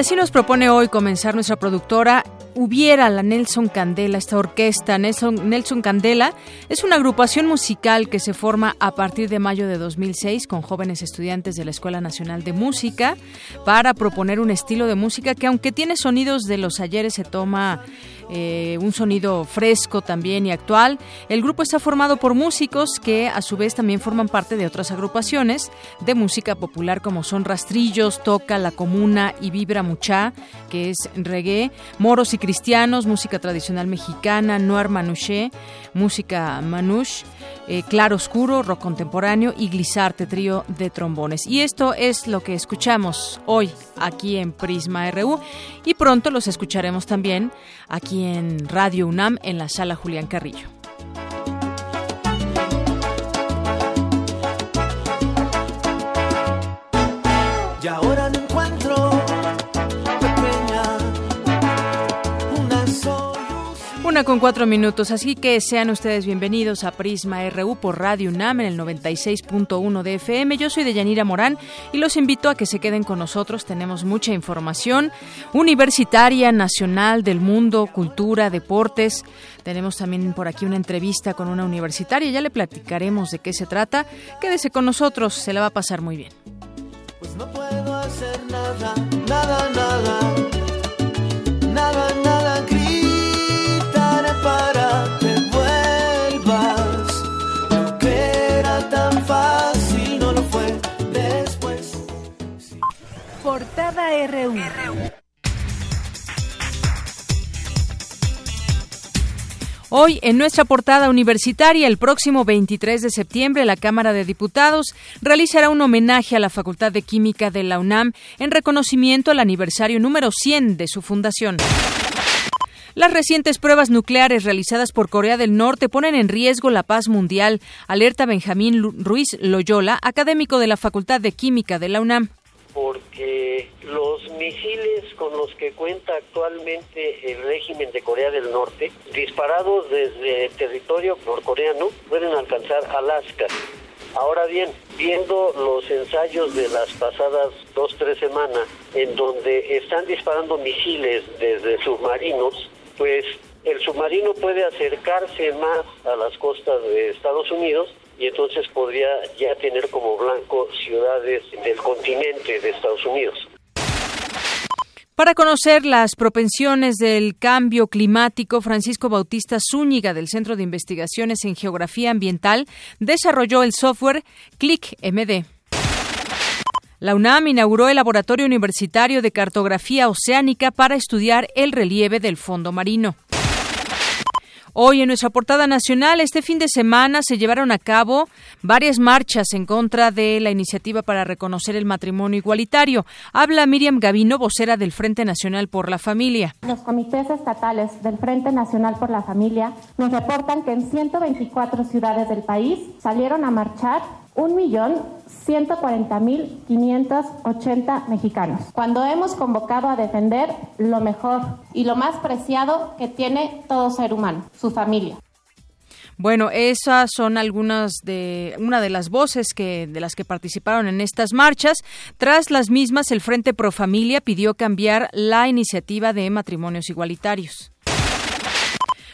Así nos propone hoy comenzar nuestra productora Hubiera la Nelson Candela, esta orquesta Nelson, Nelson Candela, es una agrupación musical que se forma a partir de mayo de 2006 con jóvenes estudiantes de la Escuela Nacional de Música para proponer un estilo de música que aunque tiene sonidos de los ayeres se toma eh, un sonido fresco también y actual. El grupo está formado por músicos que a su vez también forman parte de otras agrupaciones de música popular como son Rastrillos, Toca, La Comuna y Vibra Mucha, que es reggae, Moros y Cristianos, música tradicional mexicana, Noir Manouché, música manouche, eh, Claro Oscuro, rock contemporáneo y Glissarte, trío de trombones. Y esto es lo que escuchamos hoy aquí en Prisma RU y pronto los escucharemos también aquí en Radio UNAM en la sala Julián Carrillo. Con cuatro minutos, así que sean ustedes bienvenidos a Prisma RU por Radio UNAM en el 96.1 de FM. Yo soy Deyanira Morán y los invito a que se queden con nosotros. Tenemos mucha información universitaria, nacional, del mundo, cultura, deportes. Tenemos también por aquí una entrevista con una universitaria. Ya le platicaremos de qué se trata. Quédese con nosotros, se la va a pasar muy bien. Pues no puedo hacer nada, nada, nada, nada, nada. RU. Hoy, en nuestra portada universitaria, el próximo 23 de septiembre, la Cámara de Diputados realizará un homenaje a la Facultad de Química de la UNAM en reconocimiento al aniversario número 100 de su fundación. Las recientes pruebas nucleares realizadas por Corea del Norte ponen en riesgo la paz mundial, alerta Benjamín Ruiz Loyola, académico de la Facultad de Química de la UNAM. Porque los misiles con los que cuenta actualmente el régimen de Corea del Norte, disparados desde territorio norcoreano, pueden alcanzar Alaska. Ahora bien, viendo los ensayos de las pasadas dos, tres semanas, en donde están disparando misiles desde submarinos, pues el submarino puede acercarse más a las costas de Estados Unidos y entonces podría ya tener como blanco ciudades del continente de Estados Unidos. Para conocer las propensiones del cambio climático, Francisco Bautista Zúñiga del Centro de Investigaciones en Geografía Ambiental desarrolló el software Click MD. La UNAM inauguró el Laboratorio Universitario de Cartografía Oceánica para estudiar el relieve del fondo marino. Hoy en nuestra portada nacional, este fin de semana se llevaron a cabo varias marchas en contra de la iniciativa para reconocer el matrimonio igualitario. Habla Miriam Gavino, vocera del Frente Nacional por la Familia. Los comités estatales del Frente Nacional por la Familia nos reportan que en 124 ciudades del país salieron a marchar 1.140.580 mexicanos, cuando hemos convocado a defender lo mejor y lo más preciado que tiene todo ser humano, su familia. Bueno, esas son algunas de una de las voces que de las que participaron en estas marchas. Tras las mismas, el Frente Pro Familia pidió cambiar la iniciativa de matrimonios igualitarios.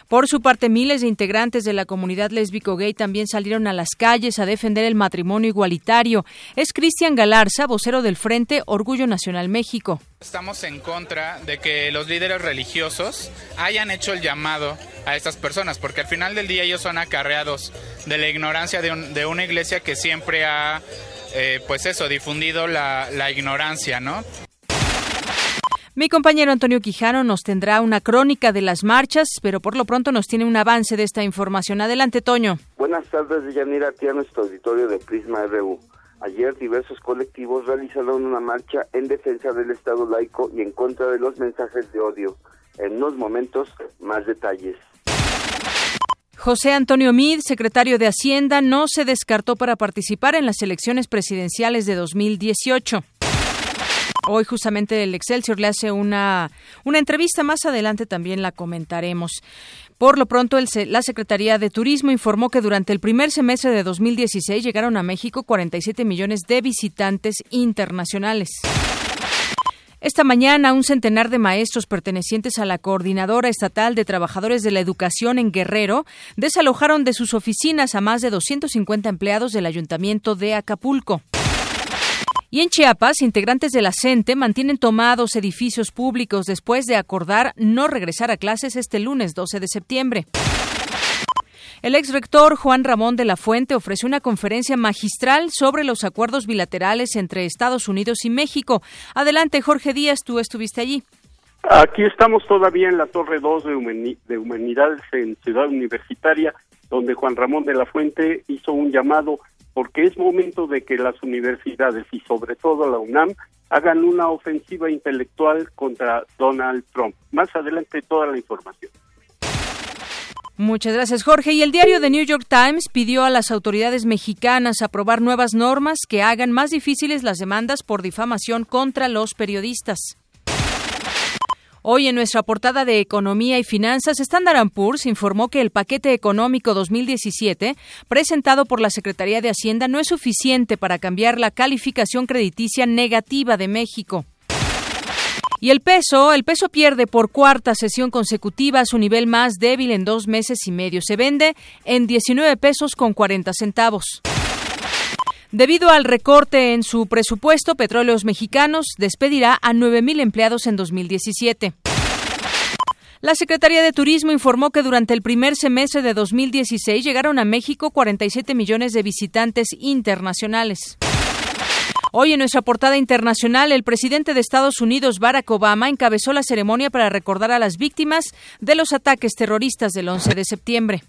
Por su parte, miles de integrantes de la comunidad lésbico-gay también salieron a las calles a defender el matrimonio igualitario. Es Cristian Galarza, vocero del Frente Orgullo Nacional México. Estamos en contra de que los líderes religiosos hayan hecho el llamado a estas personas, porque al final del día ellos son acarreados de la ignorancia de, un- de una iglesia que siempre ha, eh, pues eso, difundido la ignorancia, ¿no? Mi compañero Antonio Quijano nos tendrá una crónica de las marchas, pero por lo pronto nos tiene un avance de esta información. Adelante, Toño. Buenas tardes, Yanira, aquí a nuestro auditorio de Prisma RU. Ayer diversos colectivos realizaron una marcha en defensa del Estado laico y en contra de los mensajes de odio. En unos momentos, más detalles. José Antonio Mid, secretario de Hacienda, no se descartó para participar en las elecciones presidenciales de 2018. Hoy justamente el Excelsior le hace una, una entrevista, más adelante también la comentaremos. Por lo pronto, la Secretaría de Turismo informó que durante el primer semestre de 2016 llegaron a México 47 millones de visitantes internacionales. Esta mañana, un centenar de maestros pertenecientes a la Coordinadora Estatal de Trabajadores de la Educación en Guerrero desalojaron de sus oficinas a más de 250 empleados del Ayuntamiento de Acapulco. Y en Chiapas, integrantes de la CENTE mantienen tomados edificios públicos después de acordar no regresar a clases este lunes 12 de septiembre. El ex rector Juan Ramón de la Fuente ofreció una conferencia magistral sobre los acuerdos bilaterales entre Estados Unidos y México. Adelante, Jorge Díaz, tú estuviste allí. Aquí estamos todavía en la Torre 2 de, de Humanidades en Ciudad Universitaria, donde Juan Ramón de la Fuente hizo un llamado porque es momento de que las universidades y sobre todo la UNAM hagan una ofensiva intelectual contra Donald Trump. Más adelante toda la información. Muchas gracias, Jorge. Y el diario The New York Times pidió a las autoridades mexicanas aprobar nuevas normas que hagan más difíciles las demandas por difamación contra los periodistas. Hoy en nuestra portada de Economía y Finanzas, Standard Poor's informó que el paquete económico 2017 presentado por la Secretaría de Hacienda no es suficiente para cambiar la calificación crediticia negativa de México. Y el peso, el peso pierde por cuarta sesión consecutiva su nivel más débil en dos meses y medio. Se vende en 19 pesos con 40 centavos. Debido al recorte en su presupuesto, Petróleos Mexicanos despedirá a 9.000 empleados en 2017. La Secretaría de Turismo informó que durante el primer semestre de 2016 llegaron a México 47 millones de visitantes internacionales. Hoy en nuestra portada internacional, el presidente de Estados Unidos, Barack Obama, encabezó la ceremonia para recordar a las víctimas de los ataques terroristas del 11 de septiembre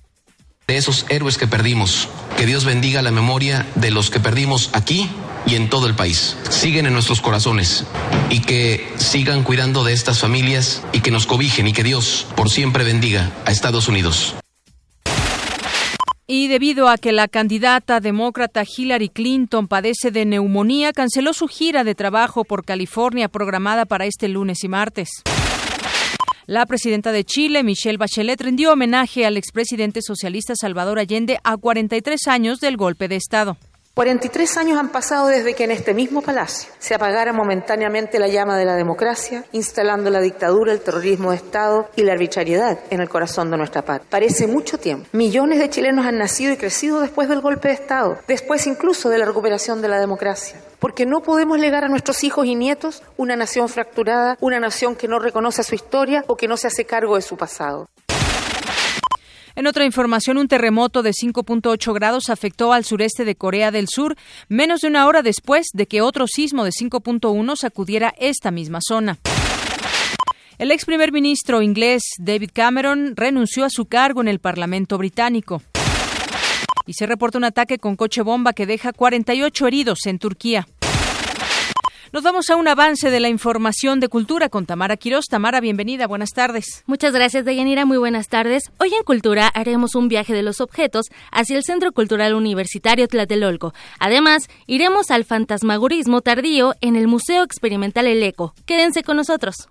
de esos héroes que perdimos. Que Dios bendiga la memoria de los que perdimos aquí y en todo el país. Siguen en nuestros corazones y que sigan cuidando de estas familias y que nos cobijen y que Dios por siempre bendiga a Estados Unidos. Y debido a que la candidata demócrata Hillary Clinton padece de neumonía, canceló su gira de trabajo por California programada para este lunes y martes. La presidenta de Chile, Michelle Bachelet, rindió homenaje al expresidente socialista Salvador Allende a 43 años del golpe de Estado. 43 años han pasado desde que en este mismo palacio se apagara momentáneamente la llama de la democracia, instalando la dictadura, el terrorismo de Estado y la arbitrariedad en el corazón de nuestra patria. Parece mucho tiempo. Millones de chilenos han nacido y crecido después del golpe de Estado, después incluso de la recuperación de la democracia porque no podemos legar a nuestros hijos y nietos una nación fracturada, una nación que no reconoce su historia o que no se hace cargo de su pasado. En otra información, un terremoto de 5.8 grados afectó al sureste de Corea del Sur menos de una hora después de que otro sismo de 5.1 sacudiera esta misma zona. El ex primer ministro inglés David Cameron renunció a su cargo en el Parlamento británico y se reporta un ataque con coche bomba que deja 48 heridos en Turquía. Nos vamos a un avance de la información de cultura con Tamara Quiroz. Tamara, bienvenida, buenas tardes. Muchas gracias, Deyanira, muy buenas tardes. Hoy en Cultura haremos un viaje de los objetos hacia el Centro Cultural Universitario Tlatelolco. Además, iremos al fantasmagorismo tardío en el Museo Experimental El Eco. Quédense con nosotros.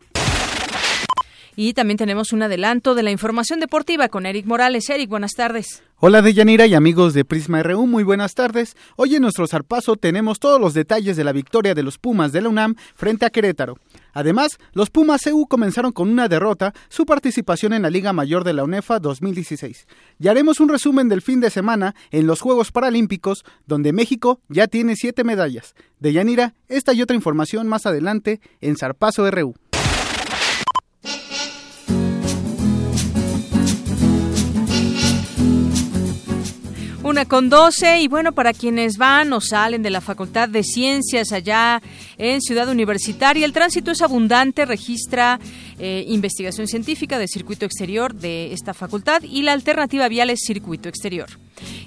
Y también tenemos un adelanto de la información deportiva con Eric Morales. Eric, buenas tardes. Hola Deyanira y amigos de Prisma RU, muy buenas tardes. Hoy en nuestro zarpazo tenemos todos los detalles de la victoria de los Pumas de la UNAM frente a Querétaro. Además, los Pumas EU comenzaron con una derrota su participación en la Liga Mayor de la UNEFA 2016. Y haremos un resumen del fin de semana en los Juegos Paralímpicos, donde México ya tiene siete medallas. Deyanira, esta y otra información más adelante en Zarpazo RU. Una con doce. Y bueno, para quienes van o salen de la Facultad de Ciencias allá en Ciudad Universitaria, el tránsito es abundante, registra eh, investigación científica de circuito exterior de esta facultad y la alternativa vial es circuito exterior.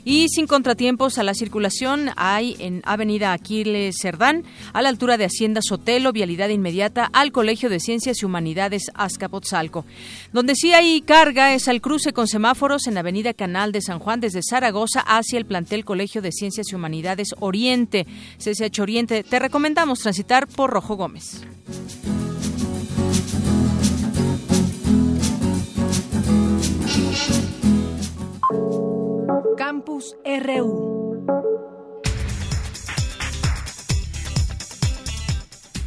Y sin contratiempos a la circulación hay en Avenida Aquiles Cerdán, a la altura de Hacienda Sotelo, vialidad inmediata al Colegio de Ciencias y Humanidades Azcapotzalco. Donde sí hay carga es al cruce con semáforos en Avenida Canal de San Juan desde Zaragoza hacia el plantel Colegio de Ciencias y Humanidades Oriente, CCH Oriente. Te recomendamos transitar por Rojo Gómez. Campus RU.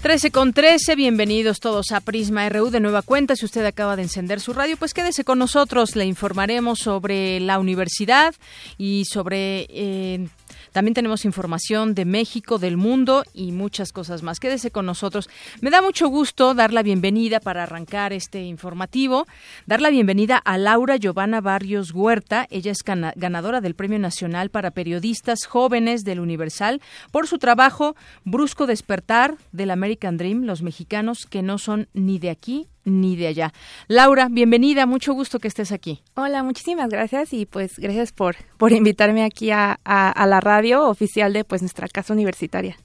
13 con 13, bienvenidos todos a Prisma RU de nueva cuenta. Si usted acaba de encender su radio, pues quédese con nosotros. Le informaremos sobre la universidad y sobre eh, también tenemos información de México, del mundo y muchas cosas más. Quédese con nosotros. Me da mucho gusto dar la bienvenida para arrancar este informativo, dar la bienvenida a Laura Giovanna Barrios Huerta. Ella es ganadora del Premio Nacional para Periodistas Jóvenes del Universal por su trabajo Brusco Despertar del American Dream, los mexicanos que no son ni de aquí ni de allá. Laura, bienvenida, mucho gusto que estés aquí. Hola, muchísimas gracias y pues gracias por, por invitarme aquí a, a, la radio oficial de pues nuestra casa universitaria.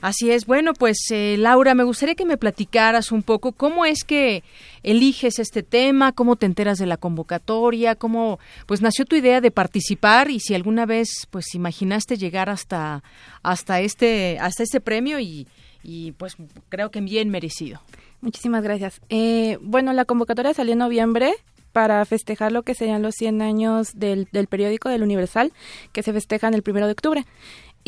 Así es, bueno, pues eh, Laura, me gustaría que me platicaras un poco cómo es que eliges este tema, cómo te enteras de la convocatoria, cómo pues nació tu idea de participar y si alguna vez pues imaginaste llegar hasta hasta este hasta este premio y, y pues creo que bien merecido. Muchísimas gracias. Eh, bueno, la convocatoria salió en noviembre para festejar lo que serían los 100 años del, del periódico del Universal, que se festejan el primero de octubre.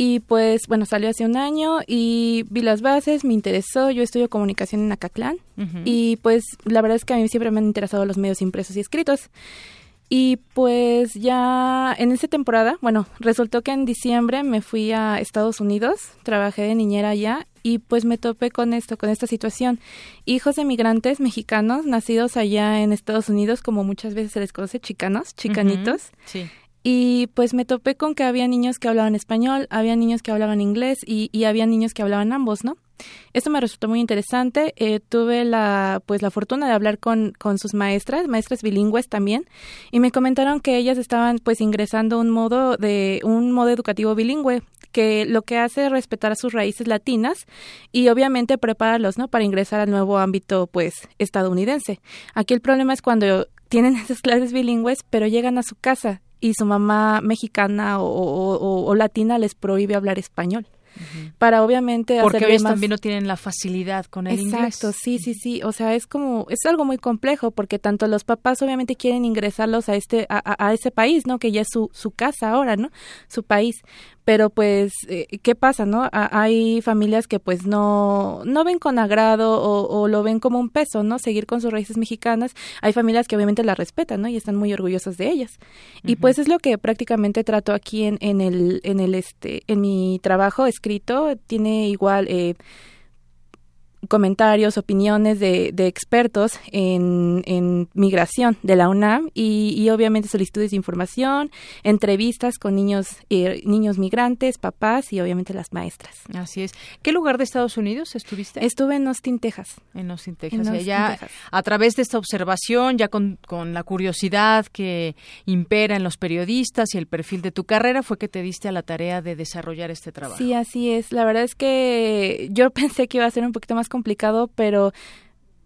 Y pues, bueno, salió hace un año y vi las bases, me interesó. Yo estudio comunicación en Acatlán y pues la verdad es que a mí siempre me han interesado los medios impresos y escritos. Y pues ya en esa temporada, bueno, resultó que en diciembre me fui a Estados Unidos, trabajé de niñera allá y pues me topé con esto, con esta situación. Hijos de migrantes mexicanos nacidos allá en Estados Unidos, como muchas veces se les conoce chicanos, chicanitos. Sí. Y pues me topé con que había niños que hablaban español, había niños que hablaban inglés y, y había niños que hablaban ambos, ¿no? Esto me resultó muy interesante. Eh, tuve la, pues, la fortuna de hablar con, con sus maestras, maestras bilingües también, y me comentaron que ellas estaban, pues, ingresando un modo de un modo educativo bilingüe que lo que hace es respetar sus raíces latinas y obviamente prepararlos, ¿no? Para ingresar al nuevo ámbito, pues, estadounidense. Aquí el problema es cuando tienen esas clases bilingües, pero llegan a su casa y su mamá mexicana o latina les prohíbe hablar español para obviamente porque ellos también no tienen la facilidad con el inglés. Exacto, sí, sí, sí, o sea, es como es algo muy complejo porque tanto los papás obviamente quieren ingresarlos a este a, a ese país, ¿no? Que ya es su su casa ahora, ¿no? Su país, pero pues eh, qué pasa no hay familias que pues no no ven con agrado o, lo ven como un peso no seguir con sus raíces mexicanas. Hay familias que obviamente las respetan no y están muy orgullosas de ellas. Y pues es lo que prácticamente trato aquí en, en el en el este en mi trabajo escrito. Tiene igual eh, comentarios, opiniones de, de expertos en, en, migración de la UNAM y, y, obviamente solicitudes de información, entrevistas con niños, eh, niños migrantes, papás y obviamente las maestras. Así es. ¿Qué lugar de Estados Unidos estuviste? Estuve en Austin, Texas. En Austin, Texas. ya a través de esta observación, ya con, con la curiosidad que impera en los periodistas y el perfil de tu carrera, fue que te diste a la tarea de desarrollar este trabajo. Sí, así es. La verdad es que yo pensé que iba a ser un poquito más complicado, pero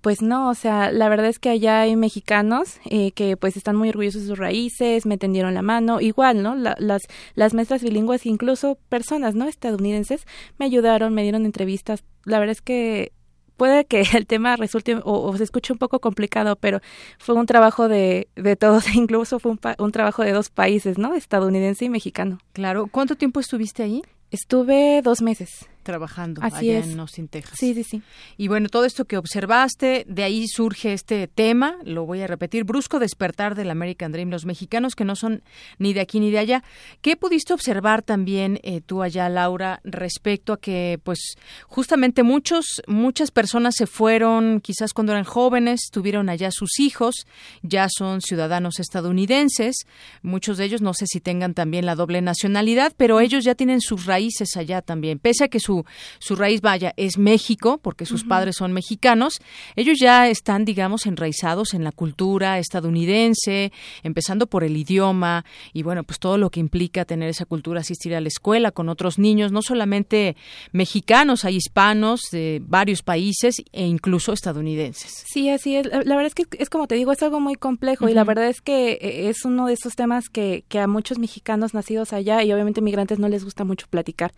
pues no, o sea, la verdad es que allá hay mexicanos eh, que pues están muy orgullosos de sus raíces, me tendieron la mano, igual, ¿no? las, las maestras bilingües, incluso personas, ¿no? Estadounidenses, me ayudaron, me dieron entrevistas. La verdad es que puede que el tema resulte o, se escuche un poco complicado, pero fue un trabajo de, de todos, incluso fue un, un trabajo de dos países, ¿no? Estadounidense y mexicano. Claro. ¿Cuánto tiempo estuviste ahí? Estuve dos meses. Trabajando Así allá es. en Austin, Texas. Sí, sí, sí. Y bueno, todo esto que observaste, de ahí surge este tema, lo voy a repetir, brusco despertar del American Dream, los mexicanos que no son ni de aquí ni de allá. ¿Qué pudiste observar también eh, tú allá, Laura, respecto a que, pues, justamente muchos, muchas personas se fueron, quizás cuando eran jóvenes, tuvieron allá sus hijos, ya son ciudadanos estadounidenses, muchos de ellos no sé si tengan también la doble nacionalidad, pero ellos ya tienen sus raíces allá también, pese a que su, su raíz vaya es México, porque sus padres son mexicanos, ellos ya están, digamos, enraizados en la cultura estadounidense, empezando por el idioma y bueno, pues todo lo que implica tener esa cultura, asistir a la escuela con otros niños, no solamente mexicanos, hay hispanos de varios países e incluso estadounidenses. Sí, así es. La verdad es que es como te digo, es algo muy complejo y la verdad es que eh, es uno de esos temas que, que a muchos mexicanos nacidos allá y obviamente migrantes no les gusta mucho platicar.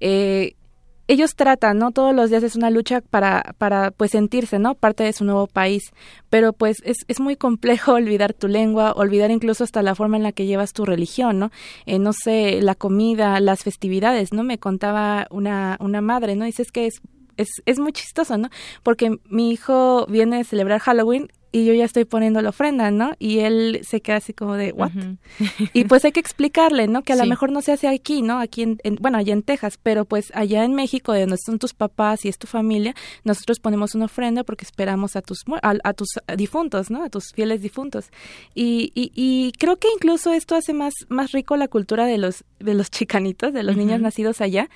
Eh, ellos tratan, ¿no? Todos los días es una lucha para, para pues sentirse, ¿no? Parte de su nuevo país. Pero pues es, es muy complejo olvidar tu lengua, olvidar incluso hasta la forma en la que llevas tu religión, ¿no? Eh, no sé, la comida, las festividades, ¿no? Me contaba una, una madre, ¿no? Dices que es, es, es muy chistoso, ¿no? Porque mi hijo viene a celebrar Halloween y yo ya estoy poniendo la ofrenda, ¿no? Y él se queda así como de, ¿what? y pues hay que explicarle, ¿no? Que a lo mejor no se hace aquí, ¿no? Aquí, en, en- bueno, allá en Texas, pero pues allá en México, de donde están tus papás y es tu familia, nosotros ponemos una ofrenda porque esperamos a tus, a, a tus difuntos, ¿no? A tus fieles difuntos. Y, y, y creo que incluso esto hace más, más rico la cultura de los, de los chicanitos, de los niños nacidos allá,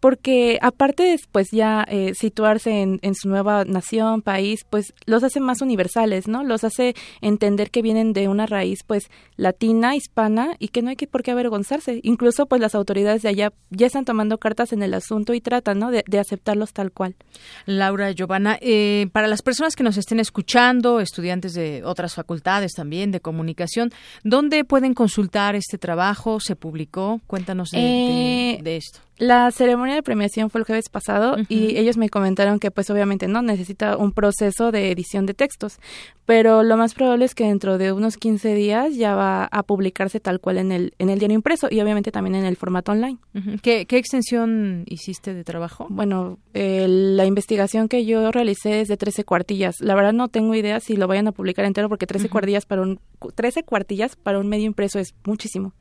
porque aparte de pues ya eh, situarse en, en su nueva nación, país, pues los hace más universales, ¿no? Los hace entender que vienen de una raíz pues latina, hispana y que no hay que por qué avergonzarse. Incluso pues las autoridades de allá ya están tomando cartas en el asunto y tratan, ¿no? De, de aceptarlos tal cual. Laura, Giovanna, eh, para las personas que nos estén escuchando, estudiantes de otras facultades también de comunicación, ¿dónde pueden consultar este trabajo? ¿Se publicó? Cuéntanos de, de- Eh, de esto. La ceremonia de premiación fue el jueves pasado y ellos me comentaron que pues obviamente no necesita un proceso de edición de textos, pero lo más probable es que dentro de unos 15 días ya va a publicarse tal cual en el en el diario impreso y obviamente también en el formato online. ¿Qué, qué extensión hiciste de trabajo? Bueno, eh, la investigación que yo realicé es de 13 cuartillas. La verdad no tengo idea si lo vayan a publicar entero porque 13 Ujú. cuartillas para un 13 cuartillas para un medio impreso es muchísimo.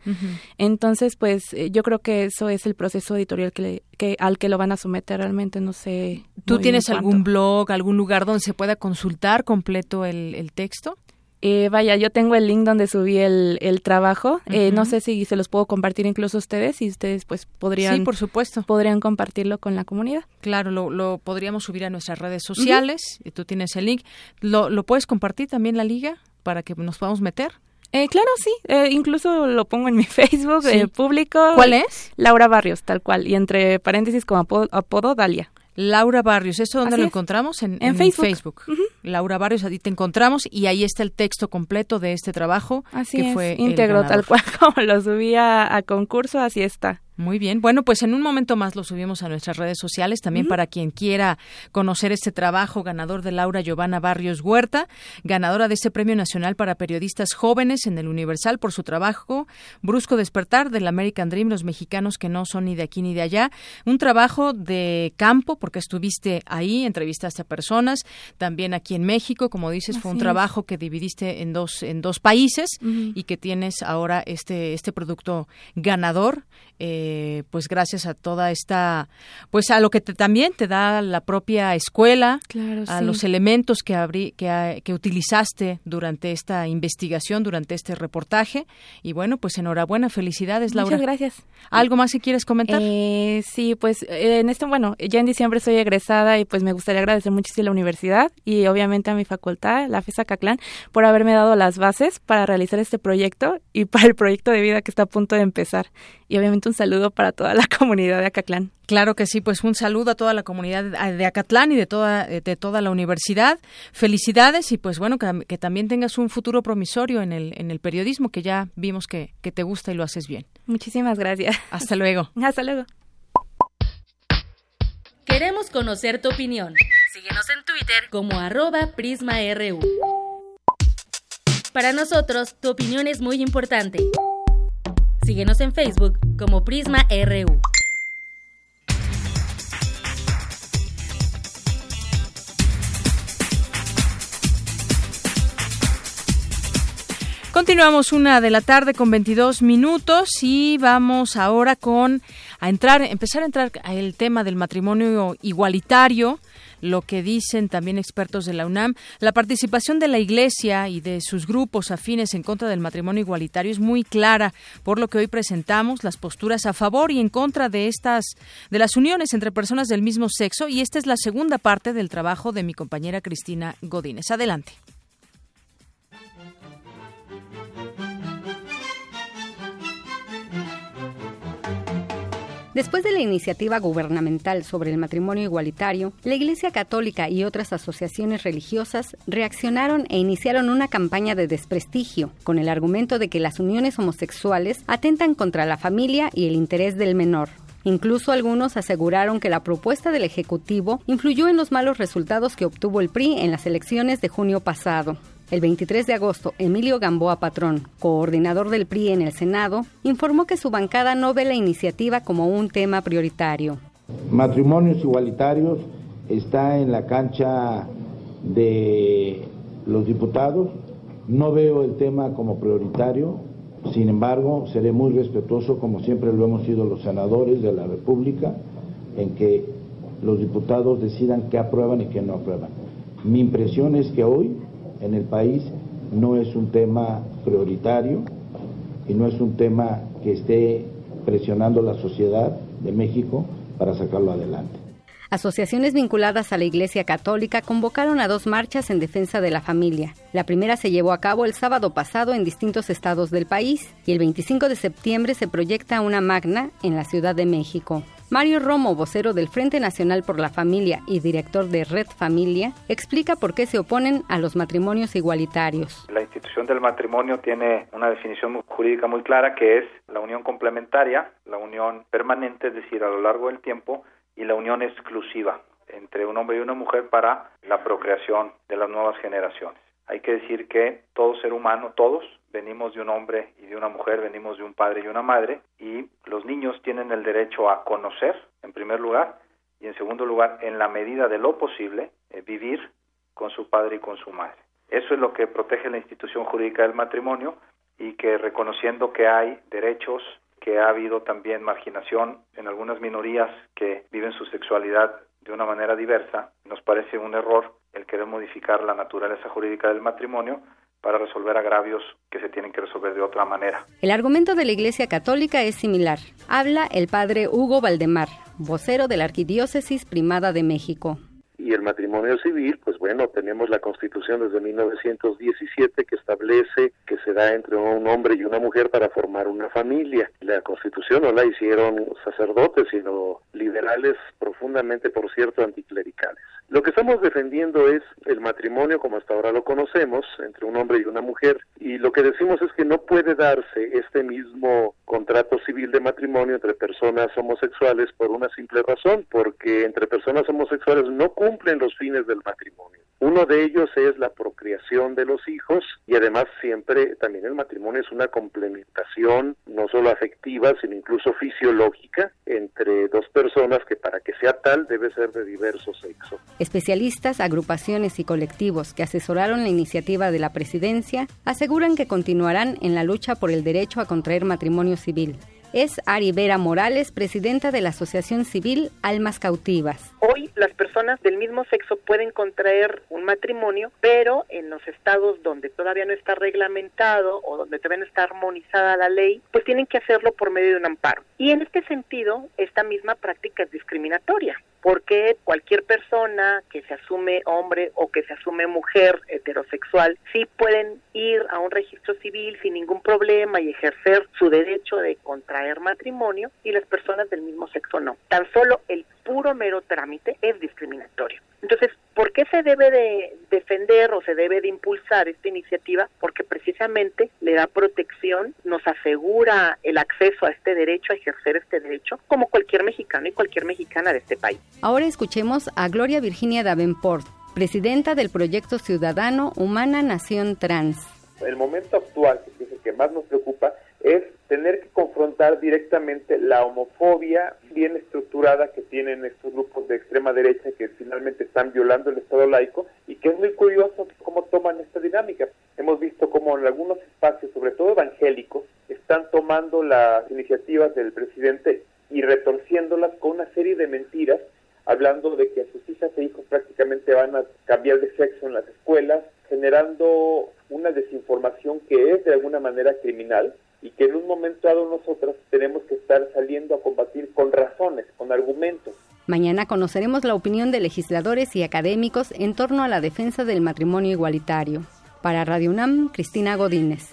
Entonces, pues eh, yo creo que eso es el proceso editorial que, le- que al que lo van a someter realmente, no sé. ¿Tú tienes algún blog, algún lugar donde se pueda consultar completo el, el texto? Eh, vaya, yo tengo el link donde subí el, el trabajo. Eh, no sé si se los puedo compartir incluso a ustedes y ustedes pues podrían Sí, por supuesto. podrían compartirlo con la comunidad. Claro, lo, lo podríamos subir a nuestras redes sociales. y Tú tienes el link. ¿Lo, ¿Lo puedes compartir también la liga para que nos podamos meter? Eh, claro, sí. Eh, incluso lo pongo en mi Facebook Sí. eh, público. ¿Cuál es? Laura Barrios, tal cual. Y entre paréntesis como apodo, apodo Dalia. Laura Barrios, ¿eso dónde Así lo es. encontramos? En, En Facebook. Laura Barrios, ahí te encontramos y ahí está el texto completo de este trabajo Así que es, fue íntegro, tal cual como lo subí a, a concurso, así está. Muy bien. Bueno, pues en un momento más lo subimos a nuestras redes sociales también para quien quiera conocer este trabajo ganador de Laura Giovanna Barrios Huerta, ganadora de este Premio Nacional para Periodistas Jóvenes en el Universal por su trabajo Brusco Despertar del American Dream, los mexicanos que no son ni de aquí ni de allá. Un trabajo de campo porque estuviste ahí, entrevistaste a personas, también aquí en México, como dices, fue un es. trabajo que dividiste en dos en dos países y que tienes ahora este este producto ganador eh, pues gracias a toda esta pues a lo que te- también te da la propia escuela Claro, a sí. los elementos que abrí, que, ah, que utilizaste durante esta investigación durante este reportaje y bueno pues enhorabuena felicidades Laura Muchas gracias. algo más que quieres comentar Eh, sí, pues eh, en este, bueno, ya en diciembre soy egresada y pues me gustaría agradecer muchísimo a la universidad y obviamente a mi facultad, la FESA Caclán, por haberme dado las bases para realizar este proyecto y para el proyecto de vida que está a punto de empezar. Y obviamente un saludo para toda la comunidad de Acatlán. Claro que sí, pues un saludo a toda la comunidad de Acatlán y de toda, de toda la universidad. Felicidades y pues bueno, que, que también tengas un futuro promisorio en el, en el periodismo, que ya vimos que, que te gusta y lo haces bien. Muchísimas gracias. Hasta luego. Hasta luego. Queremos conocer tu opinión. Síguenos en Twitter como arroba PrismaRU. Para nosotros, tu opinión es muy importante. Síguenos en Facebook como Prisma RU. Continuamos una de la tarde con 22 minutos y vamos ahora con a entrar, empezar a entrar el tema del matrimonio igualitario lo que dicen también expertos de la UNAM. La participación de la Iglesia y de sus grupos afines en contra del matrimonio igualitario es muy clara, por lo que hoy presentamos las posturas a favor y en contra de estas de las uniones entre personas del mismo sexo y esta es la segunda parte del trabajo de mi compañera Cristina Godínez. Adelante. Después de la iniciativa gubernamental sobre el matrimonio igualitario, la Iglesia Católica y otras asociaciones religiosas reaccionaron e iniciaron una campaña de desprestigio, con el argumento de que las uniones homosexuales atentan contra la familia y el interés del menor. Incluso algunos aseguraron que la propuesta del Ejecutivo influyó en los malos resultados que obtuvo el PRI en las elecciones de junio pasado. El 23 de agosto, Emilio Gamboa Patrón, coordinador del PRI en el Senado, informó que su bancada no ve la iniciativa como un tema prioritario. Matrimonios igualitarios está en la cancha de los diputados. No veo el tema como prioritario. Sin embargo, seré muy respetuoso, como siempre lo hemos sido los senadores de la República, en que los diputados decidan qué aprueban y qué no aprueban. Mi impresión es que hoy en el país no es un tema prioritario y no es un tema que esté presionando la sociedad de México para sacarlo adelante. Asociaciones vinculadas a la Iglesia Católica convocaron a dos marchas en defensa de la familia. La primera se llevó a cabo el sábado pasado en distintos estados del país y el 25 de septiembre se proyecta una magna en la Ciudad de México. Mario Romo, vocero del Frente Nacional por la Familia y director de Red Familia, explica por qué se oponen a los matrimonios igualitarios. La institución del matrimonio tiene una definición jurídica muy clara que es la unión complementaria, la unión permanente, es decir, a lo largo del tiempo, y la unión exclusiva entre un hombre y una mujer para la procreación de las nuevas generaciones. Hay que decir que todo ser humano, todos, venimos de un hombre y de una mujer, venimos de un padre y una madre, y los niños tienen el derecho a conocer, en primer lugar, y en segundo lugar, en la medida de lo posible, eh, vivir con su padre y con su madre. Eso es lo que protege la institución jurídica del matrimonio y que reconociendo que hay derechos, que ha habido también marginación en algunas minorías que viven su sexualidad de una manera diversa, nos parece un error el querer modificar la naturaleza jurídica del matrimonio para resolver agravios que se tienen que resolver de otra manera. El argumento de la Iglesia Católica es similar. Habla el padre Hugo Valdemar, vocero de la Arquidiócesis Primada de México y el matrimonio civil, pues bueno, tenemos la Constitución desde 1917 que establece que se da entre un hombre y una mujer para formar una familia. La Constitución no la hicieron sacerdotes, sino liberales profundamente, por cierto, anticlericales. Lo que estamos defendiendo es el matrimonio como hasta ahora lo conocemos, entre un hombre y una mujer, y lo que decimos es que no puede darse este mismo contrato civil de matrimonio entre personas homosexuales por una simple razón, porque entre personas homosexuales no cumplen los fines del matrimonio. Uno de ellos es la procreación de los hijos y además siempre también el matrimonio es una complementación no solo afectiva, sino incluso fisiológica entre dos personas que para que sea tal debe ser de diverso sexo. Especialistas, agrupaciones y colectivos que asesoraron la iniciativa de la presidencia aseguran que continuarán en la lucha por el derecho a contraer matrimonio civil es Ari Vera Morales, presidenta de la Asociación Civil Almas Cautivas. Hoy las personas del mismo sexo pueden contraer un matrimonio, pero en los estados donde todavía no está reglamentado o donde todavía no está armonizada la ley, pues tienen que hacerlo por medio de un amparo. Y en este sentido, esta misma práctica es discriminatoria porque cualquier persona que se asume hombre o que se asume mujer heterosexual sí pueden ir a un registro civil sin ningún problema y ejercer su derecho de contraer matrimonio y las personas del mismo sexo no. Tan solo el puro mero trámite es discriminatorio. Entonces, ¿por qué se debe de defender o se debe de impulsar esta iniciativa? Porque precisamente le da protección, nos asegura el acceso a este derecho, a ejercer este derecho, como cualquier mexicano y cualquier mexicana de este país. Ahora escuchemos a Gloria Virginia Davenport, presidenta del proyecto ciudadano Humana Nación Trans. El momento actual, que es el que más nos preocupa, es tener que confrontar directamente la homofobia bien estructurada que tienen estos grupos de extrema derecha que finalmente están violando el Estado laico y que es muy curioso cómo toman esta dinámica. Hemos visto cómo en algunos espacios, sobre todo evangélicos, están tomando las iniciativas del presidente y retorciéndolas con una serie de mentiras, hablando de que sus hijas e hijos prácticamente van a cambiar de sexo en las escuelas, generando una desinformación que es de alguna manera criminal y que en un momento dado nosotros tenemos que estar saliendo a combatir con razones, con argumentos. Mañana conoceremos la opinión de legisladores y académicos en torno a la defensa del matrimonio igualitario. Para Radio UNAM, Cristina Godínez.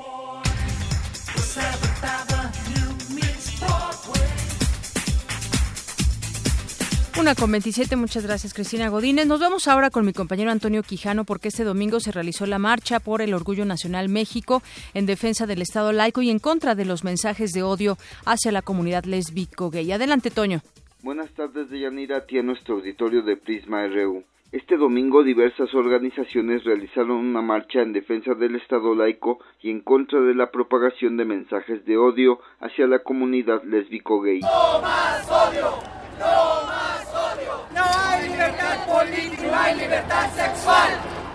Una con 27, muchas gracias Cristina Godínez. Nos vamos ahora con mi compañero Antonio Quijano porque este domingo se realizó la marcha por el Orgullo Nacional México en defensa del Estado laico y en contra de los mensajes de odio hacia la comunidad lésbico gay. Adelante, Toño. Buenas tardes, Deyanira, a ti a nuestro auditorio de Prisma RU. Este domingo diversas organizaciones realizaron una marcha en defensa del Estado laico y en contra de la propagación de mensajes de odio hacia la comunidad lésbico gay. ¡No más odio! ¡No más odio! No hay libertad política, no hay libertad sexual.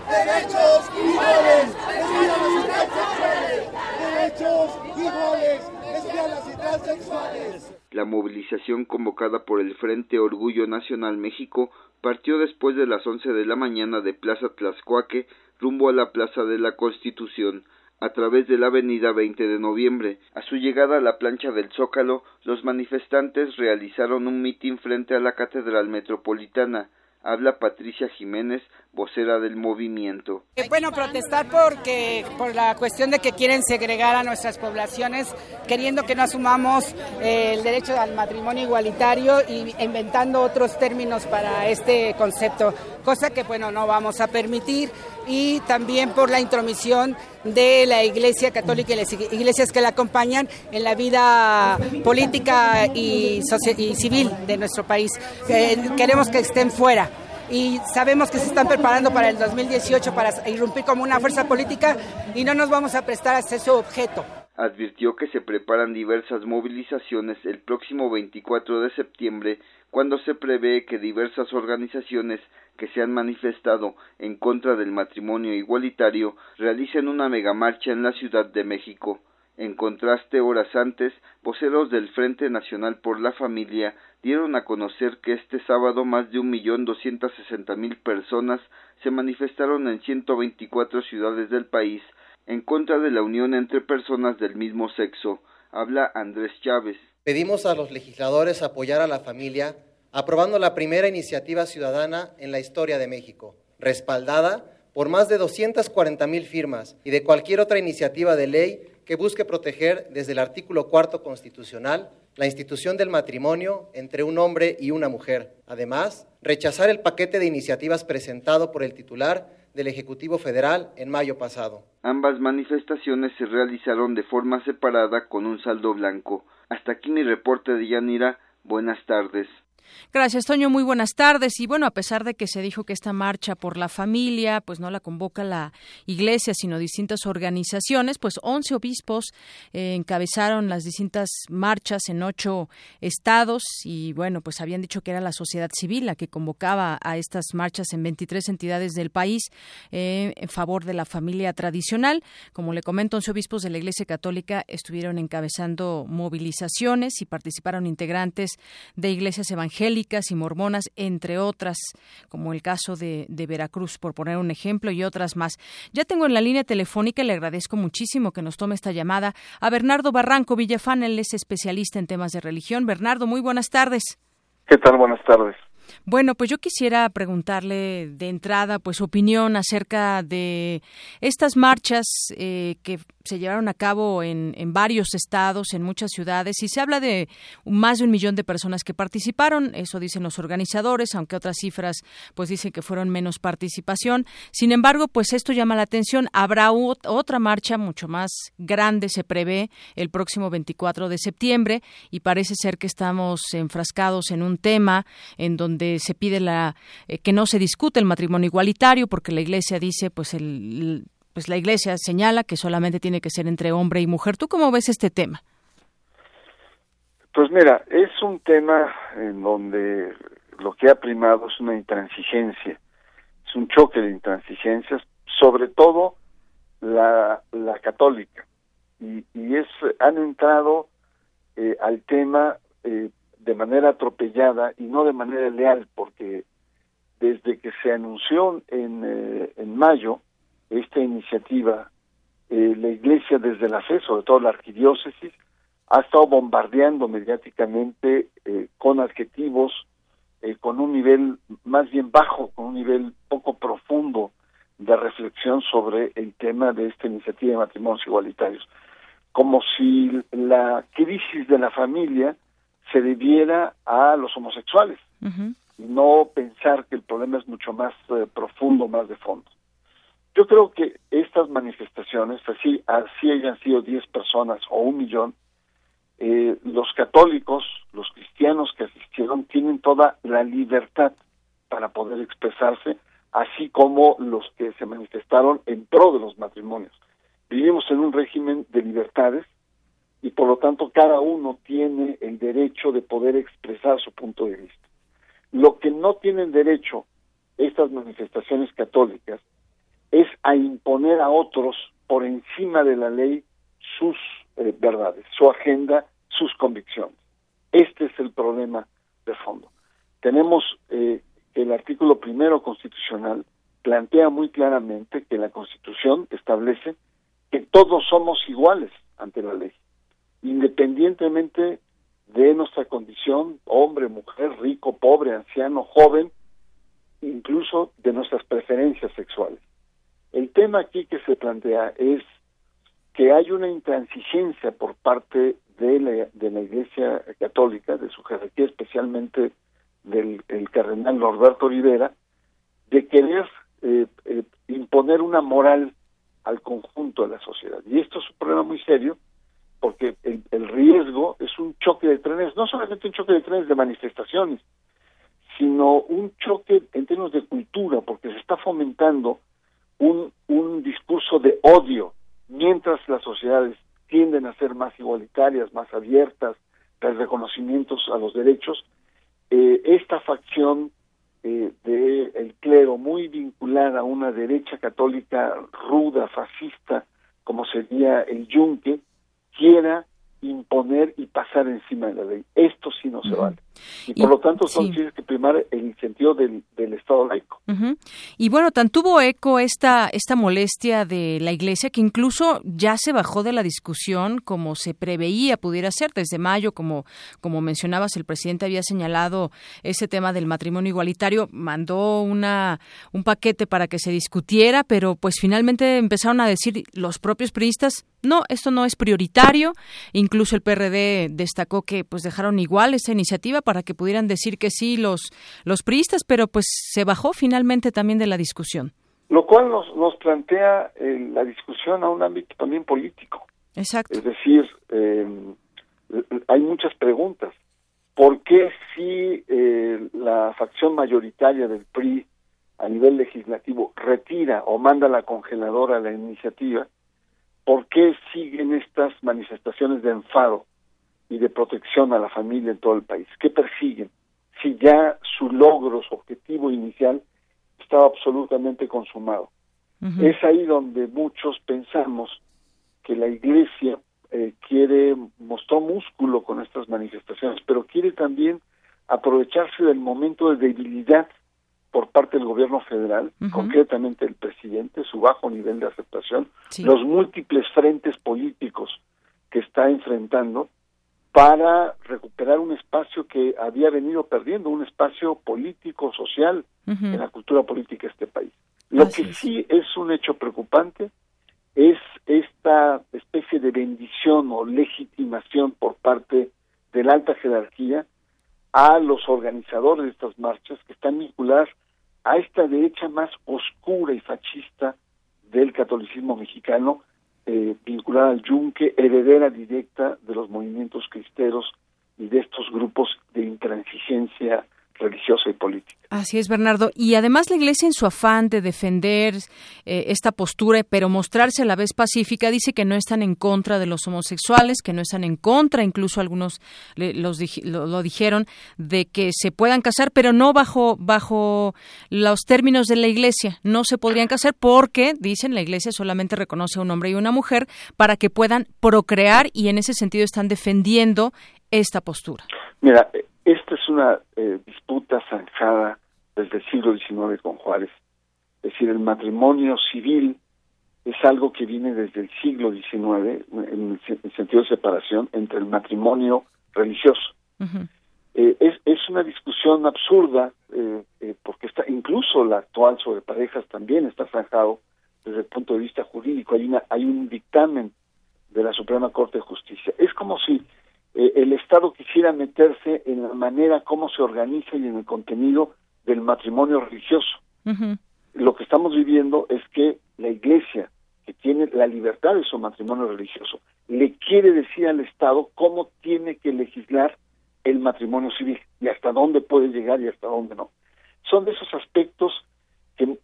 Derechos iguales, lesbianas y transexuales. Derechos iguales, lesbianas y transexuales. La movilización convocada por el Frente Orgullo Nacional México partió después de las once de la mañana de Plaza Tlaxcuaque rumbo a la Plaza de la Constitución a través de la avenida 20 de noviembre. A su llegada a la plancha del Zócalo, los manifestantes realizaron un mitin frente a la Catedral Metropolitana. Habla Patricia Jiménez, vocera del movimiento. Bueno, protestar porque por la cuestión de que quieren segregar a nuestras poblaciones, queriendo que no asumamos eh, el derecho al matrimonio igualitario y inventando otros términos para este concepto, cosa que bueno no vamos a permitir y también por la intromisión de la Iglesia Católica y las iglesias que la acompañan en la vida política y, y civil de nuestro país. Eh, queremos que estén fuera y sabemos que se están preparando para el 2018 para irrumpir como una fuerza política y no nos vamos a prestar a ser su objeto. Advirtió que se preparan diversas movilizaciones el próximo 24 de septiembre, cuando se prevé que diversas organizaciones que se han manifestado en contra del matrimonio igualitario realicen una megamarcha en la Ciudad de México. En contraste, horas antes, voceros del Frente Nacional por la Familia dieron a conocer que este sábado más de un millón doscientas sesenta mil personas se manifestaron en ciento veinticuatro ciudades del país en contra de la unión entre personas del mismo sexo. Habla Andrés Chávez. Pedimos a los legisladores apoyar a la familia aprobando la primera iniciativa ciudadana en la historia de México, respaldada por más de 240 mil firmas y de cualquier otra iniciativa de ley que busque proteger desde el artículo cuarto constitucional la institución del matrimonio entre un hombre y una mujer. Además, rechazar el paquete de iniciativas presentado por el titular del Ejecutivo Federal en mayo pasado. Ambas manifestaciones se realizaron de forma separada con un saldo blanco. Hasta aquí mi reporte de Yanira. Buenas tardes. Gracias, Toño. Muy buenas tardes. Y bueno, a pesar de que se dijo que esta marcha por la familia, pues no la convoca la Iglesia, sino distintas organizaciones, pues 11 obispos eh, encabezaron las distintas marchas en ocho estados y bueno, pues habían dicho que era la sociedad civil la que convocaba a estas marchas en 23 entidades del país eh, en favor de la familia tradicional. Como le comento, 11 obispos de la Iglesia Católica estuvieron encabezando movilizaciones y participaron integrantes de iglesias evangélicas y mormonas, entre otras, como el caso de, de, Veracruz, por poner un ejemplo, y otras más. Ya tengo en la línea telefónica, le agradezco muchísimo que nos tome esta llamada, a Bernardo Barranco Villafán, él es especialista en temas de religión. Bernardo, muy buenas tardes. ¿Qué tal? Buenas tardes. Bueno, pues yo quisiera preguntarle de entrada, pues, opinión acerca de estas marchas eh, que se llevaron a cabo en, en, varios estados, en muchas ciudades, y se habla de más de un millón de personas que participaron, eso dicen los organizadores, aunque otras cifras pues dicen que fueron menos participación. Sin embargo, pues esto llama la atención. Habrá otra marcha mucho más grande, se prevé, el próximo 24 de septiembre, y parece ser que estamos enfrascados en un tema en donde se pide la eh, que no se discute el matrimonio igualitario, porque la Iglesia dice pues el pues la Iglesia señala que solamente tiene que ser entre hombre y mujer. ¿Tú cómo ves este tema? Pues mira, es un tema en donde lo que ha primado es una intransigencia, es un choque de intransigencias, sobre todo la, la católica. Y, y es, han entrado eh, al tema eh, de manera atropellada y no de manera leal, porque desde que se anunció en, eh, en mayo esta iniciativa, la Iglesia desde la fe, sobre todo la arquidiócesis, ha estado bombardeando mediáticamente con adjetivos, con un nivel más bien bajo, con un nivel poco profundo de reflexión sobre el tema de esta iniciativa de matrimonios igualitarios, como si la crisis de la familia se debiera a los homosexuales y no pensar que el problema es mucho más eh, profundo, más de fondo. Yo creo que estas manifestaciones, así, así hayan sido 10 personas o un millón, eh, los católicos, los cristianos que asistieron, tienen toda la libertad para poder expresarse así como los que se manifestaron en pro de los matrimonios. Vivimos en un régimen de libertades y por lo tanto cada uno tiene el derecho de poder expresar su punto de vista. Lo que no tienen derecho estas manifestaciones católicas es a imponer a otros por encima de la ley sus eh, verdades, su agenda, sus convicciones. Este es el problema de fondo. Tenemos eh, el artículo primero constitucional plantea muy claramente que la Constitución establece que todos somos iguales ante la ley, independientemente de nuestra condición, hombre, mujer, rico, pobre, anciano, joven, incluso de nuestras preferencias sexuales. El tema aquí que se plantea es que hay una intransigencia por parte de la, de la Iglesia Católica, de su jerarquía especialmente del el cardenal Norberto Rivera de querer eh, eh, imponer una moral al conjunto de la sociedad. Y esto es un problema muy serio porque el, el, riesgo es un choque de trenes, no solamente un choque de trenes de manifestaciones, sino un choque en términos de cultura, porque se está fomentando un, un discurso de odio, mientras las sociedades tienden a ser más igualitarias, más abiertas, de reconocimientos a los derechos, eh, esta facción eh, del clero muy vinculada a una derecha católica ruda, fascista, como sería el yunque, quiera imponer y pasar encima de la ley. Esto sí no se vale. Y, por lo tanto son tiene que primar el sentido del, Estado laico. Y bueno, tan tuvo eco esta, esta molestia de la Iglesia que incluso ya se bajó de la discusión como se preveía pudiera ser. Desde mayo, como, como mencionabas, el presidente había señalado ese tema del matrimonio igualitario, mandó una, un paquete para que se discutiera, pero pues finalmente empezaron a decir los propios periodistas, no, esto no es prioritario, incluso el PRD destacó que pues dejaron igual esa iniciativa para que pudieran decir que sí los, los priistas, pero pues se bajó finalmente también de la discusión. Lo cual nos, nos plantea eh, la discusión a un ámbito también político. Exacto. Es decir, em, hay muchas preguntas. ¿Por qué si eh, la facción mayoritaria del PRI a nivel legislativo retira o manda la congeladora a la iniciativa, ¿por qué siguen estas manifestaciones de enfado y de protección a la familia en todo el país. ¿Qué persiguen? Si ya su logro, su objetivo inicial estaba absolutamente consumado. Es ahí donde muchos pensamos que la Iglesia eh, quiere, mostró músculo con estas manifestaciones, pero quiere también aprovecharse del momento de debilidad por parte del gobierno federal, concretamente el presidente, su bajo nivel de aceptación, los múltiples frentes políticos que está enfrentando para recuperar un espacio que había venido perdiendo, un espacio político, social en la cultura política de este país. Lo que sí es un hecho preocupante es esta especie de bendición o legitimación por parte de la alta jerarquía a los organizadores de estas marchas que están vinculadas a esta derecha más oscura y fascista del catolicismo mexicano eh, vinculada al yunque, heredera directa de los movimientos cristeros y de estos grupos de intransigencia religiosa y política. Así es, Bernardo. Y además la Iglesia en su afán de defender eh, esta postura, pero mostrarse a la vez pacífica, dice que no están en contra de los homosexuales, que no están en contra, incluso algunos los, lo, dijeron, de que se puedan casar, pero no bajo, bajo los términos de la Iglesia. No se podrían casar porque, dicen, la Iglesia solamente reconoce a un hombre y una mujer para que puedan procrear y en ese sentido están defendiendo esta postura. Mira, esta es una eh, disputa zanjada desde el siglo XIX con Juárez. Es decir, el matrimonio civil es algo que viene desde el siglo XIX, en el sentido de separación entre el matrimonio religioso. Eh, es, es, una discusión absurda, eh, porque está incluso la actual sobre parejas también está zanjado desde el punto de vista jurídico. Hay, una, hay un dictamen de la Suprema Corte de Justicia. Es como si eh, el Estado quisiera meterse en la manera como se organiza y en el contenido del matrimonio religioso. Lo que estamos viviendo es que la Iglesia, que tiene la libertad de su matrimonio religioso, le quiere decir al Estado cómo tiene que legislar el matrimonio civil y hasta dónde puede llegar y hasta dónde no. Son de esos aspectos que,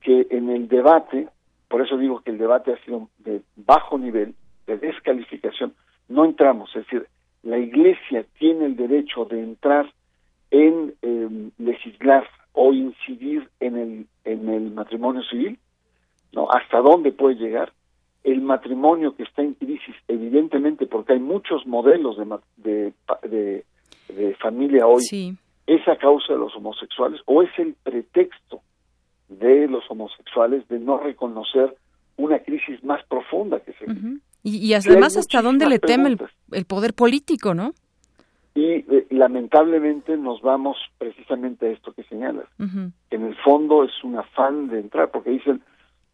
que en el debate, por eso digo que el debate ha sido de bajo nivel, de descalificación, no entramos, es decir, la Iglesia tiene el derecho de entrar en em, legislar o incidir en el, en el matrimonio civil, ¿no? ¿Hasta dónde puede llegar? El matrimonio que está en crisis, evidentemente, porque hay muchos modelos de, de, de, familia hoy, ¿es a causa de los homosexuales o es el pretexto de los homosexuales de no reconocer una crisis más profunda que se y, además, ¿hasta dónde le teme el, poder político, no? Y eh, lamentablemente nos vamos precisamente a esto que señalas. En el fondo es un afán de entrar, porque dicen,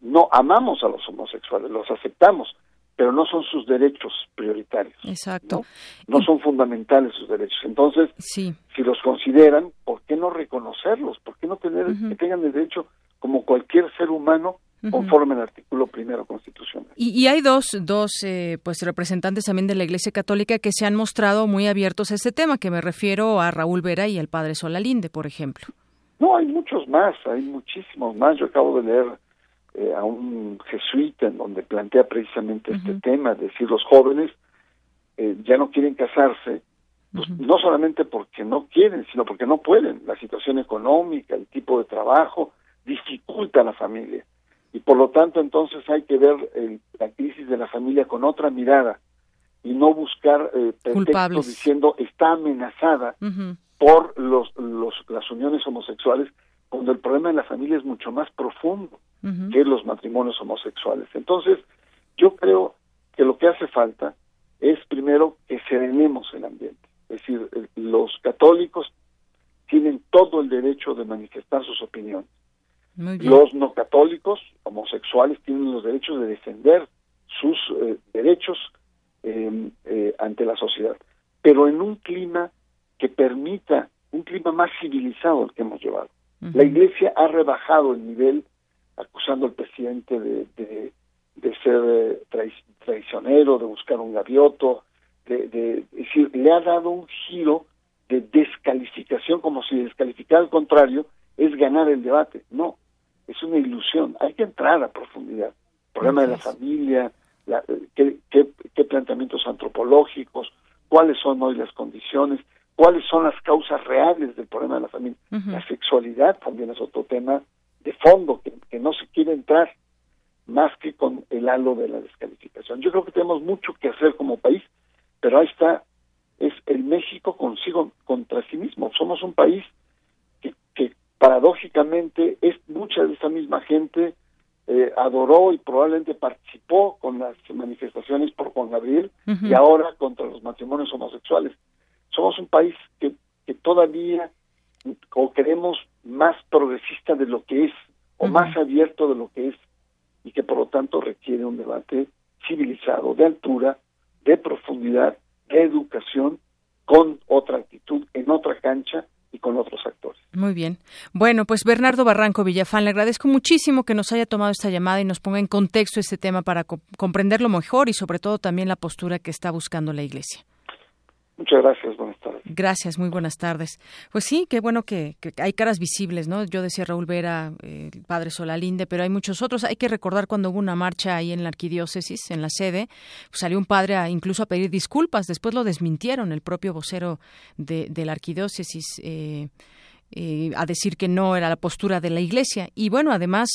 no amamos a los homosexuales, los aceptamos, pero no son sus derechos prioritarios. Exacto. No, son fundamentales sus derechos. Entonces, sí. si los consideran, ¿por qué no reconocerlos? ¿Por qué no tener que tengan el derecho como cualquier ser humano conforme al artículo primero constitucional. Y, hay dos, dos eh, pues representantes también de la Iglesia Católica que se han mostrado muy abiertos a este tema, que me refiero a Raúl Vera y al padre Solalinde, por ejemplo. No, hay muchos más, hay muchísimos más. Yo acabo de leer eh, a un jesuita en donde plantea precisamente este tema, es decir, los jóvenes eh, ya no quieren casarse, pues, no solamente porque no quieren, sino porque no pueden. La situación económica, el tipo de trabajo, dificulta a la familia y por lo tanto entonces hay que ver la crisis de la familia con otra mirada y no buscar eh, pretextos diciendo está amenazada por los, los, las uniones homosexuales cuando el problema de la familia es mucho más profundo que los matrimonios homosexuales. Entonces, yo creo que lo que hace falta es primero que serenemos el ambiente. Es decir, los católicos tienen todo el derecho de manifestar sus opiniones los no católicos, homosexuales, tienen los derechos de defender sus eh, derechos em, eh, ante la sociedad, pero en un clima que permita un clima más civilizado el que hemos llevado. La Iglesia ha rebajado el nivel, acusando al presidente de, de, ser eh, traicionero, de buscar un gavioto, de, de, decir, le ha dado un giro de descalificación, como si descalificar al contrario es ganar el debate. No, es una ilusión. Hay que entrar a profundidad. El problema de la familia, qué, qué, planteamientos antropológicos, cuáles son hoy las condiciones, cuáles son las causas reales del problema de la familia. La sexualidad también es otro tema de fondo que, que no se quiere entrar más que con el halo de la descalificación. Yo creo que tenemos mucho que hacer como país, pero ahí está, es el México consigo contra sí mismo. Somos un país paradójicamente es mucha de esa misma gente eh, adoró y probablemente participó con las manifestaciones por Juan Gabriel y ahora contra los matrimonios homosexuales. Somos un país que, que todavía o queremos más progresista de lo que es o más abierto de lo que es y que por lo tanto requiere un debate civilizado, de altura, de profundidad, de educación, con otra actitud, en otra cancha y con otros actores. Muy bien. Bueno, pues Bernardo Barranco Villafán, le agradezco muchísimo que nos haya tomado esta llamada y nos ponga en contexto este tema para comprenderlo mejor y sobre todo también la postura que está buscando la Iglesia. Muchas gracias, buenas tardes. Gracias, muy buenas tardes. Pues sí, qué bueno que, hay caras visibles, ¿no? Yo decía Raúl Vera, eh, padre Solalinde, pero hay muchos otros. Hay que recordar cuando hubo una marcha ahí en la arquidiócesis, en la sede, pues salió un padre incluso a pedir disculpas, después lo desmintieron, el propio vocero de, la arquidiócesis. Eh, eh, a decir que no era la postura de la Iglesia. Y bueno, además,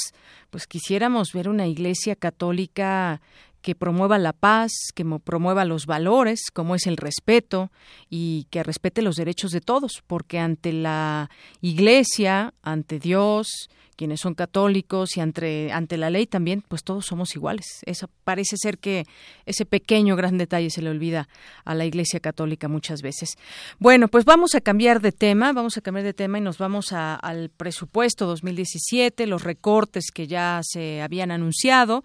pues quisiéramos ver una Iglesia católica que promueva la paz, que promueva los valores, como es el respeto y que respete los derechos de todos, porque ante la Iglesia, ante Dios, quienes son católicos y ante, ante la ley también, pues todos somos iguales. Eso parece ser que ese pequeño gran detalle se le olvida a la Iglesia Católica muchas veces. Bueno, pues vamos a cambiar de tema, vamos a cambiar de tema y nos vamos al presupuesto 2017, los recortes que ya se habían anunciado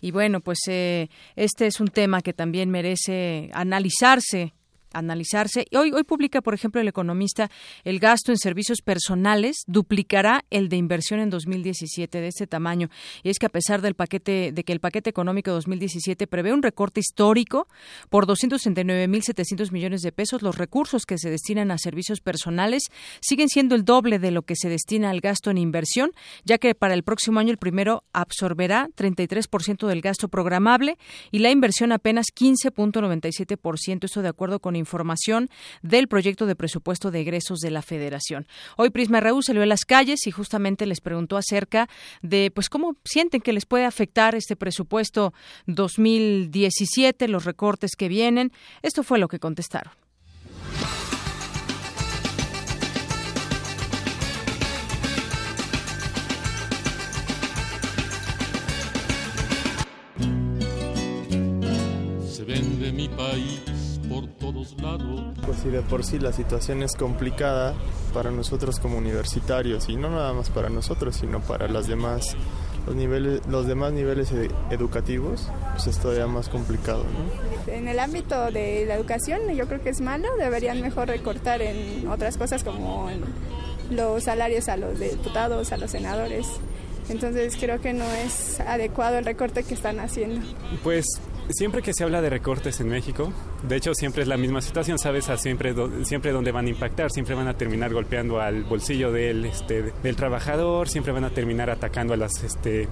y bueno, pues eh, este es un tema que también merece analizarse analizarse. Hoy, hoy publica, por ejemplo, el economista, el gasto en servicios personales duplicará el de inversión en 2017 de este tamaño. Y es que a pesar del paquete, de que el paquete económico 2017 prevé un recorte histórico por 269.700 millones de pesos, los recursos que se destinan a servicios personales siguen siendo el doble de lo que se destina al gasto en inversión, ya que para el próximo año el primero absorberá 33% del gasto programable y la inversión apenas 15.97%. Esto de acuerdo con información del proyecto de presupuesto de egresos de la Federación. Hoy Prisma RU salió a las calles y justamente les preguntó acerca de pues cómo sienten que les puede afectar este presupuesto 2017, los recortes que vienen. Esto fue lo que contestaron. Se vende mi país todos lados. Pues si de por sí la situación es complicada para nosotros como universitarios y no nada más para nosotros, sino para las demás los niveles los demás niveles educativos, pues es todavía más complicado, ¿no? En el ámbito de la educación yo creo que es malo, deberían mejor recortar en otras cosas como los salarios a los diputados, a los senadores. Entonces creo que no es adecuado el recorte que están haciendo. Pues siempre que se habla de recortes en México, de hecho siempre es la misma situación, sabes, a siempre, siempre donde van a impactar, siempre van a terminar golpeando al bolsillo del, este, del trabajador, siempre van a terminar atacando a las, este,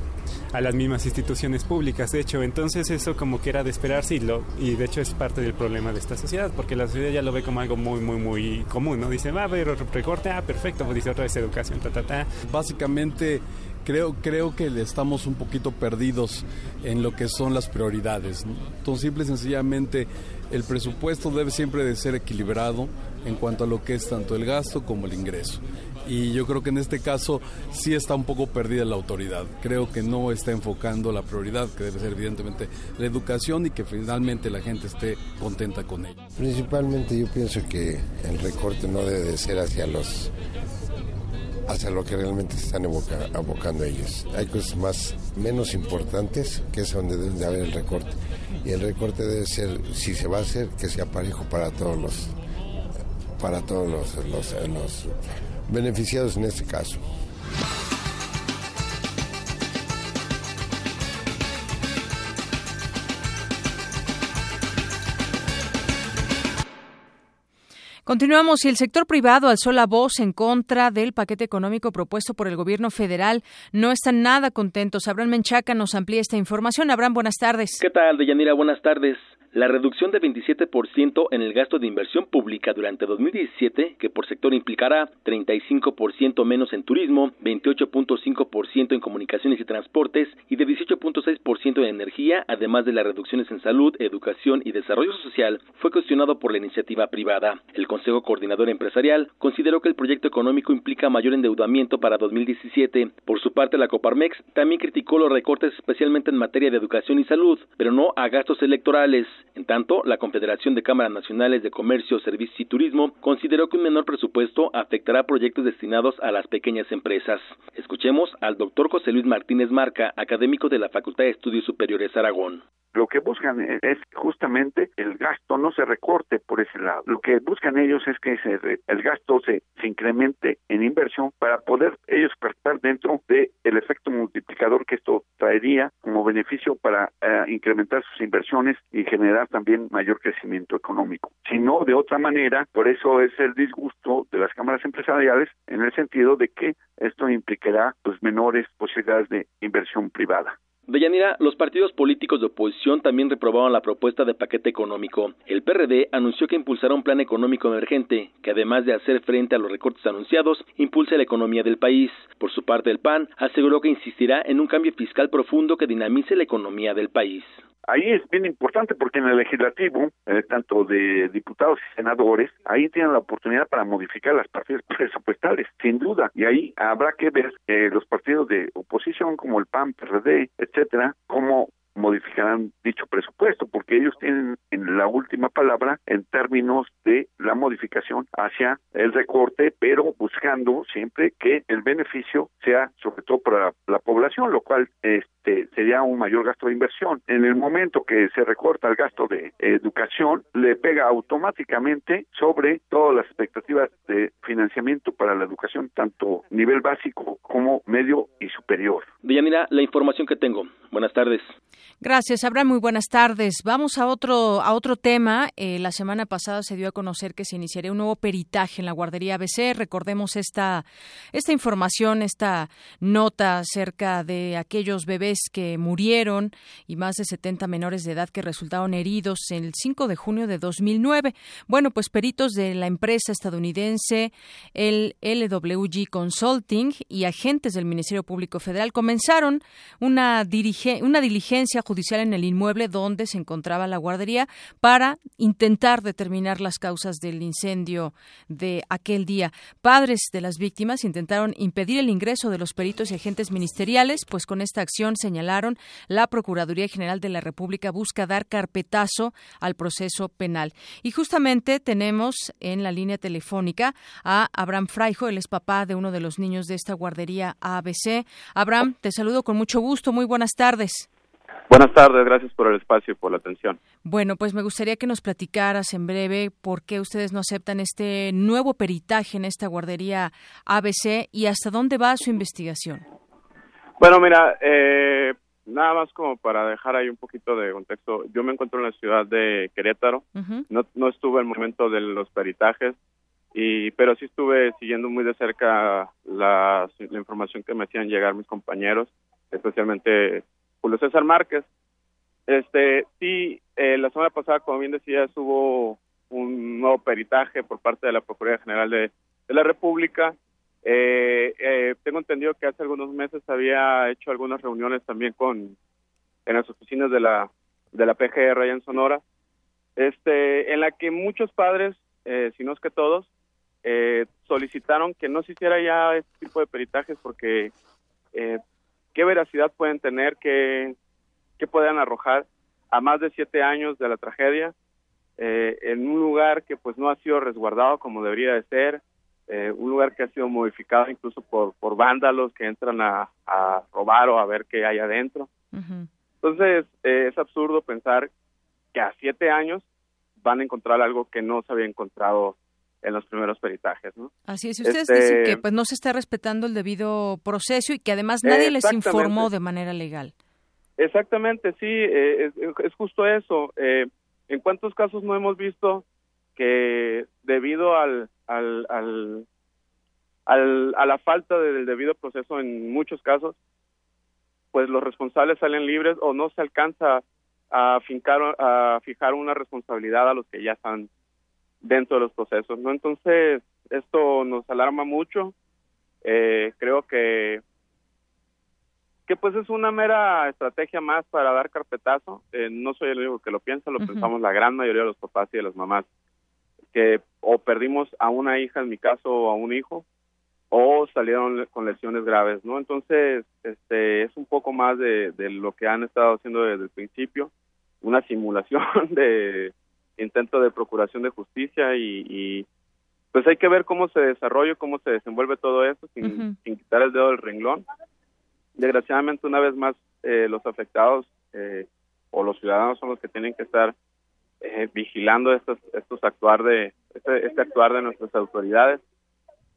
a las mismas instituciones públicas, de hecho, entonces eso como que era de esperarse y, lo, y de hecho es parte del problema de esta sociedad, porque la sociedad ya lo ve como algo muy, muy, muy común, ¿no? Dice, va a haber recorte, ah, perfecto, pues dice otra vez educación, ta, ta, ta. Básicamente creo, creo que estamos un poquito perdidos en lo que son las prioridades. Entonces, simple y sencillamente, el presupuesto debe siempre de ser equilibrado en cuanto a lo que es tanto el gasto como el ingreso. Y yo creo que en este caso sí está un poco perdida la autoridad. Creo que no está enfocando la prioridad, que debe ser evidentemente la educación y que finalmente la gente esté contenta con ello. Principalmente yo pienso que el recorte no debe de ser hacia los hacia lo que realmente están abocando ellos. Hay cosas más menos importantes que es donde debe de haber el recorte. Y el recorte debe ser, si se va a hacer, que sea parejo para todos los para todos los, los beneficiados en este caso. Continuamos. Si el sector privado alzó la voz en contra del paquete económico propuesto por el gobierno federal, no están nada contentos. Abraham Menchaca nos amplía esta información. Abraham, buenas tardes. ¿Qué tal, Deyanira? Buenas tardes. La reducción de 27% en el gasto de inversión pública durante 2017, que por sector implicará 35% menos en turismo, 28.5% en comunicaciones y transportes y de 18.6% en energía, además de las reducciones en salud, educación y desarrollo social, fue cuestionado por la iniciativa privada. El Consejo Coordinador Empresarial consideró que el proyecto económico implica mayor endeudamiento para 2017. Por su parte, la Coparmex también criticó los recortes especialmente en materia de educación y salud, pero no a gastos electorales. En tanto, la Confederación de Cámaras Nacionales de Comercio, Servicios y Turismo consideró que un menor presupuesto afectará proyectos destinados a las pequeñas empresas. Escuchemos al doctor José Luis Martínez Marca, académico de la Facultad de Estudios Superiores Aragón. Lo que buscan es justamente el gasto no se recorte por ese lado. Lo que buscan ellos es que el gasto se, se incremente en inversión para poder ellos estar dentro del el efecto multiplicador que esto traería como beneficio para eh, incrementar sus inversiones y generar también mayor crecimiento económico. Si no, de otra manera, por eso es el disgusto de las cámaras empresariales en el sentido de que esto implicará pues menores posibilidades de inversión privada. Deyanira, los partidos políticos de oposición también reprobaron la propuesta de paquete económico. El PRD anunció que impulsará un plan económico emergente, que además de hacer frente a los recortes anunciados, impulse la economía del país. Por su parte, el PAN aseguró que insistirá en un cambio fiscal profundo que dinamice la economía del país ahí es bien importante porque en el legislativo, eh, tanto de diputados y senadores, ahí tienen la oportunidad para modificar las partidas presupuestales, sin duda. Y ahí habrá que ver eh, los partidos de oposición como el PAN, PRD, etcétera, cómo modificarán dicho presupuesto, porque ellos tienen en la última palabra en términos de la modificación hacia el recorte, pero buscando siempre que el beneficio sea sobre todo para la población, lo cual este sería un mayor gasto de inversión. En el momento que se recorta el gasto de educación, le pega automáticamente sobre todas las expectativas de financiamiento para la educación, tanto nivel básico como medio y superior. Villanira, la información que tengo. Buenas tardes. Gracias, Abraham. Muy buenas tardes. Vamos a otro a otro tema. Eh, la semana pasada se dio a conocer que se iniciaría un nuevo peritaje en la guardería ABC. Recordemos esta esta información, esta nota acerca de aquellos bebés que murieron y más de 70 menores de edad que resultaron heridos el 5 de junio de 2009. Bueno, pues peritos de la empresa estadounidense el LWG Consulting y agentes del Ministerio Público Federal comenzaron una, una diligencia judicial en el inmueble donde se encontraba la guardería para intentar determinar las causas del incendio de aquel día. Padres de las víctimas intentaron impedir el ingreso de los peritos y agentes ministeriales, pues con esta acción señalaron la Procuraduría General de la República busca dar carpetazo al proceso penal. Y justamente tenemos en la línea telefónica a Abraham Fraijo, él es papá de uno de los niños de esta guardería ABC. Abraham, te saludo con mucho gusto. Muy buenas tardes. Buenas tardes, gracias por el espacio y por la atención. Bueno, pues me gustaría que nos platicaras en breve por qué ustedes no aceptan este nuevo peritaje en esta guardería ABC y hasta dónde va su investigación. Bueno, mira, eh, nada más como para dejar ahí un poquito de contexto, yo me encuentro en la ciudad de Querétaro, no, no estuve en el momento de los peritajes, y pero sí estuve siguiendo muy de cerca la, la información que me hacían llegar mis compañeros, especialmente Julio César Márquez. Este, sí, eh, la semana pasada, como bien decías, hubo un nuevo peritaje por parte de la Procuraduría General de, la República. Eh, eh, tengo entendido que hace algunos meses había hecho algunas reuniones también con en las oficinas de la de la PGR allá en Sonora, este, en la que muchos padres, si no es que todos, solicitaron que no se hiciera ya este tipo de peritajes porque qué veracidad pueden tener, qué, qué pueden arrojar a más de siete años de la tragedia eh, en un lugar que pues no ha sido resguardado como debería de ser, eh, un lugar que ha sido modificado incluso por, por vándalos que entran a, robar o a ver qué hay adentro. Entonces eh, es absurdo pensar que a siete años van a encontrar algo que no se había encontrado en los primeros peritajes, ¿no? Así es. Ustedes dicen que este pues no se está respetando el debido proceso y que además nadie les informó de manera legal. Exactamente, sí, eh, es, justo eso. Eh, ¿En cuántos casos no hemos visto que debido al, al, al, al a la falta del debido proceso en muchos casos, pues los responsables salen libres o no se alcanza a, fincar, a fijar una responsabilidad a los que ya están dentro de los procesos, ¿no? Entonces, esto nos alarma mucho. Eh, creo que que pues es una mera estrategia más para dar carpetazo. Eh, no soy el único que lo piensa, lo pensamos la gran mayoría de los papás y de las mamás, que o perdimos a una hija, en mi caso, o a un hijo, o salieron con lesiones graves, ¿no? Entonces, este es un poco más de, de lo que han estado haciendo desde el principio, una simulación de, intento de procuración de justicia y, pues hay que ver cómo se desarrolla, cómo se desenvuelve todo eso sin, quitar el dedo del renglón. Desgraciadamente, una vez más, eh, los afectados eh, o los ciudadanos son los que tienen que estar eh, vigilando estos, estos actuar de este, este, actuar de nuestras autoridades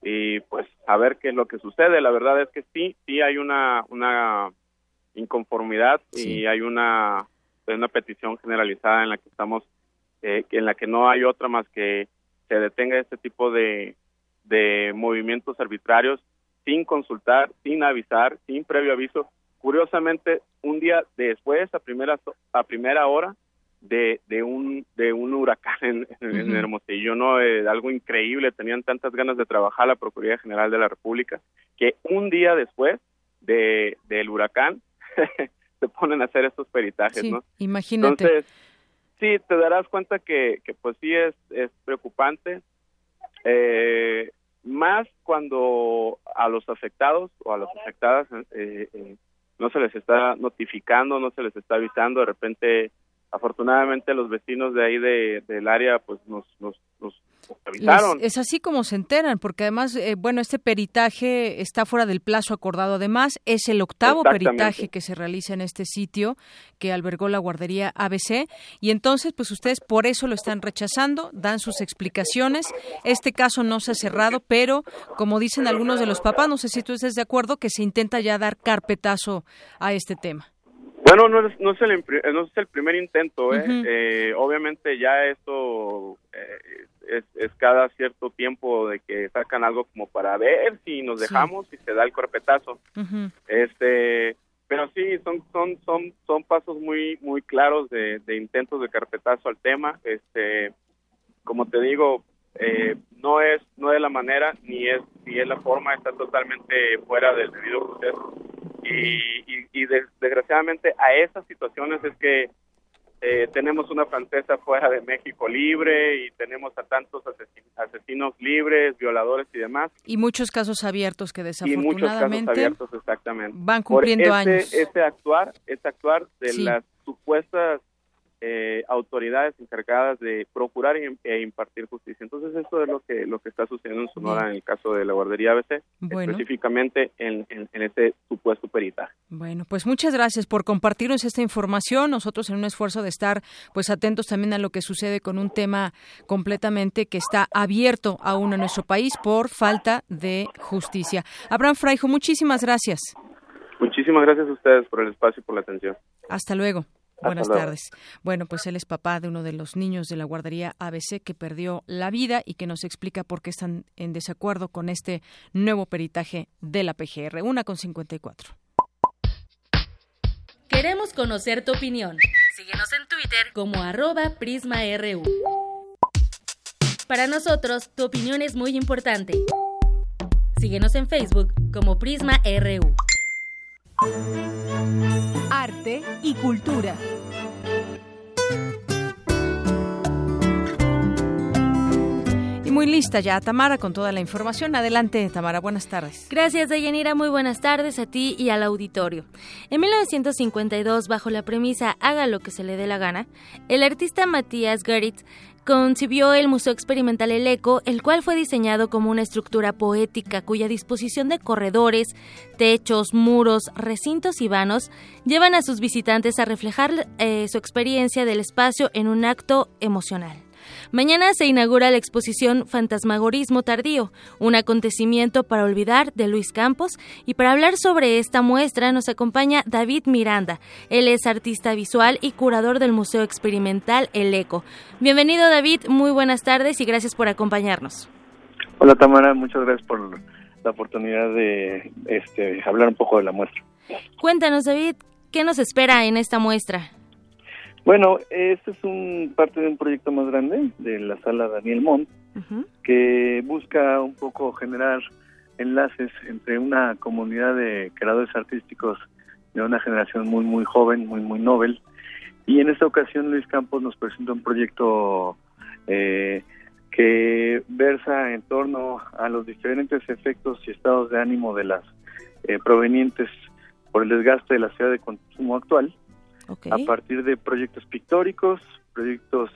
y pues a ver qué es lo que sucede. La verdad es que sí, sí hay una una inconformidad y hay una una petición generalizada en la que estamos eh, en la que no hay otra más que se detenga este tipo de de movimientos arbitrarios sin consultar, sin avisar, sin previo aviso. Curiosamente, un día después, a primera a primera hora, de, de un de un huracán en, en, Hermosillo, ¿no? Eh, algo increíble, tenían tantas ganas de trabajar la Procuraduría General de la República que un día después de del huracán se ponen a hacer estos peritajes, ¿no? Imagínate. Entonces, sí, te darás cuenta que, que pues sí es, es preocupante, eh, más cuando a los afectados o a las afectadas eh, eh, no se les está notificando, no se les está avisando, de repente afortunadamente los vecinos de ahí de, del área pues nos, nos, nos es así como se enteran, porque además, eh, bueno, este peritaje está fuera del plazo acordado. Además, es el octavo peritaje que se realiza en este sitio que albergó la guardería ABC. Y entonces, pues ustedes por eso lo están rechazando, dan sus explicaciones. Este caso no se ha cerrado, pero como dicen algunos de los papás, no sé si tú estás de acuerdo, que se intenta ya dar carpetazo a este tema. Bueno, no es, no es, el, no es el primer intento, ¿eh? eh obviamente ya esto eh, es, es, cada cierto tiempo de que sacan algo como para ver si nos dejamos y se da el corpetazo. Este, pero sí, son son son son pasos muy muy claros de, de intentos de carpetazo al tema. Este, como te digo, eh, no es no es la manera ni es ni es la forma, está totalmente fuera del debido proceso y, y, desgraciadamente a esas situaciones es que eh, tenemos una francesa fuera de México libre y tenemos a tantos asesinos libres, violadores y demás. Y muchos casos abiertos que desafortunadamente y muchos casos abiertos, exactamente. van cumpliendo Por años. Ese actuar, ese actuar de las supuestas eh, autoridades encargadas de procurar e impartir justicia. Entonces esto es lo que lo que está sucediendo en Sonora en el caso de la guardería ABC, específicamente en, en, este supuesto peritaje. Bueno, pues muchas gracias por compartirnos esta información. Nosotros en un esfuerzo de estar pues atentos también a lo que sucede con un tema completamente que está abierto aún en nuestro país por falta de justicia. Abraham Fraijo, muchísimas gracias. Muchísimas gracias a ustedes por el espacio y por la atención. Hasta luego. Buenas tardes. Bueno, pues él es papá de uno de los niños de la guardería ABC que perdió la vida y que nos explica por qué están en desacuerdo con este nuevo peritaje de la PGR. Una con 54. Queremos conocer tu opinión. Síguenos en Twitter como arroba PrismaRU. Para nosotros, tu opinión es muy importante. Síguenos en Facebook como PrismaRU. Arte y cultura. Y muy lista ya Tamara con toda la información. Adelante, Tamara, buenas tardes. Gracias, Deyanira. Muy buenas tardes a ti y al auditorio. En 1952, bajo la premisa Haga lo que se le dé la gana, el artista Matías Geritz concibió el Museo Experimental El Eco, el cual fue diseñado como una estructura poética cuya disposición de corredores, techos, muros, recintos y vanos llevan a sus visitantes a reflejar eh, su experiencia del espacio en un acto emocional. Mañana se inaugura la exposición Fantasmagorismo Tardío, un acontecimiento para olvidar de Luis Campos, y para hablar sobre esta muestra nos acompaña David Miranda. Él es artista visual y curador del Museo Experimental El Eco. Bienvenido David, muy buenas tardes y gracias por acompañarnos. Hola Tamara, muchas gracias por la oportunidad de este, hablar un poco de la muestra. Cuéntanos David, ¿qué nos espera en esta muestra? Bueno, este es un parte de un proyecto más grande de la sala Daniel Montt, que busca un poco generar enlaces entre una comunidad de creadores artísticos de una generación muy, muy joven, muy, muy novel. Y en esta ocasión Luis Campos nos presenta un proyecto eh, que versa en torno a los diferentes efectos y estados de ánimo de las eh, provenientes por el desgaste de la ciudad de consumo actual a partir de proyectos pictóricos, proyectos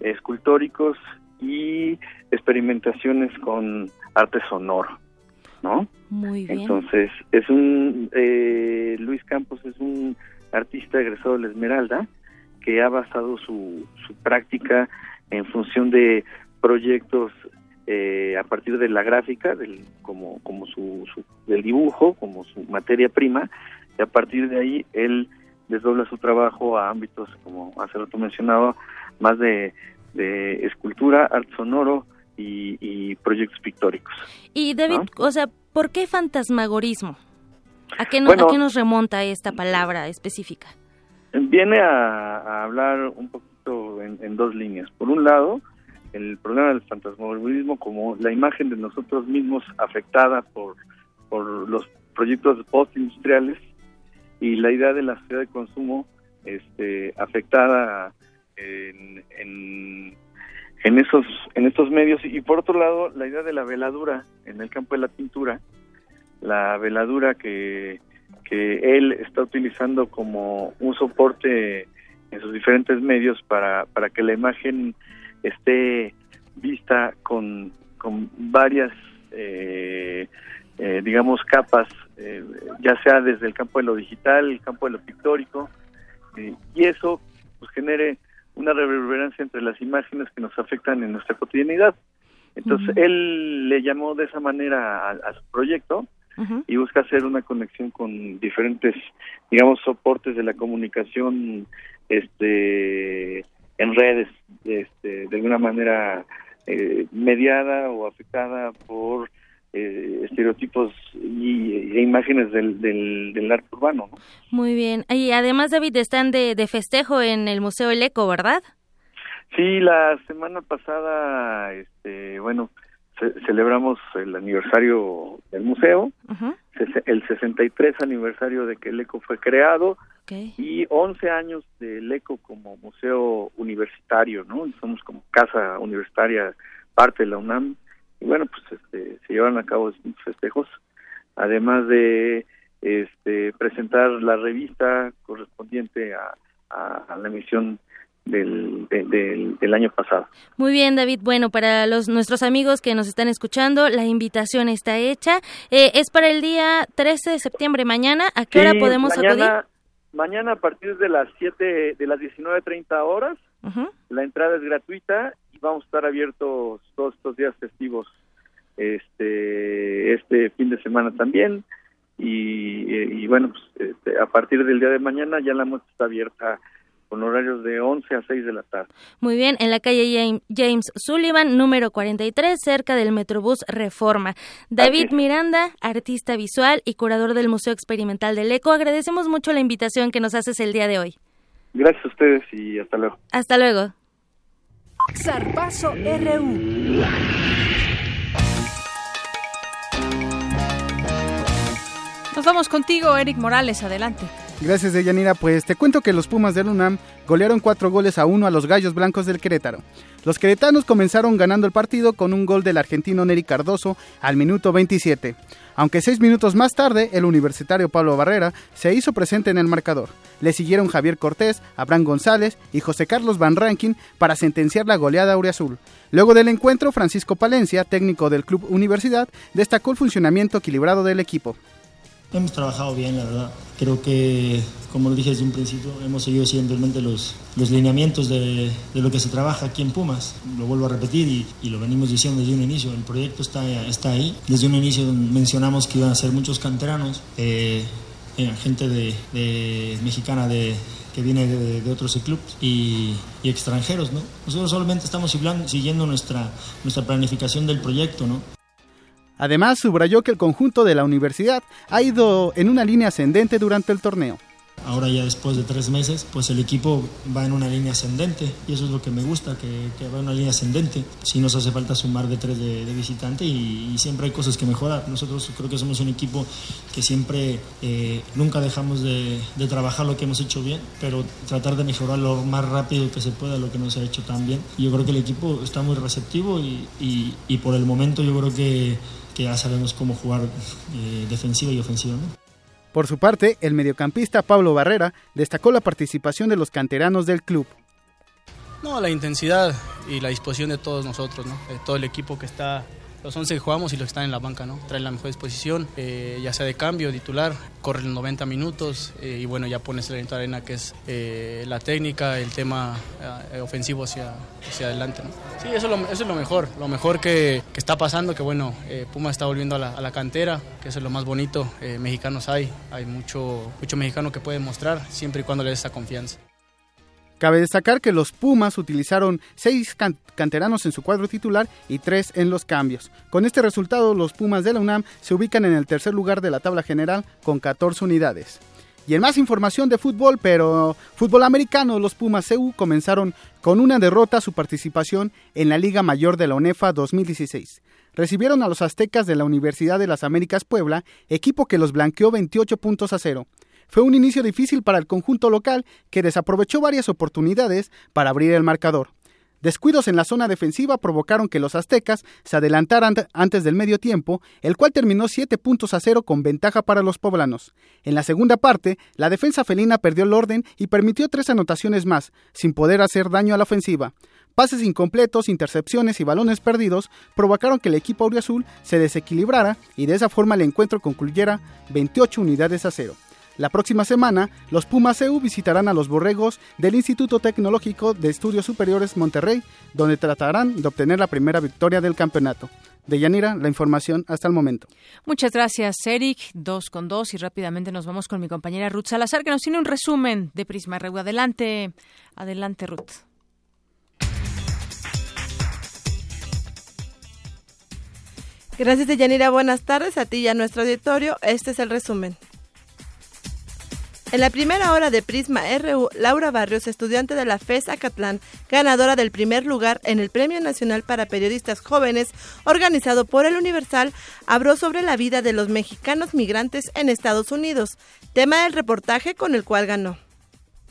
escultóricos y experimentaciones con arte sonoro, ¿no? Muy bien. Entonces, es un, eh, Luis Campos es un artista egresado de la Esmeralda, que ha basado su, su práctica en función de proyectos eh, a partir de la gráfica, del, como, como su, del dibujo, como su materia prima, y a partir de ahí él desdobla su trabajo a ámbitos, como hace rato mencionaba, más de, de escultura, arte sonoro y, proyectos pictóricos. Y David, o sea, ¿por qué fantasmagorismo? ¿A qué, ¿A qué nos remonta esta palabra específica? Viene a, hablar un poquito en, dos líneas. Por un lado, el problema del fantasmagorismo como la imagen de nosotros mismos afectada por, por los proyectos postindustriales y la idea de la sociedad de consumo este, afectada en, en, esos en estos medios. Y por otro lado la idea de la veladura en el campo de la pintura la veladura que, que él está utilizando como un soporte en sus diferentes medios para, para que la imagen esté vista con, con varias, eh, eh, digamos, capas, eh, ya sea desde el campo de lo digital, el campo de lo pictórico, y eso pues genere una reverberancia entre las imágenes que nos afectan en nuestra cotidianidad. Entonces, él le llamó de esa manera a, su proyecto y busca hacer una conexión con diferentes, digamos, soportes de la comunicación este en redes este, de alguna manera eh, mediada o afectada por eh, estereotipos y, e imágenes del, del, arte urbano. Muy bien. Y además, David, están de, de festejo en el Museo El Eco, ¿verdad? Sí, la semana pasada, este, bueno, celebramos el aniversario del museo, el 63 aniversario de que el ECO fue creado y 11 años del ECO como museo universitario, ¿no? Somos como casa universitaria, parte de la UNAM. Y bueno, pues este, se llevan a cabo festejos, además de este, presentar la revista correspondiente a, a la emisión del, del, año pasado. Muy bien, David. Bueno, para los nuestros amigos que nos están escuchando, la invitación está hecha. Eh, es para el día 13 de septiembre, mañana. ¿A qué hora podemos mañana, acudir? Mañana a partir de las 7, de las 19.30 horas. La entrada es gratuita y vamos a estar abiertos todos estos días festivos este este fin de semana también y, bueno pues, este, a partir del día de mañana ya la muestra está abierta con horarios de 11 a 6 de la tarde. Muy bien, en la calle James Sullivan, número 43, cerca del Metrobús Reforma. David Miranda, artista visual y curador del Museo Experimental del ECO, agradecemos mucho la invitación que nos haces el día de hoy. Gracias a ustedes y hasta luego. Hasta luego. RU. Nos vamos contigo, Eric Morales, adelante. Gracias, Deyanira. Pues te cuento que los Pumas del UNAM golearon cuatro goles a uno a los Gallos Blancos del Querétaro. Los queretanos comenzaron ganando el partido con un gol del argentino Neri Cardoso al minuto 27. Aunque seis minutos más tarde, el universitario Pablo Barrera se hizo presente en el marcador. Le siguieron Javier Cortés, Abraham González y José Carlos Van Rankin para sentenciar la goleada Auriazul. Luego del encuentro, Francisco Palencia, técnico del Club Universidad, destacó el funcionamiento equilibrado del equipo. Hemos trabajado bien, la verdad. Creo que, como lo dije desde un principio, hemos seguido simplemente los, los lineamientos de, de, lo que se trabaja aquí en Pumas. Lo vuelvo a repetir y, y, lo venimos diciendo desde un inicio. El proyecto está, está ahí. Desde un inicio mencionamos que iban a ser muchos canteranos, eh, eh, gente de, de mexicana de, que viene de, otros clubes y, y, extranjeros, ¿no? Nosotros solamente estamos siguiendo nuestra, nuestra planificación del proyecto, ¿no? Además, subrayó que el conjunto de la universidad ha ido en una línea ascendente durante el torneo. Ahora ya después de tres meses, pues el equipo va en una línea ascendente y eso es lo que me gusta, que, va en una línea ascendente. Si nos hace falta sumar de tres de, visitante y, siempre hay cosas que mejorar. Nosotros creo que somos un equipo que siempre, eh, nunca dejamos de, trabajar lo que hemos hecho bien, pero tratar de mejorar lo más rápido que se pueda lo que no se ha hecho tan bien. Y yo creo que el equipo está muy receptivo y, y por el momento yo creo que que ya sabemos cómo jugar eh, defensiva y ofensivamente. Por su parte, el mediocampista Pablo Barrera destacó la participación de los canteranos del club. No, la intensidad y la disposición de todos nosotros, ¿no? de todo el equipo que está los 11 que jugamos y los que están en la banca, ¿no? Traen la mejor disposición, eh, ya sea de cambio, titular, corren los 90 minutos eh, y bueno, ya pones el de arena que es eh, la técnica, el tema ofensivo hacia, hacia adelante, ¿no? Sí, eso es, lo, mejor, lo mejor que, que está pasando, que bueno, Puma está volviendo a la, a la, cantera, que eso es lo más bonito, mexicanos hay, hay mucho, mucho mexicano que puede mostrar siempre y cuando le des esa confianza. Cabe destacar que los Pumas utilizaron seis canteranos en su cuadro titular y tres en los cambios. Con este resultado, los Pumas de la UNAM se ubican en el tercer lugar de la tabla general con 14 unidades. Y en más información de fútbol, pero fútbol americano, los Pumas CU comenzaron con una derrota su participación en la Liga Mayor de la UNEFA 2016. Recibieron a los Aztecas de la Universidad de las Américas Puebla, equipo que los blanqueó 28 puntos a cero. Fue un inicio difícil para el conjunto local que desaprovechó varias oportunidades para abrir el marcador. Descuidos en la zona defensiva provocaron que los aztecas se adelantaran antes del medio tiempo, el cual terminó 7 puntos a cero con ventaja para los poblanos. En la segunda parte, la defensa felina perdió el orden y permitió tres anotaciones más, sin poder hacer daño a la ofensiva. Pases incompletos, intercepciones y balones perdidos provocaron que el equipo auriazul se desequilibrara y de esa forma el encuentro concluyera 28 unidades a cero. La próxima semana, los Pumas EU visitarán a los borregos del Instituto Tecnológico de Estudios Superiores Monterrey, donde tratarán de obtener la primera victoria del campeonato. De Yanira, la información hasta el momento. Muchas gracias, Eric. Dos con dos y rápidamente nos vamos con mi compañera Ruth Salazar, que nos tiene un resumen de Prisma RU. Adelante, adelante, Ruth. Gracias, Deyanira. Buenas tardes a ti y a nuestro auditorio. Este es el resumen. En la primera hora de Prisma RU, Laura Barrios, estudiante de la FES Acatlán, ganadora del primer lugar en el Premio Nacional para Periodistas Jóvenes, organizado por el Universal, habló sobre la vida de los mexicanos migrantes en Estados Unidos, tema del reportaje con el cual ganó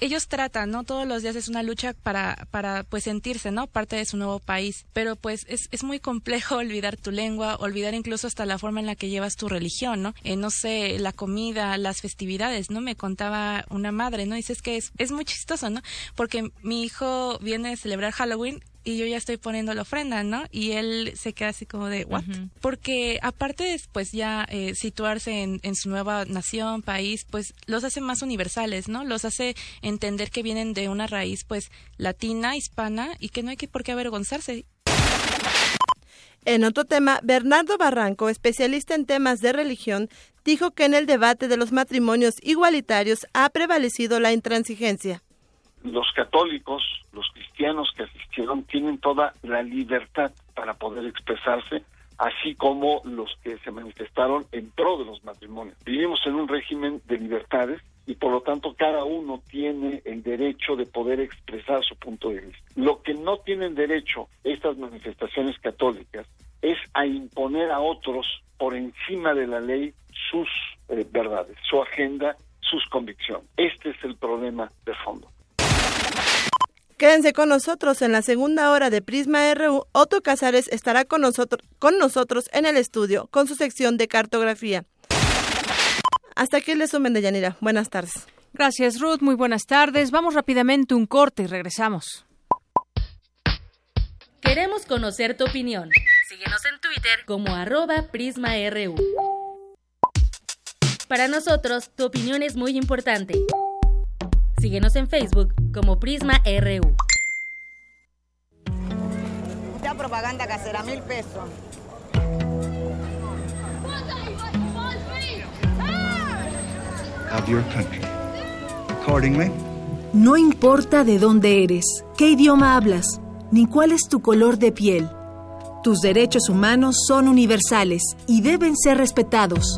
ellos tratan, ¿no? Todos los días es una lucha para, para pues sentirse, ¿no? Parte de su nuevo país. Pero pues es, es muy complejo olvidar tu lengua, olvidar incluso hasta la forma en la que llevas tu religión, ¿no? Eh, no sé, la comida, las festividades, ¿no? Me contaba una madre, ¿no? Dices que es, es muy chistoso, ¿no? Porque mi hijo viene a celebrar Halloween y yo ya estoy poniendo la ofrenda, ¿no? Y él se queda así como de, ¿what? Porque aparte de pues ya eh, situarse en, en, su nueva nación, país, pues los hace más universales, ¿no? Los hace entender que vienen de una raíz pues latina, hispana y que no hay que por qué avergonzarse. En otro tema, Bernardo Barranco, especialista en temas de religión, dijo que en el debate de los matrimonios igualitarios ha prevalecido la intransigencia los católicos, los que asistieron, tienen toda la libertad para poder expresarse, así como los que se manifestaron en pro de los matrimonios. Vivimos en un régimen de libertades y por lo tanto cada uno tiene el derecho de poder expresar su punto de vista. Lo que no tienen derecho estas manifestaciones católicas es a imponer a otros por encima de la ley sus eh, verdades, su agenda, sus convicciones. Este es el problema de fondo. Quédense con nosotros en la segunda hora de Prisma RU. Otto Casares estará con nosotros, con nosotros en el estudio con su sección de cartografía. Hasta aquí el resumen de Yanira. Buenas tardes. Gracias, Ruth. Muy buenas tardes. Vamos rápidamente un corte y regresamos. Queremos conocer tu opinión. Síguenos en Twitter como arroba PrismaRU. Para nosotros, tu opinión es muy importante. Síguenos en Facebook como Prisma RU. Propaganda casera, mil pesos. Of your country. Accordingly. No importa de dónde eres, qué idioma hablas, ni cuál es tu color de piel. Tus derechos humanos son universales y deben ser respetados.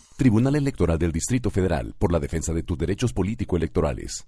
Tribunal Electoral del Distrito Federal por la defensa de tus derechos político-electorales.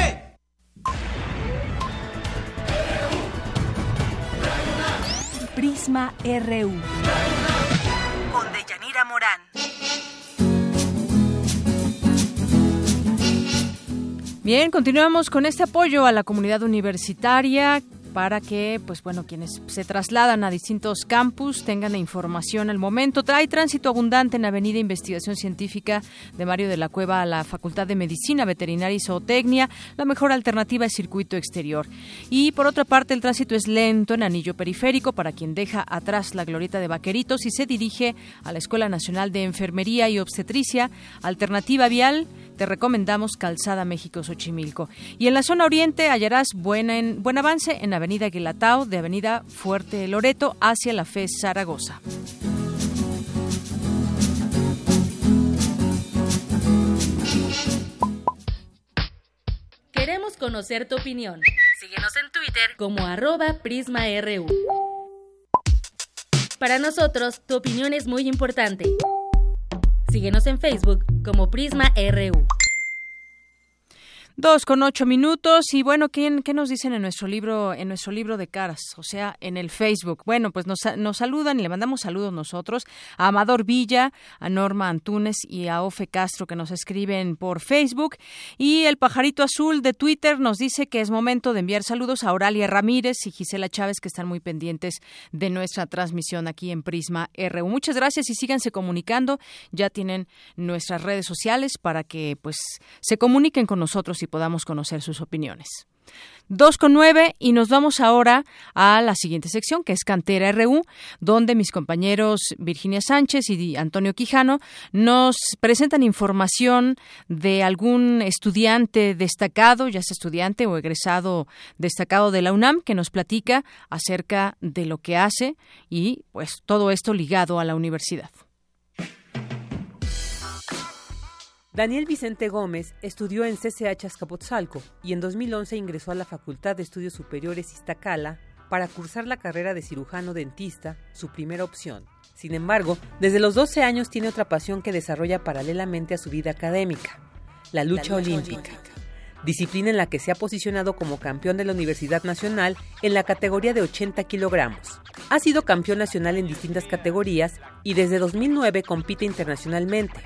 Prisma RU. Con Deyanira Morán. Bien, continuamos con este apoyo a la comunidad universitaria para que, pues bueno, quienes se trasladan a distintos campus tengan información al momento. Trae tránsito abundante en Avenida Investigación Científica de Mario de la Cueva a la Facultad de Medicina Veterinaria y Zootecnia. La mejor alternativa es circuito exterior. Y por otra parte, el tránsito es lento en Anillo Periférico para quien deja atrás la glorieta de Vaqueritos y se dirige a la Escuela Nacional de Enfermería y Obstetricia. Alternativa vial te recomendamos Calzada México Xochimilco. Y en la zona oriente hallarás en, buen avance en Avenida Guilatao de Avenida Fuerte Loreto hacia la FES Zaragoza. Queremos conocer tu opinión. Síguenos en Twitter como arroba PrismaRU. Para nosotros, tu opinión es muy importante. Síguenos en Facebook como Prisma RU. Dos con ocho minutos y bueno, ¿quién, ¿qué nos dicen en nuestro libro, en nuestro libro de caras? O sea, en el Facebook. Bueno, pues nos, nos saludan y le mandamos saludos nosotros a Amador Villa, a Norma Antunes y a Ofe Castro que nos escriben por Facebook. Y el pajarito azul de Twitter nos dice que es momento de enviar saludos a Oralia Ramírez y Gisela Chávez que están muy pendientes de nuestra transmisión aquí en Prisma RU. Muchas gracias y síganse comunicando. Ya tienen nuestras redes sociales para que pues se comuniquen con nosotros y podamos conocer sus opiniones. Dos con nueve y nos vamos ahora a la siguiente sección que es Cantera RU, donde mis compañeros Virginia Sánchez y Antonio Quijano nos presentan información de algún estudiante destacado, ya sea estudiante o egresado destacado de la UNAM, que nos platica acerca de lo que hace y pues todo esto ligado a la universidad. Daniel Vicente Gómez estudió en CCH Azcapotzalco y en 2011 ingresó a la Facultad de Estudios Superiores Iztacala para cursar la carrera de cirujano dentista, su primera opción. Sin embargo, desde los 12 años tiene otra pasión que desarrolla paralelamente a su vida académica, la lucha, la lucha olímpica, olímpica, disciplina en la que se ha posicionado como campeón de la Universidad Nacional en la categoría de 80 kilogramos. Ha sido campeón nacional en distintas categorías y desde 2009 compite internacionalmente,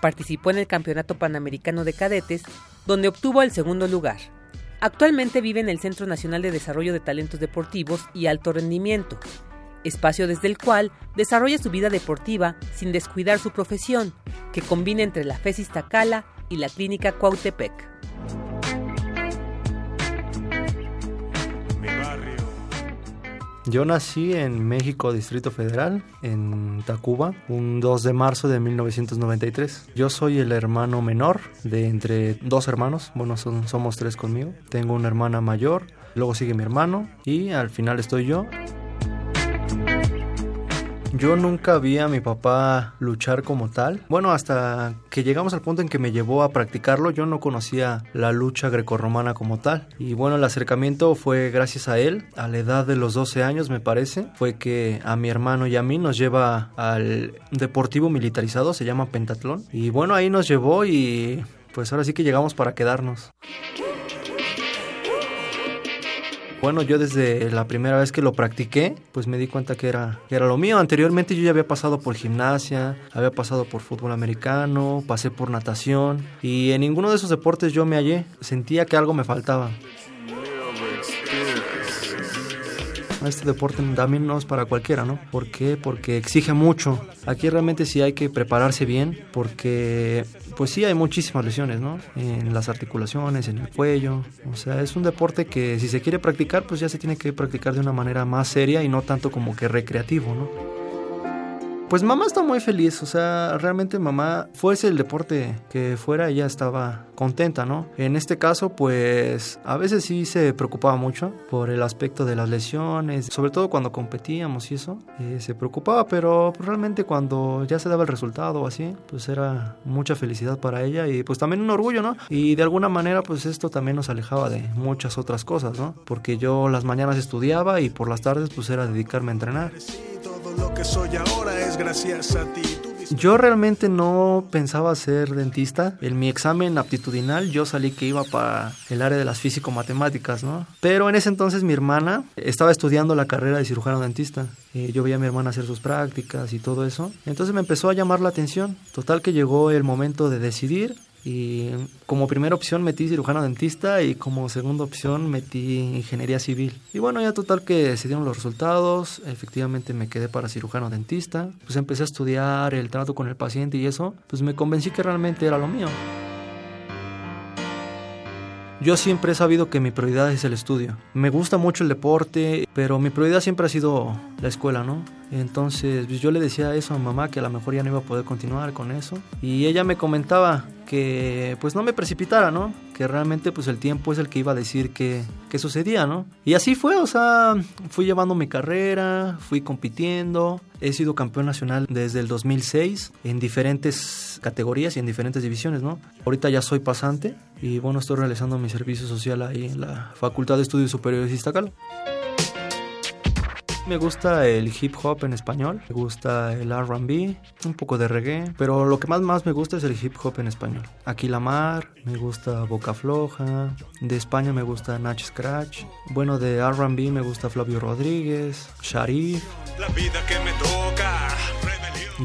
Participó en el Campeonato Panamericano de Cadetes, donde obtuvo el segundo lugar. Actualmente vive en el Centro Nacional de Desarrollo de Talentos Deportivos y Alto Rendimiento, espacio desde el cual desarrolla su vida deportiva sin descuidar su profesión, que combina entre la FES Tacala y la Clínica Cuautepec. Yo nací en México, Distrito Federal, en Tacuba, un 2 de marzo de 1993. Yo soy el hermano menor de entre dos hermanos, bueno, son, somos tres conmigo. Tengo una hermana mayor, luego sigue mi hermano y al final estoy yo. Yo nunca vi a mi papá luchar como tal. Bueno, hasta que llegamos al punto en que me llevó a practicarlo, yo no conocía la lucha grecorromana como tal. Y bueno, el acercamiento fue gracias a él, a la edad de los 12 años me parece, fue que a mi hermano y a mí nos lleva al deportivo militarizado, se llama Pentatlón. Y bueno, ahí nos llevó y pues ahora sí que llegamos para quedarnos. Bueno, yo desde la primera vez que lo practiqué, pues me di cuenta que era, era lo mío. Anteriormente yo ya había pasado por gimnasia, había pasado por fútbol americano, pasé por natación y en ninguno de esos deportes yo me hallé. Sentía que algo me faltaba. Este deporte también no es para cualquiera, ¿no? ¿Por qué? Porque exige mucho. Aquí realmente sí hay que prepararse bien porque pues sí hay muchísimas lesiones, ¿no? En las articulaciones, en el cuello. O sea, es un deporte que si se quiere practicar, pues ya se tiene que practicar de una manera más seria y no tanto como que recreativo, ¿no? Pues mamá está muy feliz, o sea, realmente mamá, fuese el deporte que fuera, ella estaba contenta, ¿no? En este caso, pues a veces sí se preocupaba mucho por el aspecto de las lesiones, sobre todo cuando competíamos y eso, eh, se preocupaba, pero realmente cuando ya se daba el resultado o así, pues era mucha felicidad para ella y pues también un orgullo, ¿no? Y de alguna manera, pues esto también nos alejaba de muchas otras cosas, ¿no? Porque yo las mañanas estudiaba y por las tardes pues era dedicarme a entrenar lo que soy ahora es gracias a ti. Yo realmente no pensaba ser dentista. En mi examen aptitudinal yo salí que iba para el área de las físico-matemáticas, ¿no? Pero en ese entonces mi hermana estaba estudiando la carrera de cirujano dentista. Eh, yo veía a mi hermana hacer sus prácticas y todo eso. Entonces me empezó a llamar la atención. Total que llegó el momento de decidir y como primera opción metí cirujano dentista y como segunda opción metí ingeniería civil. Y bueno, ya total que se dieron los resultados, efectivamente me quedé para cirujano dentista, pues empecé a estudiar el trato con el paciente y eso, pues me convencí que realmente era lo mío. Yo siempre he sabido que mi prioridad es el estudio. Me gusta mucho el deporte, pero mi prioridad siempre ha sido la escuela, ¿no? Entonces pues, yo le decía eso a mamá que a lo mejor ya no iba a poder continuar con eso. Y ella me comentaba que pues no me precipitara, ¿no? Que realmente pues el tiempo es el que iba a decir que, que sucedía, ¿no? Y así fue, o sea, fui llevando mi carrera, fui compitiendo, he sido campeón nacional desde el 2006 en diferentes categorías y en diferentes divisiones, ¿no? Ahorita ya soy pasante y bueno, estoy realizando mi servicio social ahí en la Facultad de Estudios Superiores de. Me gusta el hip hop en español, me gusta el RB, un poco de reggae, pero lo que más, más me gusta es el hip hop en español. Aquí La Mar, me gusta Boca Floja, de España me gusta Nach Scratch, bueno, de RB me gusta Flavio Rodríguez, Sharif. La vida que me toca.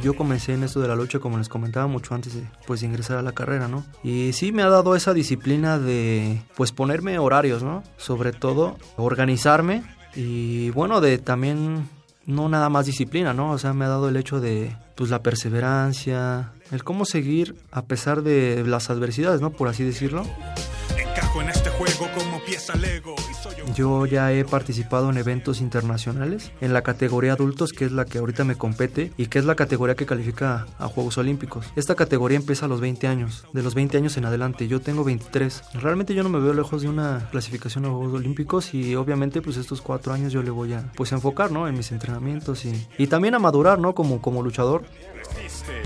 Yo comencé en esto de la lucha, como les comentaba, mucho antes de pues, ingresar a la carrera, ¿no? Y sí me ha dado esa disciplina de, pues, ponerme horarios, ¿no? Sobre todo, organizarme y bueno, de también no nada más disciplina, ¿no? O sea, me ha dado el hecho de pues la perseverancia, el cómo seguir a pesar de las adversidades, ¿no? Por así decirlo. Encajo en juego como pieza Lego. Yo ya he participado en eventos internacionales en la categoría adultos, que es la que ahorita me compete y que es la categoría que califica a Juegos Olímpicos. Esta categoría empieza a los 20 años, de los 20 años en adelante. Yo tengo 23. Realmente yo no me veo lejos de una clasificación a Juegos Olímpicos y obviamente pues estos cuatro años yo le voy a pues enfocar, ¿no? En mis entrenamientos y, y también a madurar, ¿no? Como, como luchador.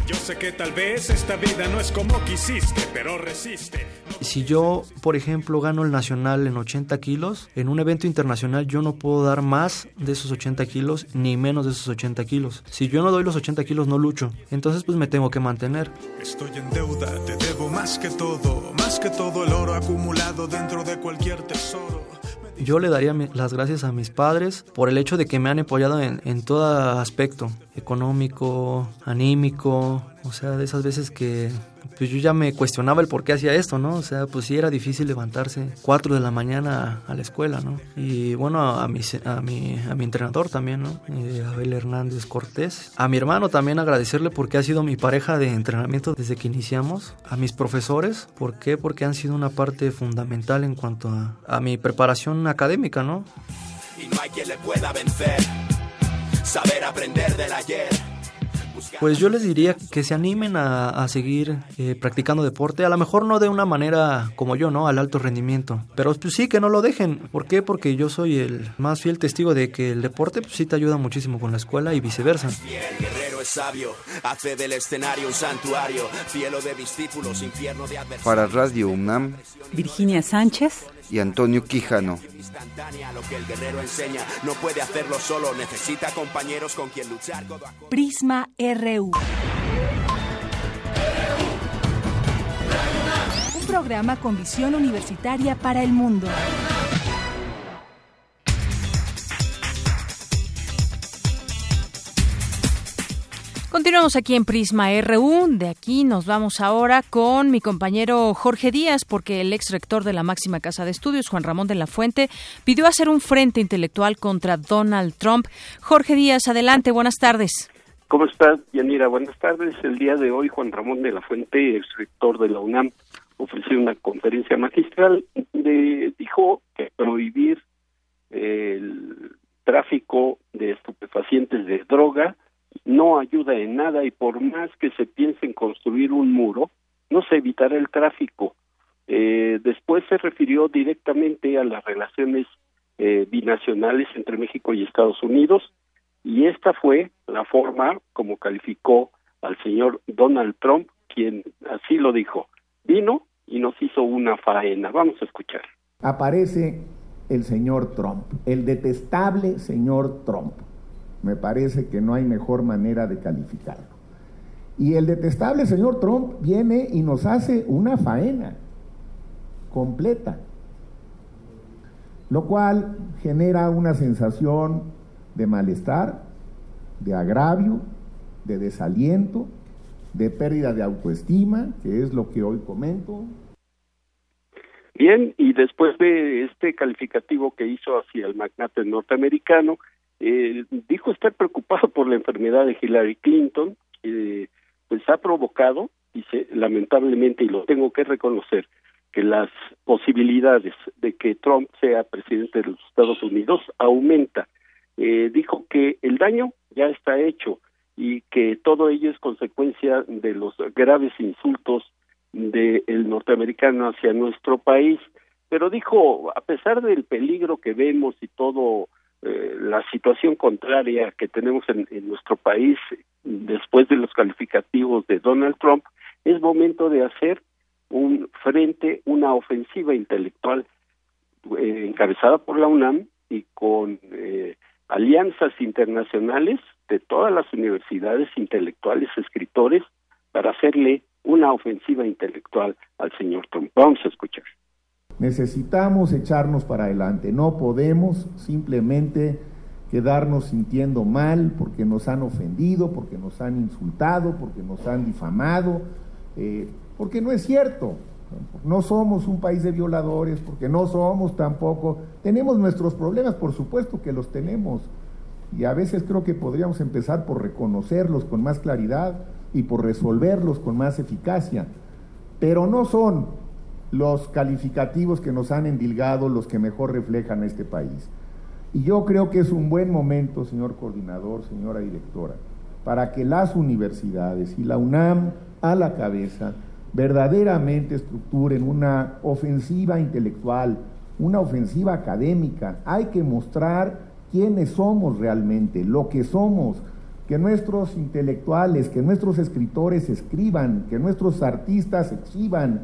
Yo sé que tal vez esta vida no es como quisiste, pero resiste. Si yo, por ejemplo, gano el nacional en 80 kilos, en un evento internacional yo no puedo dar más de esos 80 kilos ni menos de esos 80 kilos. Si yo no doy los 80 kilos no lucho. Entonces pues me tengo que mantener. Estoy en deuda, te debo más que todo, más que todo el oro acumulado dentro de cualquier tesoro. Yo le daría las gracias a mis padres por el hecho de que me han apoyado en, en todo aspecto, económico, anímico, o sea, de esas veces que pues yo ya me cuestionaba el por qué hacía esto, ¿no? O sea, pues sí era difícil levantarse 4 de la mañana a la escuela, ¿no? Y bueno, a mi, a mi, a mi entrenador también, ¿no? Eh, Abel Hernández Cortés. A mi hermano también agradecerle porque ha sido mi pareja de entrenamiento desde que iniciamos. A mis profesores, ¿por qué? Porque han sido una parte fundamental en cuanto a, a mi preparación académica, ¿no? Y no hay quien le pueda vencer, saber aprender del ayer Pues yo les diría que se animen a, seguir eh, practicando deporte, a lo mejor no de una manera como yo, ¿no? Al alto rendimiento, pero pues sí que no lo dejen. ¿Por qué? Porque yo soy el más fiel testigo de que el deporte pues, sí te ayuda muchísimo con la escuela y viceversa. El guerrero es sabio, hace del escenario un santuario, cielo de discípulos, infierno de Para Radio UNAM, Virginia Sánchez y Antonio Quijano. Lo que el guerrero enseña no puede hacerlo solo, necesita compañeros con quien luchar. Prisma RU. Un programa con visión universitaria para el mundo. Continuamos aquí en Prisma RU. De aquí nos vamos ahora con mi compañero Jorge Díaz, porque el ex rector de la máxima casa de estudios, Juan Ramón de la Fuente, pidió hacer un frente intelectual contra Donald Trump. Jorge Díaz, adelante, buenas tardes. ¿Cómo estás, Yanira? Buenas tardes. El día de hoy, Juan Ramón de la Fuente, ex rector de la UNAM, ofreció una conferencia magistral. De, dijo que prohibir el tráfico de estupefacientes de droga no ayuda en nada y por más que se piense en construir un muro, no se evitará el tráfico. Eh, después se refirió directamente a las relaciones eh, binacionales entre México y Estados Unidos y esta fue la forma como calificó al señor Donald Trump, quien así lo dijo, vino y nos hizo una faena. Vamos a escuchar. Aparece el señor Trump, el detestable señor Trump me parece que no hay mejor manera de calificarlo. Y el detestable señor Trump viene y nos hace una faena completa, lo cual genera una sensación de malestar, de agravio, de desaliento, de pérdida de autoestima, que es lo que hoy comento. Bien, y después de este calificativo que hizo hacia el magnate norteamericano, eh, dijo estar preocupado por la enfermedad de Hillary Clinton, que pues ha provocado, dice, lamentablemente, y lo tengo que reconocer, que las posibilidades de que Trump sea presidente de los Estados Unidos aumenta. Eh, dijo que el daño ya está hecho y que todo ello es consecuencia de los graves insultos del norteamericano hacia nuestro país. Pero dijo, a pesar del peligro que vemos y todo eh, la situación contraria que tenemos en, nuestro país después de los calificativos de Donald Trump, es momento de hacer un frente, una ofensiva intelectual eh, encabezada por la UNAM y con eh, alianzas internacionales de todas las universidades intelectuales, escritores, para hacerle una ofensiva intelectual al señor Trump. Vamos a escuchar. Necesitamos echarnos para adelante, no podemos simplemente quedarnos sintiendo mal porque nos han ofendido, porque nos han insultado, porque nos han difamado, eh, porque no es cierto. No somos un país de violadores, porque no somos tampoco. Tenemos nuestros problemas, por supuesto que los tenemos. Y a veces creo que podríamos empezar por reconocerlos con más claridad y por resolverlos con más eficacia. Pero no son los calificativos que nos han endilgado los que mejor reflejan este país. Y yo creo que es un buen momento, señor coordinador, señora directora, para que las universidades y la UNAM a la cabeza verdaderamente estructuren una ofensiva intelectual, una ofensiva académica. Hay que mostrar quiénes somos realmente, lo que somos, que nuestros intelectuales, que nuestros escritores escriban, que nuestros artistas exhiban,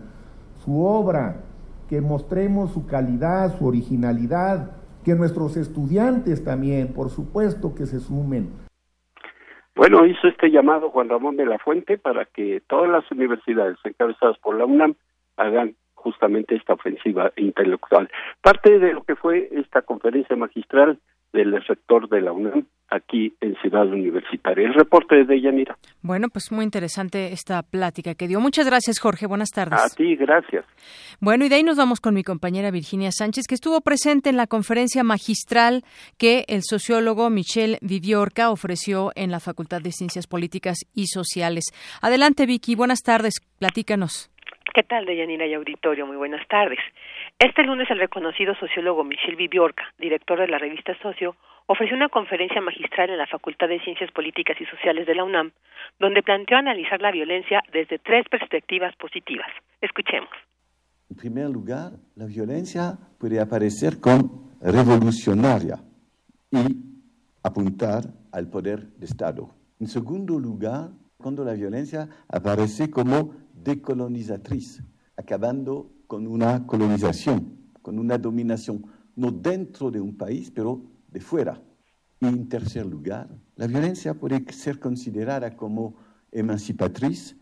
su obra, que mostremos su calidad, su originalidad, que nuestros estudiantes también, por supuesto, que se sumen. Bueno, hizo este llamado Juan Ramón de la Fuente para que todas las universidades encabezadas por la UNAM hagan justamente esta ofensiva intelectual. Parte de lo que fue esta conferencia magistral del sector de la UNAM aquí en Ciudad Universitaria. El reporte de Deyanira. Bueno, pues muy interesante esta plática que dio. Muchas gracias, Jorge. Buenas tardes. A ti, gracias. Bueno, y de ahí nos vamos con mi compañera Virginia Sánchez, que estuvo presente en la conferencia magistral que el sociólogo Michel Viviorca ofreció en la Facultad de Ciencias Políticas y Sociales. Adelante, Vicky. Buenas tardes. Platícanos. ¿Qué tal, Deyanira y auditorio? Muy buenas tardes. Este lunes el reconocido sociólogo Michel Viviorca, director de la revista Socio, ofreció una conferencia magistral en la Facultad de Ciencias Políticas y Sociales de la UNAM, donde planteó analizar la violencia desde tres perspectivas positivas. Escuchemos. En primer lugar, la violencia puede aparecer como revolucionaria y apuntar al poder de Estado. En segundo lugar, cuando la violencia aparece como decolonizatriz, acabando con una colonización, con una dominación, no dentro de un país, pero de fuera. Y en tercer lugar, la violencia puede ser considerada como emancipatriz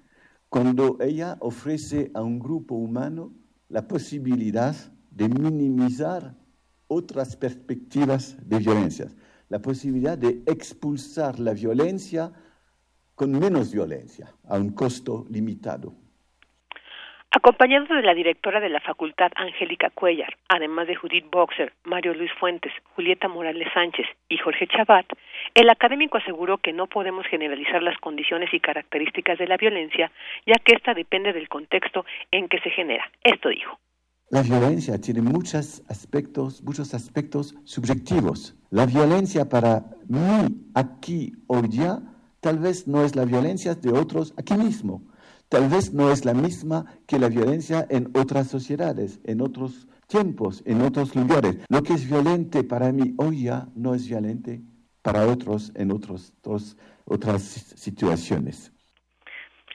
cuando ella ofrece a un grupo humano la posibilidad de minimizar otras perspectivas de violencias, la posibilidad de expulsar la violencia con menos violencia, a un costo limitado. Acompañado de la directora de la facultad Angélica Cuellar, además de Judith Boxer, Mario Luis Fuentes, Julieta Morales Sánchez y Jorge Chabat, el académico aseguró que no podemos generalizar las condiciones y características de la violencia, ya que ésta depende del contexto en que se genera. Esto dijo. La violencia tiene muchos aspectos, muchos aspectos subjetivos. La violencia para mí aquí hoy día tal vez no es la violencia de otros aquí mismo tal vez no es la misma que la violencia en otras sociedades, en otros tiempos, en otros lugares. Lo que es violente para mí hoy ya no es violente para otros en otros, otras situaciones.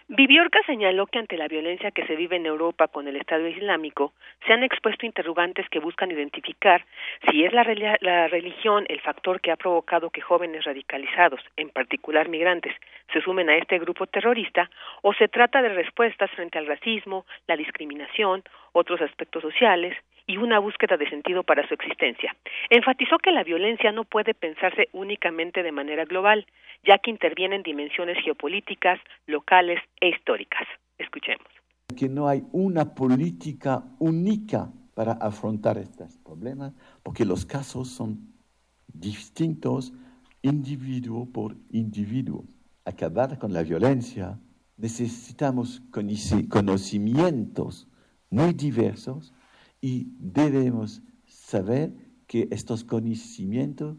Viviorca señaló que ante la violencia que se vive en Europa con el Estado Islámico, se han expuesto interrogantes que buscan identificar si es la, la, religión el factor que ha provocado que jóvenes radicalizados, en particular migrantes, se sumen a este grupo terrorista o se trata de respuestas frente al racismo, la discriminación, otros aspectos sociales y una búsqueda de sentido para su existencia. Enfatizó que la violencia no puede pensarse únicamente de manera global, ya que intervienen dimensiones geopolíticas, locales e históricas. Escuchemos. Que no hay una política única para afrontar estos problemas, porque los casos son distintos individuo por individuo. Acabar con la violencia necesitamos conocimientos muy diversos y debemos saber que estos conocimientos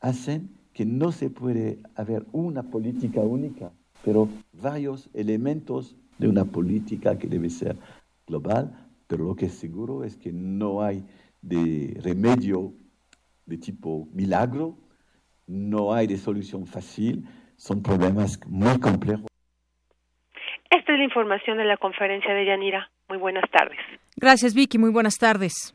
hacen que no se puede haber una política única, pero varios elementos de una política que debe ser global, pero lo que es seguro es que no hay de remedio de tipo milagro, no hay de solución fácil, son problemas muy complejos. Esta es la información de la conferencia de Yanira. Muy buenas tardes. Gracias, Vicky. Muy buenas tardes.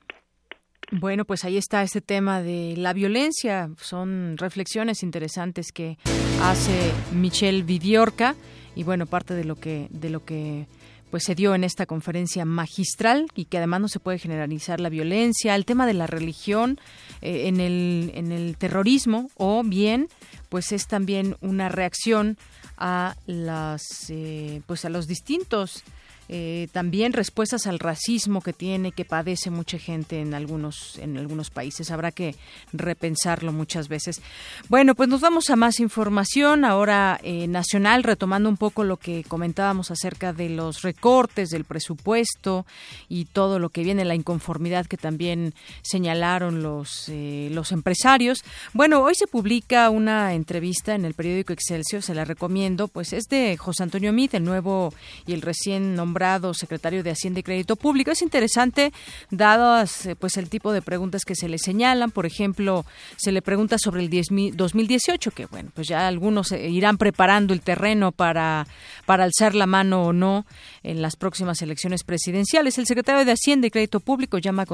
Bueno, pues ahí está este tema de la violencia. Son reflexiones interesantes que hace Michelle Vidiorca y bueno, parte de lo que de lo que pues se dio en esta conferencia magistral y que además no se puede generalizar la violencia, el tema de la religión eh, en el en el terrorismo o bien pues es también una reacción a las eh, pues a los distintos eh, también respuestas al racismo que tiene, que padece mucha gente en algunos, en algunos países. Habrá que repensarlo muchas veces. Bueno, pues nos vamos a más información ahora eh, nacional, retomando un poco lo que comentábamos acerca de los recortes del presupuesto y todo lo que viene, la inconformidad que también señalaron los, eh, los empresarios. Bueno, hoy se publica una entrevista en el periódico Excelsior, se la recomiendo, pues es de José Antonio Mit, el nuevo y el recién nombrado secretario de Hacienda y Crédito Público. Es interesante, dadas eh, pues el tipo de preguntas que se le señalan. Por ejemplo, se le pregunta sobre el 2018, que bueno, pues ya algunos eh, irán preparando el terreno para, para alzar la mano o no en las próximas elecciones presidenciales. El secretario de Hacienda y Crédito Público llama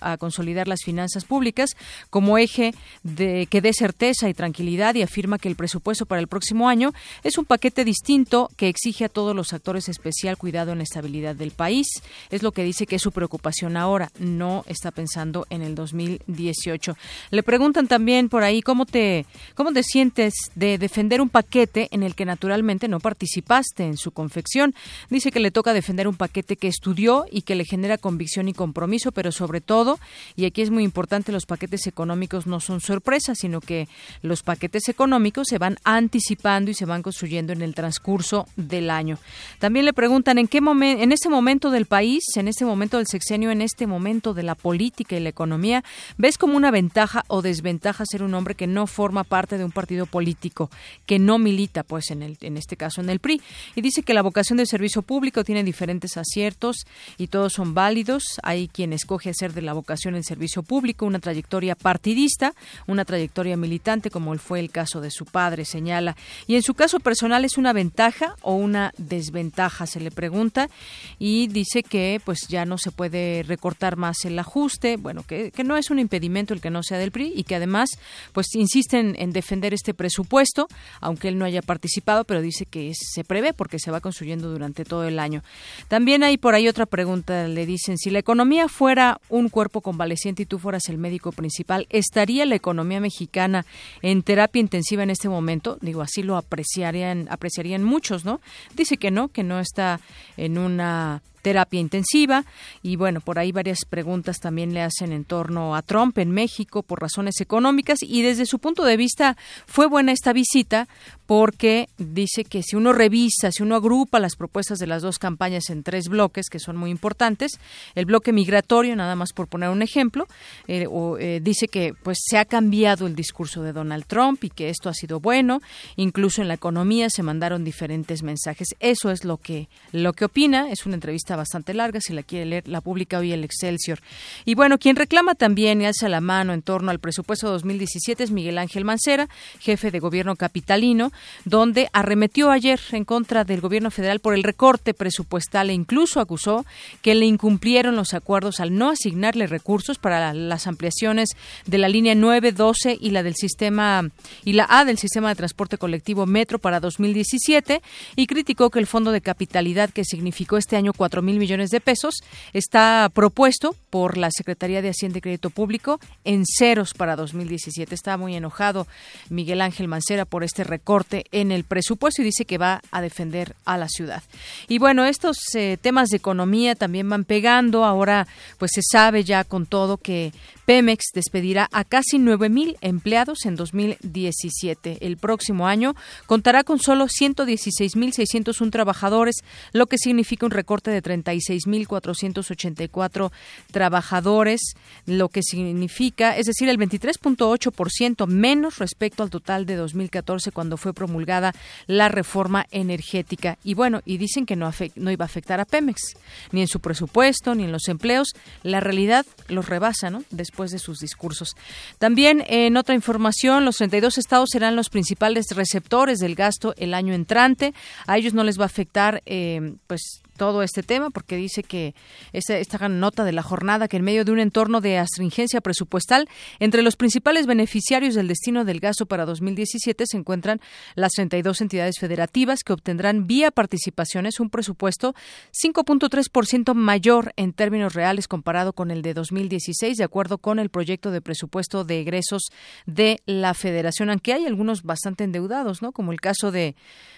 a consolidar las finanzas públicas como eje de que dé certeza y tranquilidad y afirma que el presupuesto para el próximo año es un paquete distinto que exige a todos los actores especial cuidado en estabilidad del país. Es lo que dice que es su preocupación ahora. No está pensando en el 2018. Le preguntan también por ahí cómo te, cómo te sientes de defender un paquete en el que naturalmente no participaste en su confección. Dice que le toca defender un paquete que estudió y que le genera convicción y compromiso, pero sobre todo, y aquí es muy importante, los paquetes económicos no son sorpresas, sino que los paquetes económicos se van anticipando y se van construyendo en el transcurso del año. También le preguntan en qué momento en este momento del país, en este momento del sexenio, en este momento de la política y la economía, ves como una ventaja o desventaja ser un hombre que no forma parte de un partido político, que no milita, pues en el, en este caso en el PRI. Y dice que la vocación del servicio público tiene diferentes aciertos y todos son válidos. Hay quien escoge hacer de la vocación el servicio público una trayectoria partidista, una trayectoria militante, como fue el caso de su padre, señala. Y en su caso personal es una ventaja o una desventaja, se le pregunta, y dice que pues ya no se puede recortar más el ajuste, bueno, que, no es un impedimento el que no sea del PRI y que además pues insisten en defender este presupuesto, aunque él no haya participado, pero dice que se prevé porque se va construyendo durante todo el año. También hay por ahí otra pregunta, le dicen, si la economía fuera un cuerpo convaleciente y tú fueras el médico principal, ¿estaría la economía mexicana en terapia intensiva en este momento? Digo, así lo apreciarían, apreciarían muchos, ¿no? Dice que no, que no está en una terapia intensiva. Y bueno, por ahí varias preguntas también le hacen en torno a Trump en México por razones económicas. Y desde su punto de vista fue buena esta visita porque dice que si uno revisa, si uno agrupa las propuestas de las dos campañas en tres bloques que son muy importantes, el bloque migratorio, nada más por poner un ejemplo, eh, eh, dice que pues se ha cambiado el discurso de Donald Trump y que esto ha sido bueno, incluso en la economía se mandaron diferentes mensajes. Eso es lo que lo que opina, es una entrevista bastante larga, si la quiere leer, la publica hoy el Excelsior. Y bueno, quien reclama también y alza la mano en torno al presupuesto 2017 es Miguel Ángel Mancera, jefe de gobierno capitalino, donde arremetió ayer en contra del gobierno federal por el recorte presupuestal e incluso acusó que le incumplieron los acuerdos al no asignarle recursos para las ampliaciones de la línea 9, 12 y la del sistema y la A del sistema de transporte colectivo Metro para 2017 y criticó que el fondo de capitalidad que significó este año cuatro mil millones de pesos. Está propuesto por la Secretaría de Hacienda y Crédito Público en ceros para 2017. Está muy enojado Miguel Ángel Mancera por este recorte en el presupuesto y dice que va a defender a la ciudad. Y bueno, estos eh, temas de economía también van pegando. Ahora, pues se sabe ya con todo que Pemex despedirá a casi 9.000 empleados en 2017. El próximo año contará con solo 116.601 trabajadores, lo que significa un recorte de 36.484 trabajadores, lo que significa, es decir, el 23.8% menos respecto al total de 2014 cuando fue promulgada la reforma energética. Y bueno, y dicen que no, iba a afectar a Pemex, ni en su presupuesto, ni en los empleos. La realidad los rebasa, ¿no? Después de sus discursos. También en otra información, los 32 estados serán los principales receptores del gasto el año entrante. A ellos no les va a afectar, eh, pues todo este tema porque dice que esta, esta nota de la jornada que en medio de un entorno de astringencia presupuestal entre los principales beneficiarios del destino del gasto para 2017 se encuentran las 32 entidades federativas que obtendrán vía participaciones un presupuesto 5.3% mayor en términos reales comparado con el de 2016 de acuerdo con el proyecto de presupuesto de egresos de la Federación aunque hay algunos bastante endeudados, ¿no? Como el caso de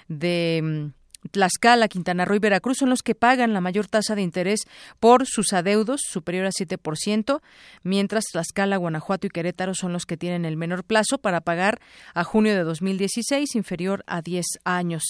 de mm, Tlaxcala, Quintana Roo y Veracruz son los que pagan la mayor tasa de interés por sus adeudos, superior a 7%, mientras Tlaxcala, Guanajuato y Querétaro son los que tienen el menor plazo para pagar a junio de 2016, inferior a 10 años.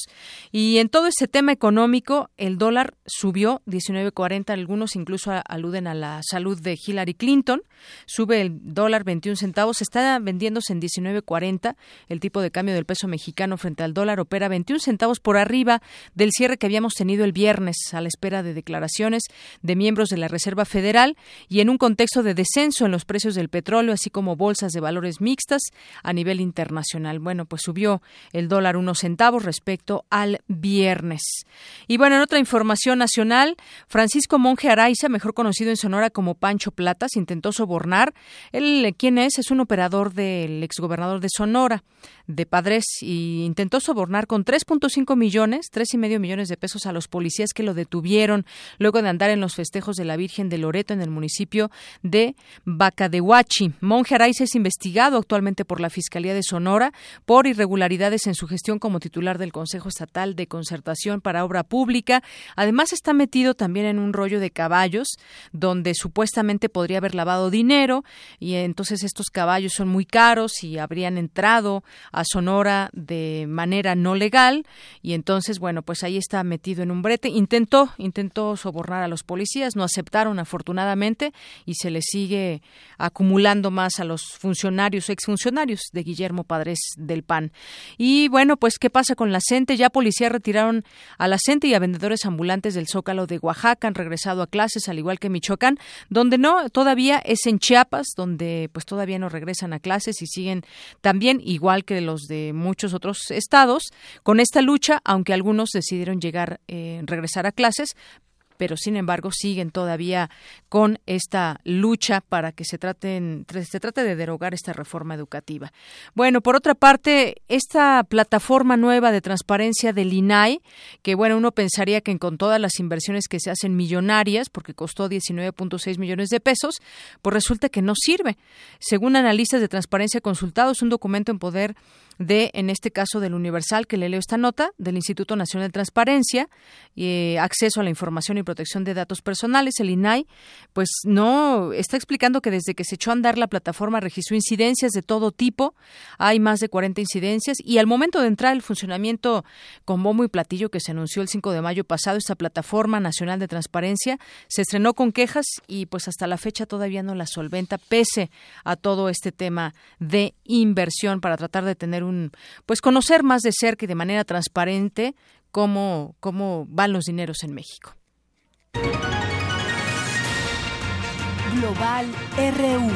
Y en todo ese tema económico, el dólar subió 19.40, algunos incluso aluden a la salud de Hillary Clinton, sube el dólar 21 centavos, está vendiéndose en 19.40, el tipo de cambio del peso mexicano frente al dólar opera 21 centavos por arriba del cierre que habíamos tenido el viernes a la espera de declaraciones de miembros de la Reserva Federal y en un contexto de descenso en los precios del petróleo, así como bolsas de valores mixtas a nivel internacional. Bueno, pues subió el dólar unos centavos respecto al viernes. Y bueno, en otra información nacional, Francisco Monje Araiza, mejor conocido en Sonora como Pancho Platas, intentó sobornar. Él, ¿quién es? Es un operador del exgobernador de Sonora, de Padres, y intentó sobornar con 3.5 millones, y medio millones de pesos a los policías que lo detuvieron luego de andar en los festejos de la Virgen de Loreto en el municipio de Bacadehuachi. Monje Araiza es investigado actualmente por la Fiscalía de Sonora por irregularidades en su gestión como titular del Consejo Estatal de Concertación para Obra Pública. Además está metido también en un rollo de caballos donde supuestamente podría haber lavado dinero y entonces estos caballos son muy caros y habrían entrado a Sonora de manera no legal y entonces bueno pues ahí está metido en un brete. Intentó, intentó sobornar a los policías, no aceptaron afortunadamente y se le sigue acumulando más a los funcionarios, exfuncionarios de Guillermo Padres del PAN. Y bueno, pues ¿qué pasa con la CENTE? Ya policías retiraron a la CENTE y a vendedores ambulantes del Zócalo de Oaxaca, han regresado a clases al igual que Michoacán, donde no todavía es en Chiapas, donde pues todavía no regresan a clases y siguen también igual que los de muchos otros estados con esta lucha, aunque algunos decidieron llegar, eh, regresar a clases, pero sin embargo siguen todavía con esta lucha para que se traten se trate de derogar esta reforma educativa. Bueno, por otra parte, esta plataforma nueva de transparencia del INAI, que bueno, uno pensaría que con todas las inversiones que se hacen millonarias, porque costó 19.6 millones de pesos, pues resulta que no sirve. Según analistas de transparencia consultados, un documento en poder de, en este caso, del Universal, que le leo esta nota, del Instituto Nacional de Transparencia, eh, Acceso a la Información y Protección de Datos Personales, el INAI, pues no, está explicando que desde que se echó a andar la plataforma registró incidencias de todo tipo, hay más de 40 incidencias, y al momento de entrar el funcionamiento con bombo y platillo que se anunció el 5 de mayo pasado, esta plataforma nacional de transparencia se estrenó con quejas y pues hasta la fecha todavía no la solventa, pese a todo este tema de inversión para tratar de tener un pues conocer más de cerca y de manera transparente cómo, cómo van los dineros en México. Global RU.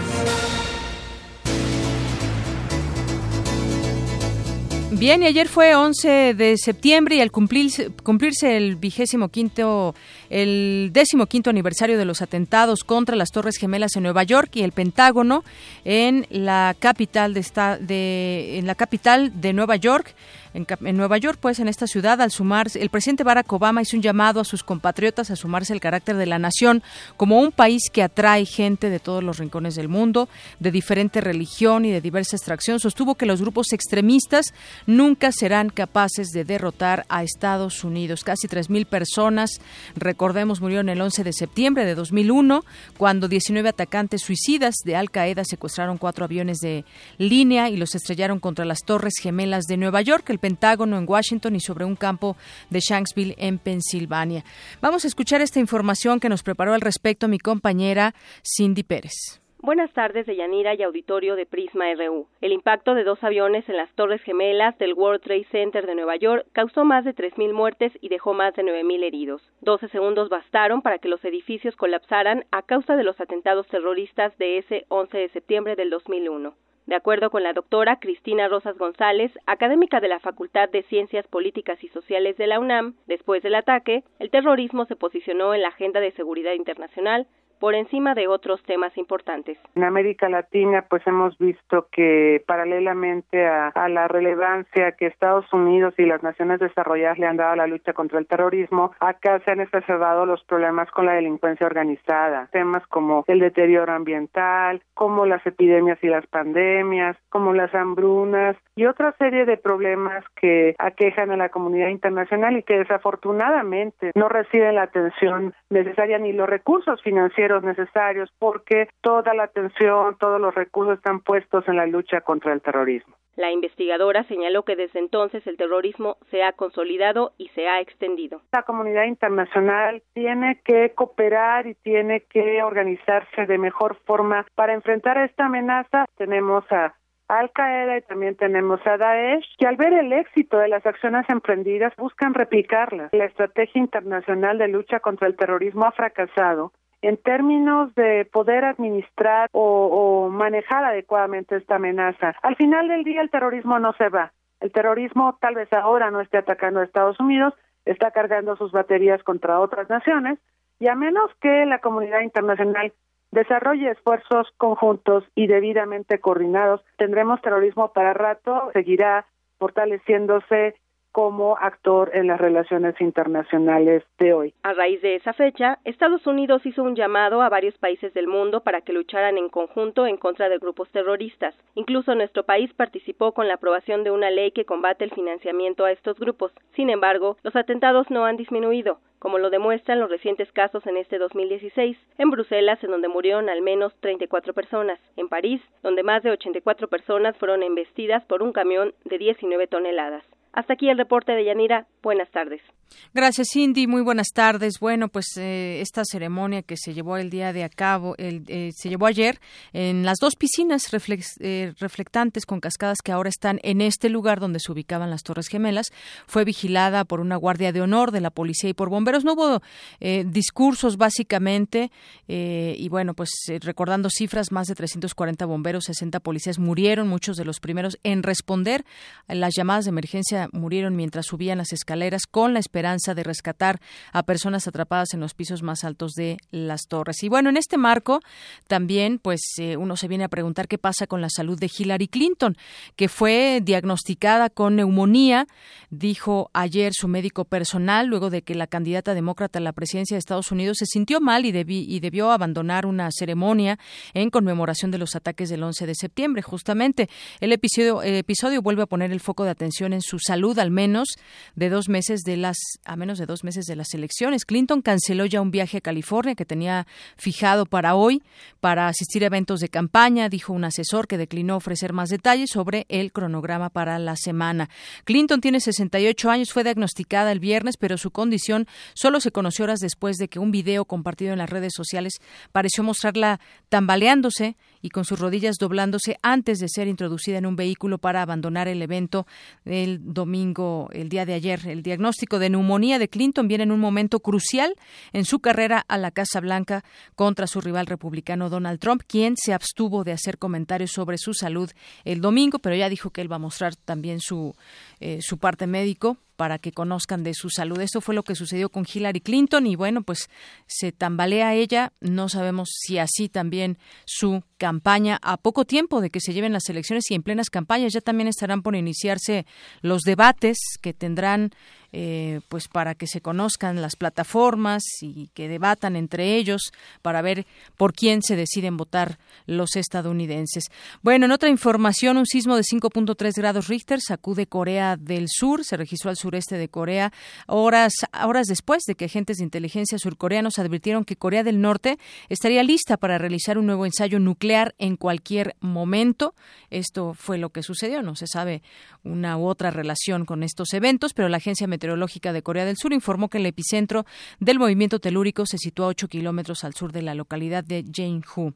Bien, y ayer fue 11 de septiembre y al cumplirse, cumplirse el vigésimo quinto, el décimo quinto aniversario de los atentados contra las Torres Gemelas en Nueva York y el Pentágono en la capital de, esta, de en la capital de Nueva York, en, Nueva York, pues en esta ciudad, al sumarse, el presidente Barack Obama hizo un llamado a sus compatriotas a sumarse al carácter de la nación como un país que atrae gente de todos los rincones del mundo, de diferente religión y de diversa extracción. Sostuvo que los grupos extremistas nunca serán capaces de derrotar a Estados Unidos. Casi 3.000 personas, recordemos, murieron el 11 de septiembre de 2001, cuando 19 atacantes suicidas de Al Qaeda secuestraron cuatro aviones de línea y los estrellaron contra las Torres Gemelas de Nueva York. El Pentágono en Washington y sobre un campo de Shanksville en Pensilvania. Vamos a escuchar esta información que nos preparó al respecto mi compañera Cindy Pérez. Buenas tardes de Yanira y auditorio de Prisma RU. El impacto de dos aviones en las Torres Gemelas del World Trade Center de Nueva York causó más de 3.000 muertes y dejó más de 9.000 heridos. 12 segundos bastaron para que los edificios colapsaran a causa de los atentados terroristas de ese 11 de septiembre del 2001. De acuerdo con la doctora Cristina Rosas González, académica de la Facultad de Ciencias Políticas y Sociales de la UNAM, después del ataque, el terrorismo se posicionó en la agenda de seguridad internacional por encima de otros temas importantes. En América Latina, pues hemos visto que paralelamente a, la relevancia que Estados Unidos y las naciones desarrolladas le han dado a la lucha contra el terrorismo, acá se han exacerbado los problemas con la delincuencia organizada, temas como el deterioro ambiental, como las epidemias y las pandemias, como las hambrunas y otra serie de problemas que aquejan a la comunidad internacional y que desafortunadamente no reciben la atención necesaria ni los recursos financieros necesarios porque toda la atención, todos los recursos están puestos en la lucha contra el terrorismo. La investigadora señaló que desde entonces el terrorismo se ha consolidado y se ha extendido. La comunidad internacional tiene que cooperar y tiene que organizarse de mejor forma para enfrentar esta amenaza. Tenemos a al Qaeda y también tenemos a Daesh, que al ver el éxito de las acciones emprendidas buscan replicarlas. La estrategia internacional de lucha contra el terrorismo ha fracasado en términos de poder administrar o, manejar adecuadamente esta amenaza. Al final del día el terrorismo no se va. El terrorismo tal vez ahora no esté atacando a Estados Unidos, está cargando sus baterías contra otras naciones y a menos que la comunidad internacional desarrolle esfuerzos conjuntos y debidamente coordinados, tendremos terrorismo para rato, seguirá fortaleciéndose como actor en las relaciones internacionales de hoy. A raíz de esa fecha, Estados Unidos hizo un llamado a varios países del mundo para que lucharan en conjunto en contra de grupos terroristas. Incluso nuestro país participó con la aprobación de una ley que combate el financiamiento a estos grupos. Sin embargo, los atentados no han disminuido como lo demuestran los recientes casos en este 2016, en Bruselas, en donde murieron al menos 34 personas, en París, donde más de 84 personas fueron embestidas por un camión de 19 toneladas. Hasta aquí el reporte de Yanira Buenas tardes. Gracias, Cindy. Muy buenas tardes. Bueno, pues eh, esta ceremonia que se llevó el día de a cabo, el, eh, se llevó ayer en las dos piscinas eh, reflectantes con cascadas que ahora están en este lugar donde se ubicaban las Torres Gemelas, fue vigilada por una guardia de honor de la policía y por bomberos. No hubo discursos básicamente y bueno, pues recordando cifras, más de 340 bomberos, 60 policías murieron, muchos de los primeros en responder a las llamadas de emergencia murieron mientras subían las escaleras con la esperanza de rescatar a personas atrapadas en los pisos más altos de las torres. Y bueno, en este marco también, pues eh, uno se viene a preguntar qué pasa con la salud de Hillary Clinton, que fue diagnosticada con neumonía, dijo ayer su médico personal, luego de que la candidata demócrata a la presidencia de Estados Unidos se sintió mal y, y debió abandonar una ceremonia en conmemoración de los ataques del 11 de septiembre. Justamente el episodio, episodio vuelve a poner el foco de atención en su salud, al menos de dos meses de las a menos de dos meses de las elecciones. Clinton canceló ya un viaje a California que tenía fijado para hoy para asistir a eventos de campaña, dijo un asesor que declinó ofrecer más detalles sobre el cronograma para la semana. Clinton tiene 68 años, fue diagnosticada el viernes, pero su condición solo se conoció horas después de que un video compartido en las redes sociales pareció mostrarla tambaleándose y con sus rodillas doblándose antes de ser introducida en un vehículo para abandonar el evento el domingo, el día de ayer. El diagnóstico de neumonía de Clinton viene en un momento crucial en su carrera a la Casa Blanca contra su rival republicano Donald Trump, quien se abstuvo de hacer comentarios sobre su salud el domingo, pero ya dijo que él va a mostrar también su, eh, su parte médico para que conozcan de su salud. Esto fue lo que sucedió con Hillary Clinton y bueno, pues se tambalea ella. No sabemos si así también su campaña a poco tiempo de que se lleven las elecciones y en plenas campañas ya también estarán por iniciarse los debates que tendrán eh, pues para que se conozcan las plataformas y que debatan entre ellos para ver por quién se deciden votar los estadounidenses. Bueno, en otra información, un sismo de 5.3 grados Richter sacude Corea del Sur, se registró al sureste de Corea horas, horas después de que agentes de inteligencia surcoreanos advirtieron que Corea del Norte estaría lista para realizar un nuevo ensayo nuclear en cualquier momento. Esto fue lo que sucedió, no se sabe una u otra relación con estos eventos, pero la agencia meteorológica de Corea del Sur informó que el epicentro del movimiento telúrico se sitúa a 8 kilómetros al sur de la localidad de Jeonju.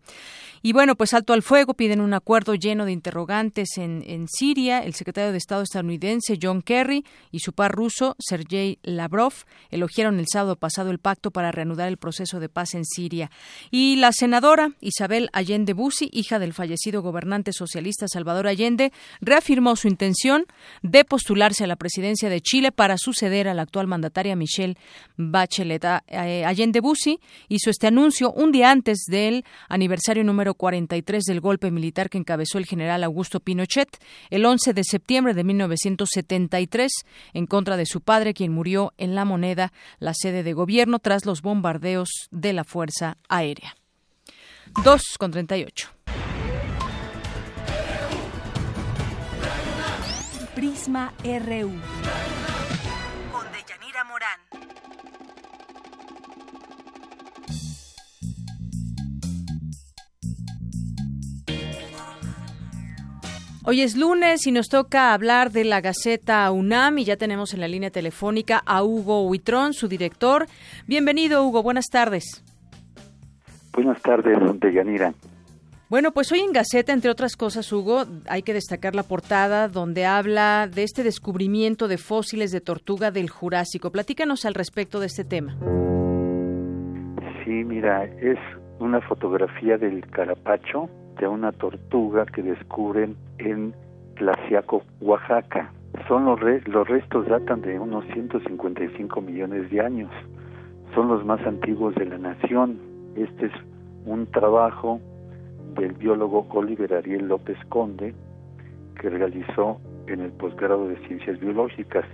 Y bueno, pues alto al fuego, piden un acuerdo lleno de interrogantes en, Siria. El secretario de Estado estadounidense John Kerry y su par ruso Sergei Lavrov elogiaron el sábado pasado el pacto para reanudar el proceso de paz en Siria. Y la senadora Isabel Allende Bussi, hija del fallecido gobernante socialista Salvador Allende, reafirmó su intención de postularse a la presidencia de Chile para sus suceder a la actual mandataria Michelle Bachelet. Eh, Allende Bussi hizo este anuncio un día antes del aniversario número 43 del golpe militar que encabezó el general Augusto Pinochet el 11 de septiembre de 1973 en contra de su padre, quien murió en La Moneda, la sede de gobierno, tras los bombardeos de la Fuerza Aérea. 2 con 38. Prisma RU. Hoy es lunes y nos toca hablar de la Gaceta UNAM y ya tenemos en la línea telefónica a Hugo Huitrón, su director. Bienvenido, Hugo. Buenas tardes. Buenas tardes, Yanira. Bueno, pues hoy en Gaceta, entre otras cosas, Hugo, hay que destacar la portada donde habla de este descubrimiento de fósiles de tortuga del Jurásico. Platícanos al respecto de este tema. Sí, mira, es una fotografía del carapacho de una tortuga que descubren en Tlaxiaco, Oaxaca. Son los, los restos datan de unos 155 millones de años. Son los más antiguos de la nación. Este es un trabajo del biólogo Oliver Ariel López Conde que realizó en el posgrado de Ciencias Biológicas.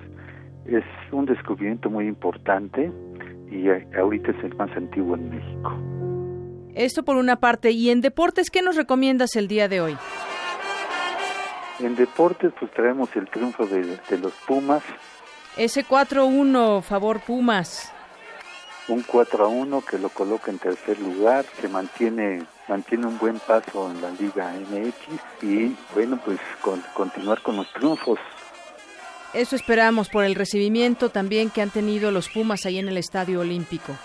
Es un descubrimiento muy importante y ahorita es el más antiguo en México. Esto por una parte. ¿Y en deportes qué nos recomiendas el día de hoy? En deportes pues traemos el triunfo de, los Pumas. Ese 4-1, favor Pumas. Un 4-1 que lo coloca en tercer lugar, se mantiene mantiene un buen paso en la Liga MX y bueno, pues con, continuar con los triunfos Eso esperamos por el recibimiento también que han tenido los Pumas ahí en el Estadio Olímpico.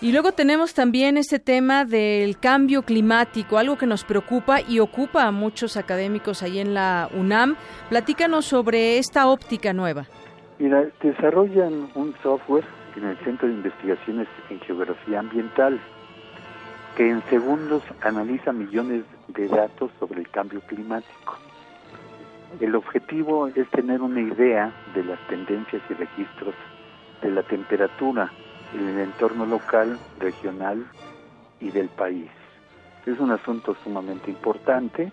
Y luego tenemos también este tema del cambio climático, algo que nos preocupa y ocupa a muchos académicos ahí en la UNAM. Platícanos sobre esta óptica nueva. Mira, desarrollan un software en el Centro de Investigaciones en Geografía Ambiental que en segundos analiza millones de datos sobre el cambio climático. El objetivo es tener una idea de las tendencias y registros de la temperatura en el entorno local, regional y del país. Es un asunto sumamente importante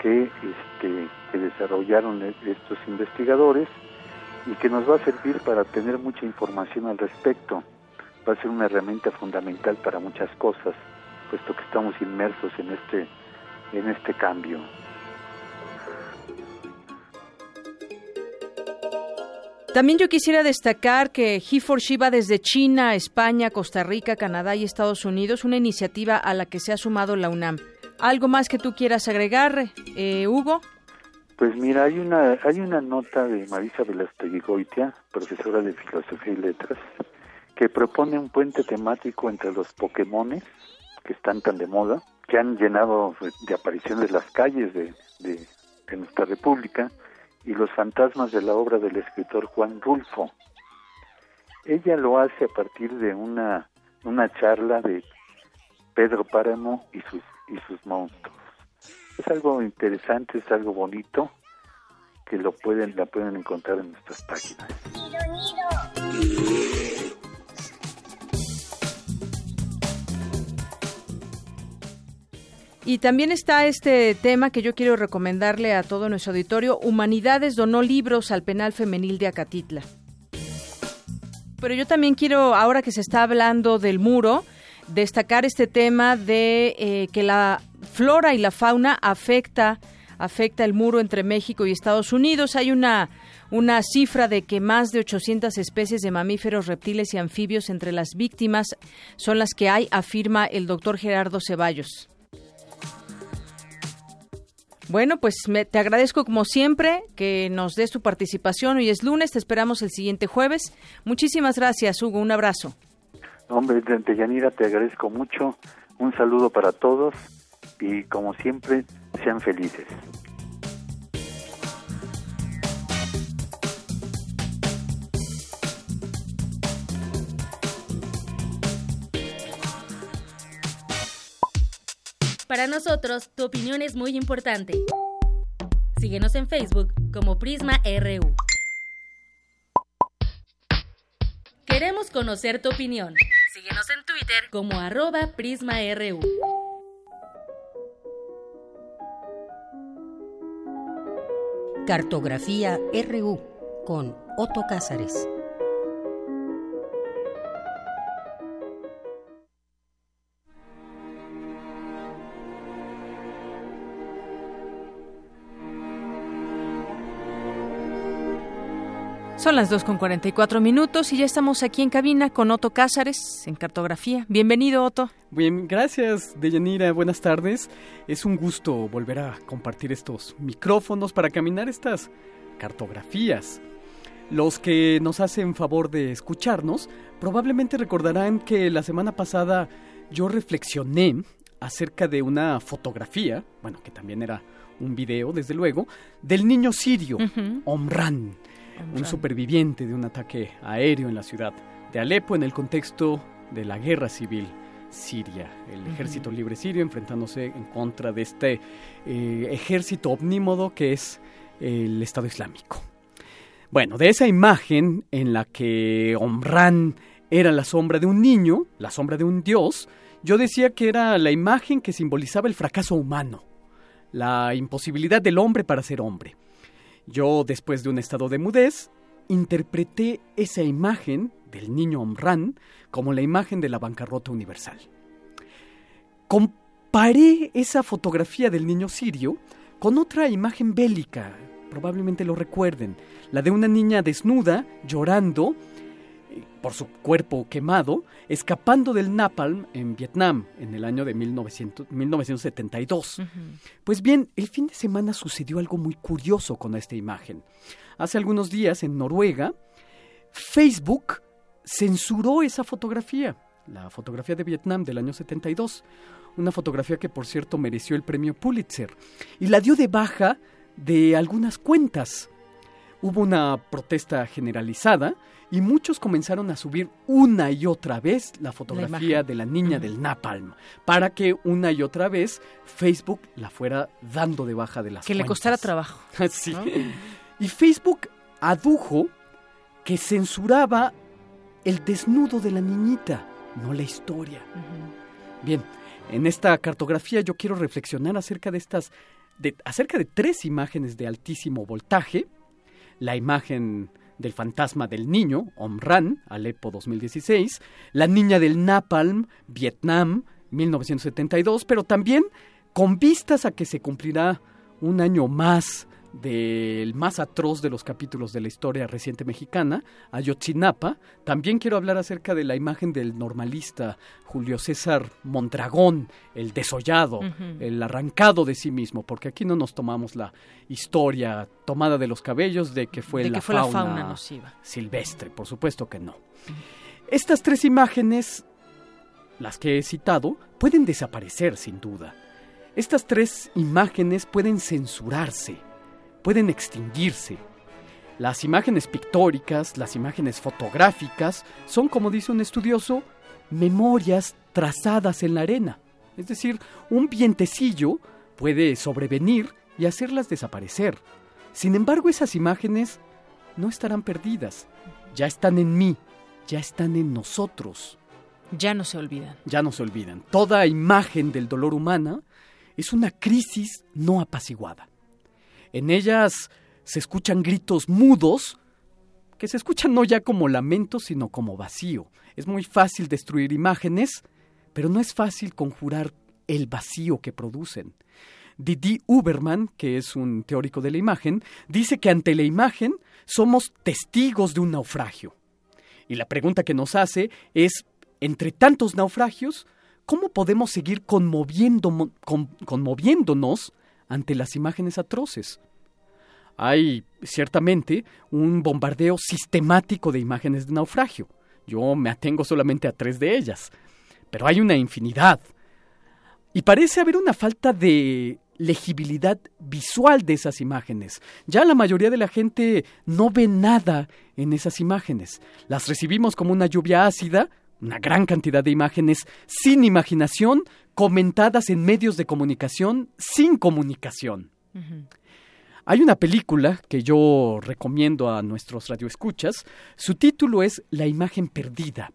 que, este, que desarrollaron e-, estos investigadores y que nos va a servir para tener mucha información al respecto. Va a ser una herramienta fundamental para muchas cosas, puesto que estamos inmersos en este, en este cambio. También yo quisiera destacar que He4She va desde China, España, Costa Rica, Canadá y Estados Unidos, una iniciativa a la que se ha sumado la UNAM. ¿Algo más que tú quieras agregar, eh, Hugo? Pues mira, hay una hay una nota de Marisa Velastegui Goitia, profesora de Filosofía y Letras, que propone un puente temático entre los Pokémones, que están tan de moda, que han llenado de apariciones las calles de, de nuestra república, y los fantasmas de la obra del escritor Juan Rulfo. Ella lo hace a partir de una, una charla de Pedro Páramo y sus, y sus monstruos. Es algo interesante, es algo bonito, que lo pueden, la pueden encontrar en nuestras páginas. Y también está este tema que yo quiero recomendarle a todo nuestro auditorio. Humanidades donó libros al penal femenil de Acatitla. Pero yo también quiero, ahora que se está hablando del muro, destacar este tema de eh, que la flora y la fauna afecta afecta el muro entre México y Estados Unidos. Hay una, una cifra de que más de 800 especies de mamíferos, reptiles y anfibios entre las víctimas son las que hay, afirma el doctor Gerardo Ceballos. Bueno, pues te agradezco como siempre que nos des tu participación. Hoy es lunes, te esperamos el siguiente jueves. Muchísimas gracias, Hugo. Un abrazo. Hombre, Yanira, te agradezco mucho. Un saludo para todos y como siempre, sean felices. Para nosotros, tu opinión es muy importante. Síguenos en Facebook como Prisma RU. Queremos conocer tu opinión. Síguenos en Twitter como arroba PrismaRU. Cartografía RU con Otto Cázares. Son las 2 con 44 minutos y ya estamos aquí en cabina con Otto Cázares en cartografía. Bienvenido, Otto. Bien, gracias, Deyanira. Buenas tardes. Es un gusto volver a compartir estos micrófonos para caminar estas cartografías. Los que nos hacen favor de escucharnos probablemente recordarán que la semana pasada yo reflexioné acerca de una fotografía, bueno, que también era un video, desde luego, del niño sirio, Omran un superviviente de un ataque aéreo en la ciudad de Alepo en el contexto de la guerra civil siria, el ejército libre sirio enfrentándose en contra de este eh, ejército omnímodo que es el Estado Islámico. Bueno, de esa imagen en la que Omran era la sombra de un niño, la sombra de un dios, yo decía que era la imagen que simbolizaba el fracaso humano, la imposibilidad del hombre para ser hombre. Yo, después de un estado de mudez, interpreté esa imagen del niño Omran como la imagen de la bancarrota universal. Comparé esa fotografía del niño sirio con otra imagen bélica, probablemente lo recuerden, la de una niña desnuda llorando por su cuerpo quemado, escapando del napalm en Vietnam en el año de 1972. Pues bien, el fin de semana sucedió algo muy curioso con esta imagen. Hace algunos días en Noruega, Facebook censuró esa fotografía, la fotografía de Vietnam del año 72, una fotografía que por cierto mereció el premio Pulitzer, y la dio de baja de algunas cuentas. Hubo una protesta generalizada y muchos comenzaron a subir una y otra vez la fotografía de la niña del Napalm para que una y otra vez Facebook la fuera dando de baja de las Que le costara trabajo. sí. Y Facebook adujo que censuraba el desnudo de la niñita, no la historia. Bien, en esta cartografía yo quiero reflexionar acerca de estas, de, acerca de tres imágenes de altísimo voltaje. La imagen del fantasma del niño, Omran, Alepo 2016, La niña del Napalm, Vietnam, 1972, pero también con vistas a que se cumplirá un año más del más atroz de los capítulos de la historia reciente mexicana, Ayotzinapa. También quiero hablar acerca de la imagen del normalista Julio César Mondragón, el desollado, el arrancado de sí mismo, porque aquí no nos tomamos la historia tomada de los cabellos de que fue, la, fauna nociva. silvestre, por supuesto que no. Estas tres imágenes, las que he citado, pueden desaparecer sin duda. Estas tres imágenes pueden censurarse pueden extinguirse. Las imágenes pictóricas, las imágenes fotográficas, son, como dice un estudioso, memorias trazadas en la arena. Es decir, un vientecillo puede sobrevenir y hacerlas desaparecer. Sin embargo, esas imágenes no estarán perdidas. Ya están en mí, ya están en nosotros. Ya no se olvidan. Ya no se olvidan. Toda imagen del dolor humana es una crisis no apaciguada. En ellas se escuchan gritos mudos, que se escuchan no ya como lamentos, sino como vacío. Es muy fácil destruir imágenes, pero no es fácil conjurar el vacío que producen. Didi Uberman, que es un teórico de la imagen, dice que ante la imagen somos testigos de un naufragio. Y la pregunta que nos hace es, entre tantos naufragios, ¿cómo podemos seguir conmoviéndonos ante las imágenes atroces. Hay ciertamente un bombardeo sistemático de imágenes de naufragio. Yo me atengo solamente a tres de ellas, pero hay una infinidad. Y parece haber una falta de legibilidad visual de esas imágenes. Ya la mayoría de la gente no ve nada en esas imágenes. Las recibimos como una lluvia ácida, una gran cantidad de imágenes sin imaginación, comentadas en medios de comunicación sin comunicación. Hay una película que yo recomiendo a nuestros radioescuchas. Su título es La imagen perdida.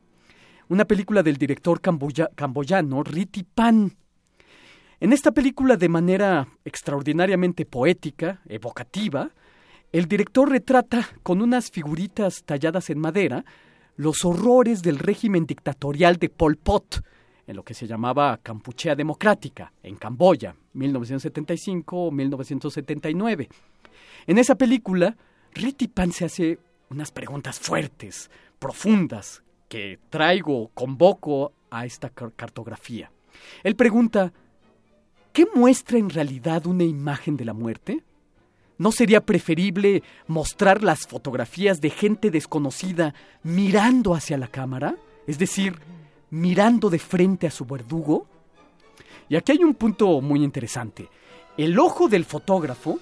Una película del director camboyano Riti Pan. En esta película, de manera extraordinariamente poética, evocativa, el director retrata con unas figuritas talladas en madera los horrores del régimen dictatorial de Pol Pot, en lo que se llamaba Campuchea Democrática, en Camboya, 1975-1979. En esa película, Pan se hace unas preguntas fuertes, profundas, que traigo, convoco a esta cartografía. Él pregunta, ¿qué muestra en realidad una imagen de la muerte? ¿No sería preferible mostrar las fotografías de gente desconocida mirando hacia la cámara? Es decir, mirando de frente a su verdugo? Y aquí hay un punto muy interesante. El ojo del fotógrafo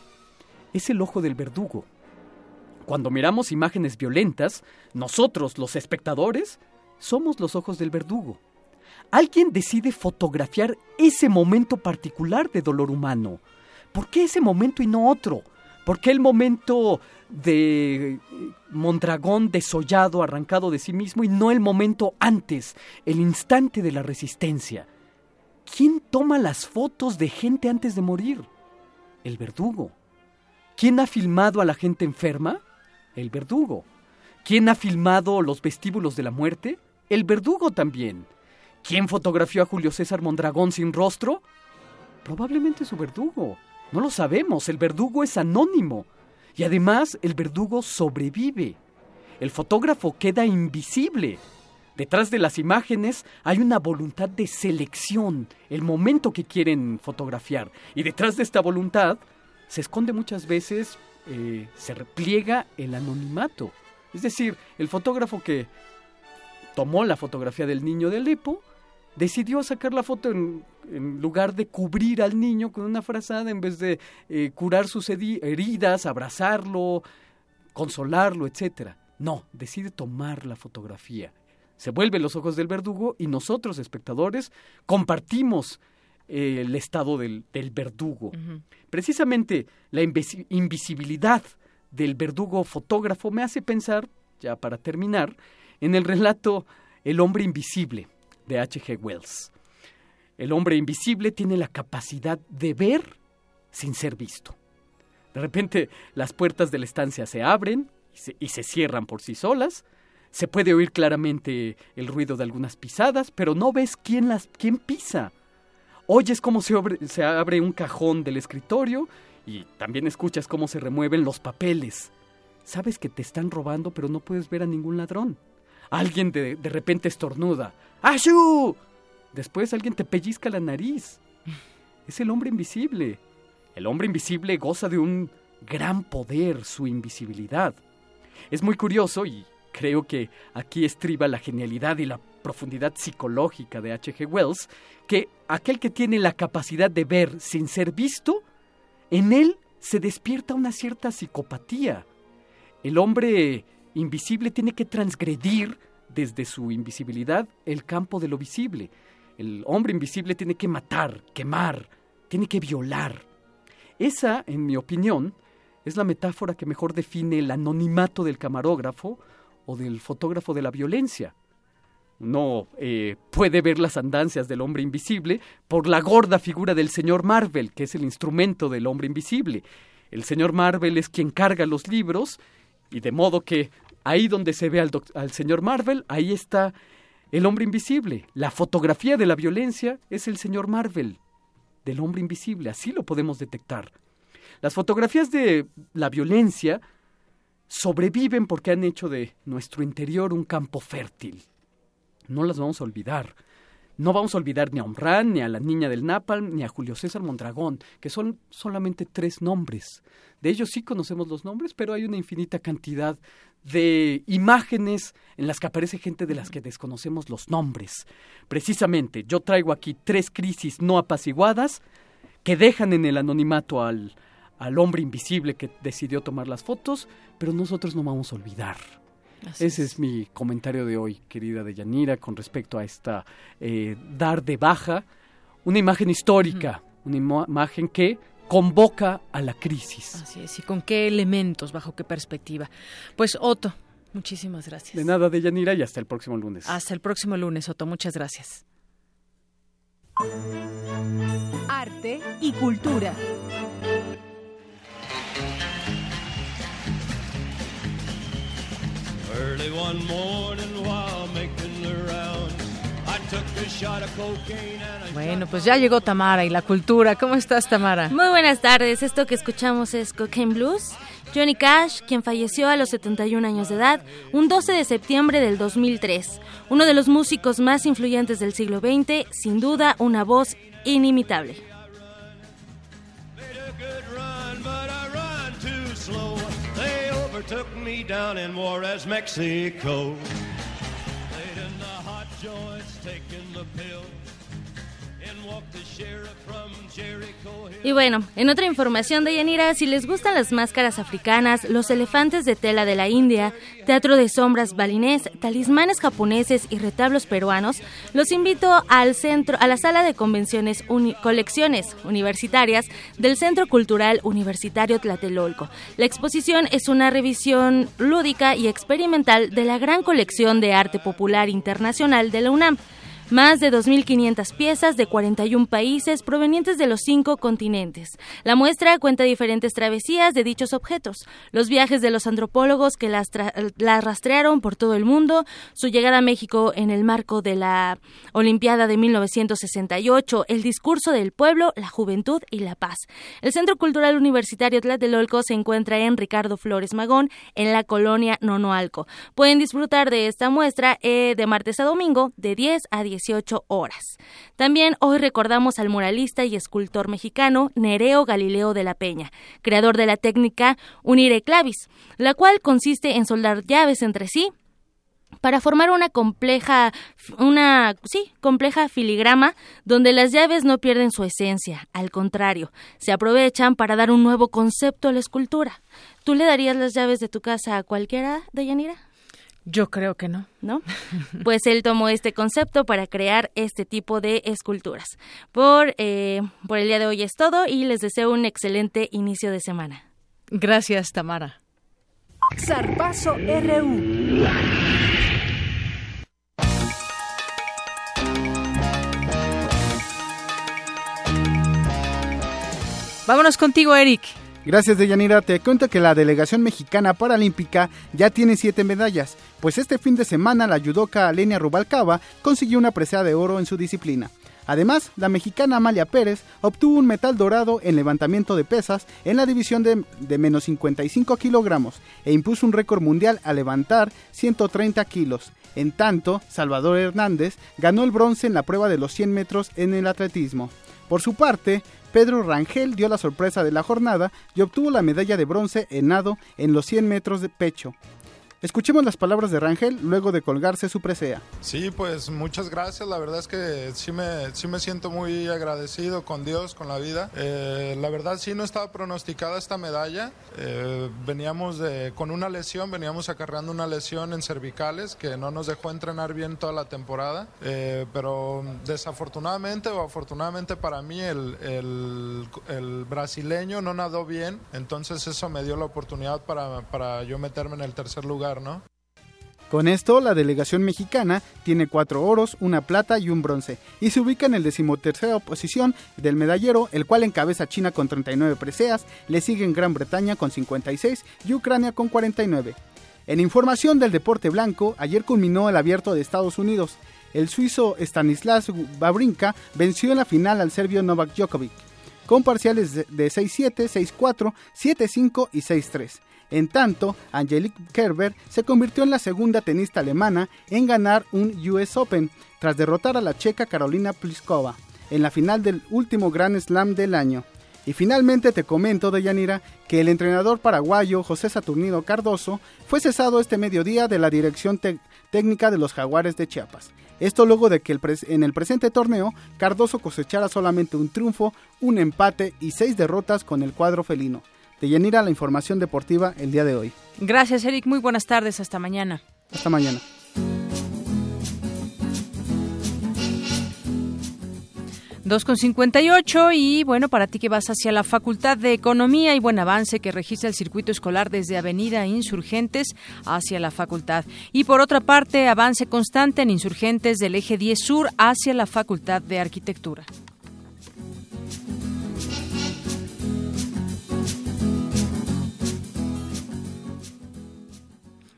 es el ojo del verdugo. Cuando miramos imágenes violentas, nosotros, los espectadores, somos los ojos del verdugo. Alguien decide fotografiar ese momento particular de dolor humano. ¿Por qué ese momento y no otro? ¿Por qué el momento de eh, Mondragón desollado, arrancado de sí mismo, y no el momento antes, el instante de la resistencia? ¿Quién toma las fotos de gente antes de morir? El verdugo. ¿Quién ha filmado a la gente enferma? El verdugo. ¿Quién ha filmado los vestíbulos de la muerte? El verdugo también. ¿Quién fotografió a Julio César Mondragón sin rostro? Probablemente su verdugo. No lo sabemos, el verdugo es anónimo. Y además el verdugo sobrevive. el fotógrafo queda invisible. Detrás de las imágenes hay una voluntad de selección, el momento que quieren fotografiar. Y detrás de esta voluntad se esconde muchas veces, eh, se repliega el anonimato. Es decir, el fotógrafo que tomó la fotografía del niño de Alepo, decidió sacar la foto en, lugar de cubrir al niño con una frazada, en vez de eh, curar sus heridas, abrazarlo, consolarlo, etc. No, decide tomar la fotografía. Se vuelve los ojos del verdugo y nosotros, espectadores, compartimos eh, el estado del, verdugo. Precisamente la invisibilidad del verdugo fotógrafo me hace pensar, ya para terminar, en el relato El hombre invisible de H.G. Wells. El hombre invisible tiene la capacidad de ver sin ser visto. De repente las puertas de la estancia se abren y se, cierran por sí solas. Se puede oír claramente el ruido de algunas pisadas, pero no ves quién, las, quién pisa. Oyes cómo se se abre un cajón del escritorio y también escuchas cómo se remueven los papeles. Sabes que te están robando, pero no puedes ver a ningún ladrón. Alguien de, de repente estornuda. ¡Ashu! Después alguien te pellizca la nariz. Es el hombre invisible. El hombre invisible goza de un gran poder, su invisibilidad. Es muy curioso y creo que aquí estriba la genialidad y la profundidad psicológica de H.G. Wells, que aquel que tiene la capacidad de ver sin ser visto, en él se despierta una cierta psicopatía. El hombre invisible tiene que transgredir desde su invisibilidad el campo de lo visible. El hombre invisible tiene que matar, quemar, tiene que violar. Esa, en mi opinión, es la metáfora que mejor define el anonimato del camarógrafo o del fotógrafo de la violencia. No eh, puede ver las andancias del hombre invisible por la gorda figura del señor Marvel, que es el instrumento del hombre invisible. El señor Marvel es quien carga los libros y de modo que ahí donde se ve al, al señor Marvel, ahí está el hombre invisible. La fotografía de la violencia es el señor Marvel, del hombre invisible. Así lo podemos detectar. Las fotografías de la violencia sobreviven porque han hecho de nuestro interior un campo fértil. No las vamos a olvidar. No vamos a olvidar ni a Omran, ni a la niña del Napalm, ni a Julio César Mondragón, que son solamente tres nombres. De ellos sí conocemos los nombres, pero hay una infinita cantidad de imágenes en las que aparece gente de las que desconocemos los nombres. Precisamente, yo traigo aquí tres crisis no apaciguadas que dejan en el anonimato al, al hombre invisible que decidió tomar las fotos, pero nosotros no vamos a olvidar. Ese es. mi comentario de hoy, querida Deyanira, con respecto a esta eh, dar de baja una imagen histórica, una imagen que convoca a la crisis. Así es, y con qué elementos, bajo qué perspectiva. Pues Otto, muchísimas gracias. De nada, Deyanira, y hasta el próximo lunes. Hasta el próximo lunes, Otto, muchas gracias. Arte y cultura. Bueno, pues ya llegó Tamara y la cultura. ¿Cómo estás, Tamara? Muy buenas tardes. Esto que escuchamos es Cocaine Blues. Johnny Cash, quien falleció a los 71 años de edad, un 12 de septiembre del 2003. Uno de los músicos más influyentes del siglo XX, sin duda una voz inimitable. Down in Juarez, Mexico. Laid in the hot joints, taking the pill. And walked the sheriff. Y bueno, en otra información de Yanira, si les gustan las máscaras africanas, los elefantes de tela de la India, teatro de sombras balinés, talismanes japoneses y retablos peruanos, los invito al centro, a la sala de convenciones colecciones universitarias del Centro Cultural Universitario Tlatelolco. La exposición es una revisión lúdica y experimental de la gran colección de arte popular internacional de la UNAM más de 2.500 piezas de 41 países provenientes de los cinco continentes. La muestra cuenta diferentes travesías de dichos objetos, los viajes de los antropólogos que las, rastrearon por todo el mundo, su llegada a México en el marco de la Olimpiada de 1968, el discurso del pueblo, la juventud y la paz. El Centro Cultural Universitario Tlatelolco se encuentra en Ricardo Flores Magón, en la colonia Nonoalco. Pueden disfrutar de esta muestra eh, de martes a domingo de 10 a 18 horas. También hoy recordamos al muralista y escultor mexicano Nereo Galileo de la Peña, creador de la técnica unire clavis, la cual consiste en soldar llaves entre sí para formar una compleja una sí, compleja filigrama donde las llaves no pierden su esencia, al contrario, se aprovechan para dar un nuevo concepto a la escultura. ¿Tú le darías las llaves de tu casa a cualquiera, Dayanira? Yo creo que no. ¿No? Pues él tomó este concepto para crear este tipo de esculturas. Por, eh, por el día de hoy es todo y les deseo un excelente inicio de semana. Gracias, Tamara. Zarpazo RU. Vámonos contigo, Eric. Gracias, Deyanira. Te cuento que la delegación mexicana paralímpica ya tiene siete medallas, pues este fin de semana la judoka Alenia Rubalcaba consiguió una presea de oro en su disciplina. Además, la mexicana Amalia Pérez obtuvo un metal dorado en levantamiento de pesas en la división de, de menos 55 kilogramos e impuso un récord mundial a levantar 130 kilos. En tanto, Salvador Hernández ganó el bronce en la prueba de los 100 metros en el atletismo. Por su parte, Pedro Rangel dio la sorpresa de la jornada y obtuvo la medalla de bronce en nado en los 100 metros de pecho. Escuchemos las palabras de Rangel luego de colgarse su presea. Sí, pues muchas gracias. La verdad es que sí me, sí me siento muy agradecido con Dios, con la vida. Eh, la verdad sí no estaba pronosticada esta medalla. Eh, veníamos de, con una lesión, veníamos acarreando una lesión en cervicales que no nos dejó entrenar bien toda la temporada. Eh, pero desafortunadamente o afortunadamente para mí el, el, el, brasileño no nadó bien. Entonces eso me dio la oportunidad para, para yo meterme en el tercer lugar con esto, la delegación mexicana tiene cuatro oros, una plata y un bronce, y se ubica en el decimotercera posición del medallero, el cual encabeza China con 39 preseas, le siguen Gran Bretaña con 56 y Ucrania con 49. En información del deporte blanco, ayer culminó el abierto de Estados Unidos. El suizo Stanislas Babrinka venció en la final al serbio Novak Djokovic, con parciales de 6-7, 6-4, 7-5 y 6-3. En tanto, Angelique Kerber se convirtió en la segunda tenista alemana en ganar un US Open tras derrotar a la checa Carolina Pliskova en la final del último Grand Slam del año. Y finalmente te comento, Deyanira, que el entrenador paraguayo José Saturnino Cardoso fue cesado este mediodía de la dirección técnica de los Jaguares de Chiapas. Esto luego de que en el presente torneo Cardoso cosechara solamente un triunfo, un empate y seis derrotas con el cuadro felino de Yanira la información deportiva el día de hoy. Gracias, Eric. Muy buenas tardes. Hasta mañana. Hasta mañana. Dos con ocho y bueno, para ti que vas hacia la Facultad de Economía y buen avance que registra el circuito escolar desde Avenida Insurgentes hacia la Facultad. Y por otra parte, avance constante en Insurgentes del Eje 10 Sur hacia la Facultad de Arquitectura.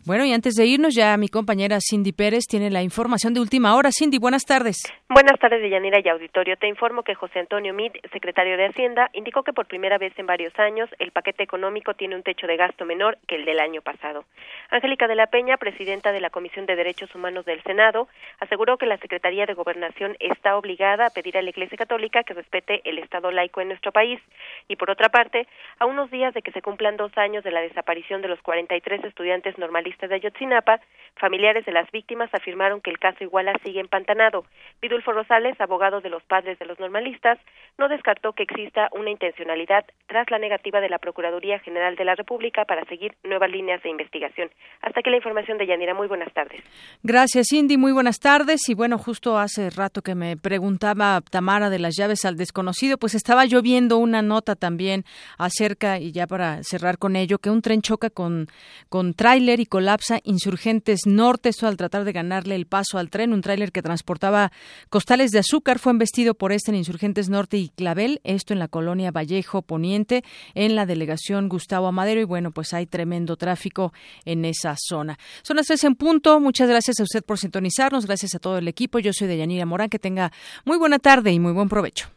Bueno, y antes de irnos, ya mi compañera Cindy Pérez tiene la información de última hora. Cindy, buenas tardes. Buenas tardes, Deyanira y auditorio. Te informo que José Antonio Mit, secretario de Hacienda, indicó que por primera vez en varios años el paquete económico tiene un techo de gasto menor que el del año pasado. Angélica de la Peña, presidenta de la Comisión de Derechos Humanos del Senado, aseguró que la Secretaría de Gobernación está obligada a pedir a la Iglesia Católica que respete el Estado laico en nuestro país. Y por otra parte, a unos días de que se cumplan dos años de la desaparición de los 43 estudiantes normalistas de Ayotzinapa, familiares de las víctimas afirmaron que el caso Iguala sigue empantanado. Vidulfo Rosales, abogado de los padres de los normalistas, no descartó que exista una intencionalidad tras la negativa de la Procuraduría General de la República para seguir nuevas líneas de investigación. Hasta aquí la información de Yanira. Muy buenas tardes. Gracias, Cindy. Muy buenas tardes. Y bueno, justo hace rato que me preguntaba Tamara de las llaves al desconocido, pues estaba yo viendo una nota también acerca, y ya para cerrar con ello, que un tren choca con, con tráiler y colapsa Insurgentes Norte, esto al tratar de ganarle el paso al tren. Un tráiler que transportaba costales de azúcar fue embestido por este en Insurgentes Norte y Clavel, esto en la colonia Vallejo Poniente, en la delegación Gustavo Amadero. Y bueno, pues hay tremendo tráfico en esa zona. Son las tres en punto. Muchas gracias a usted por sintonizarnos. Gracias a todo el equipo. Yo soy Deyanira Morán. Que tenga muy buena tarde y muy buen provecho.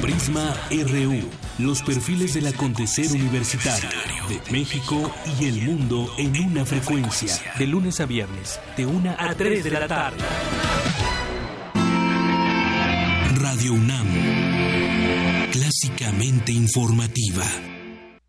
Prisma RU. Los perfiles del acontecer universitario de México y el mundo en una frecuencia. De lunes a viernes, de una a 3 de la tarde. Radio UNAM. Clásicamente informativa.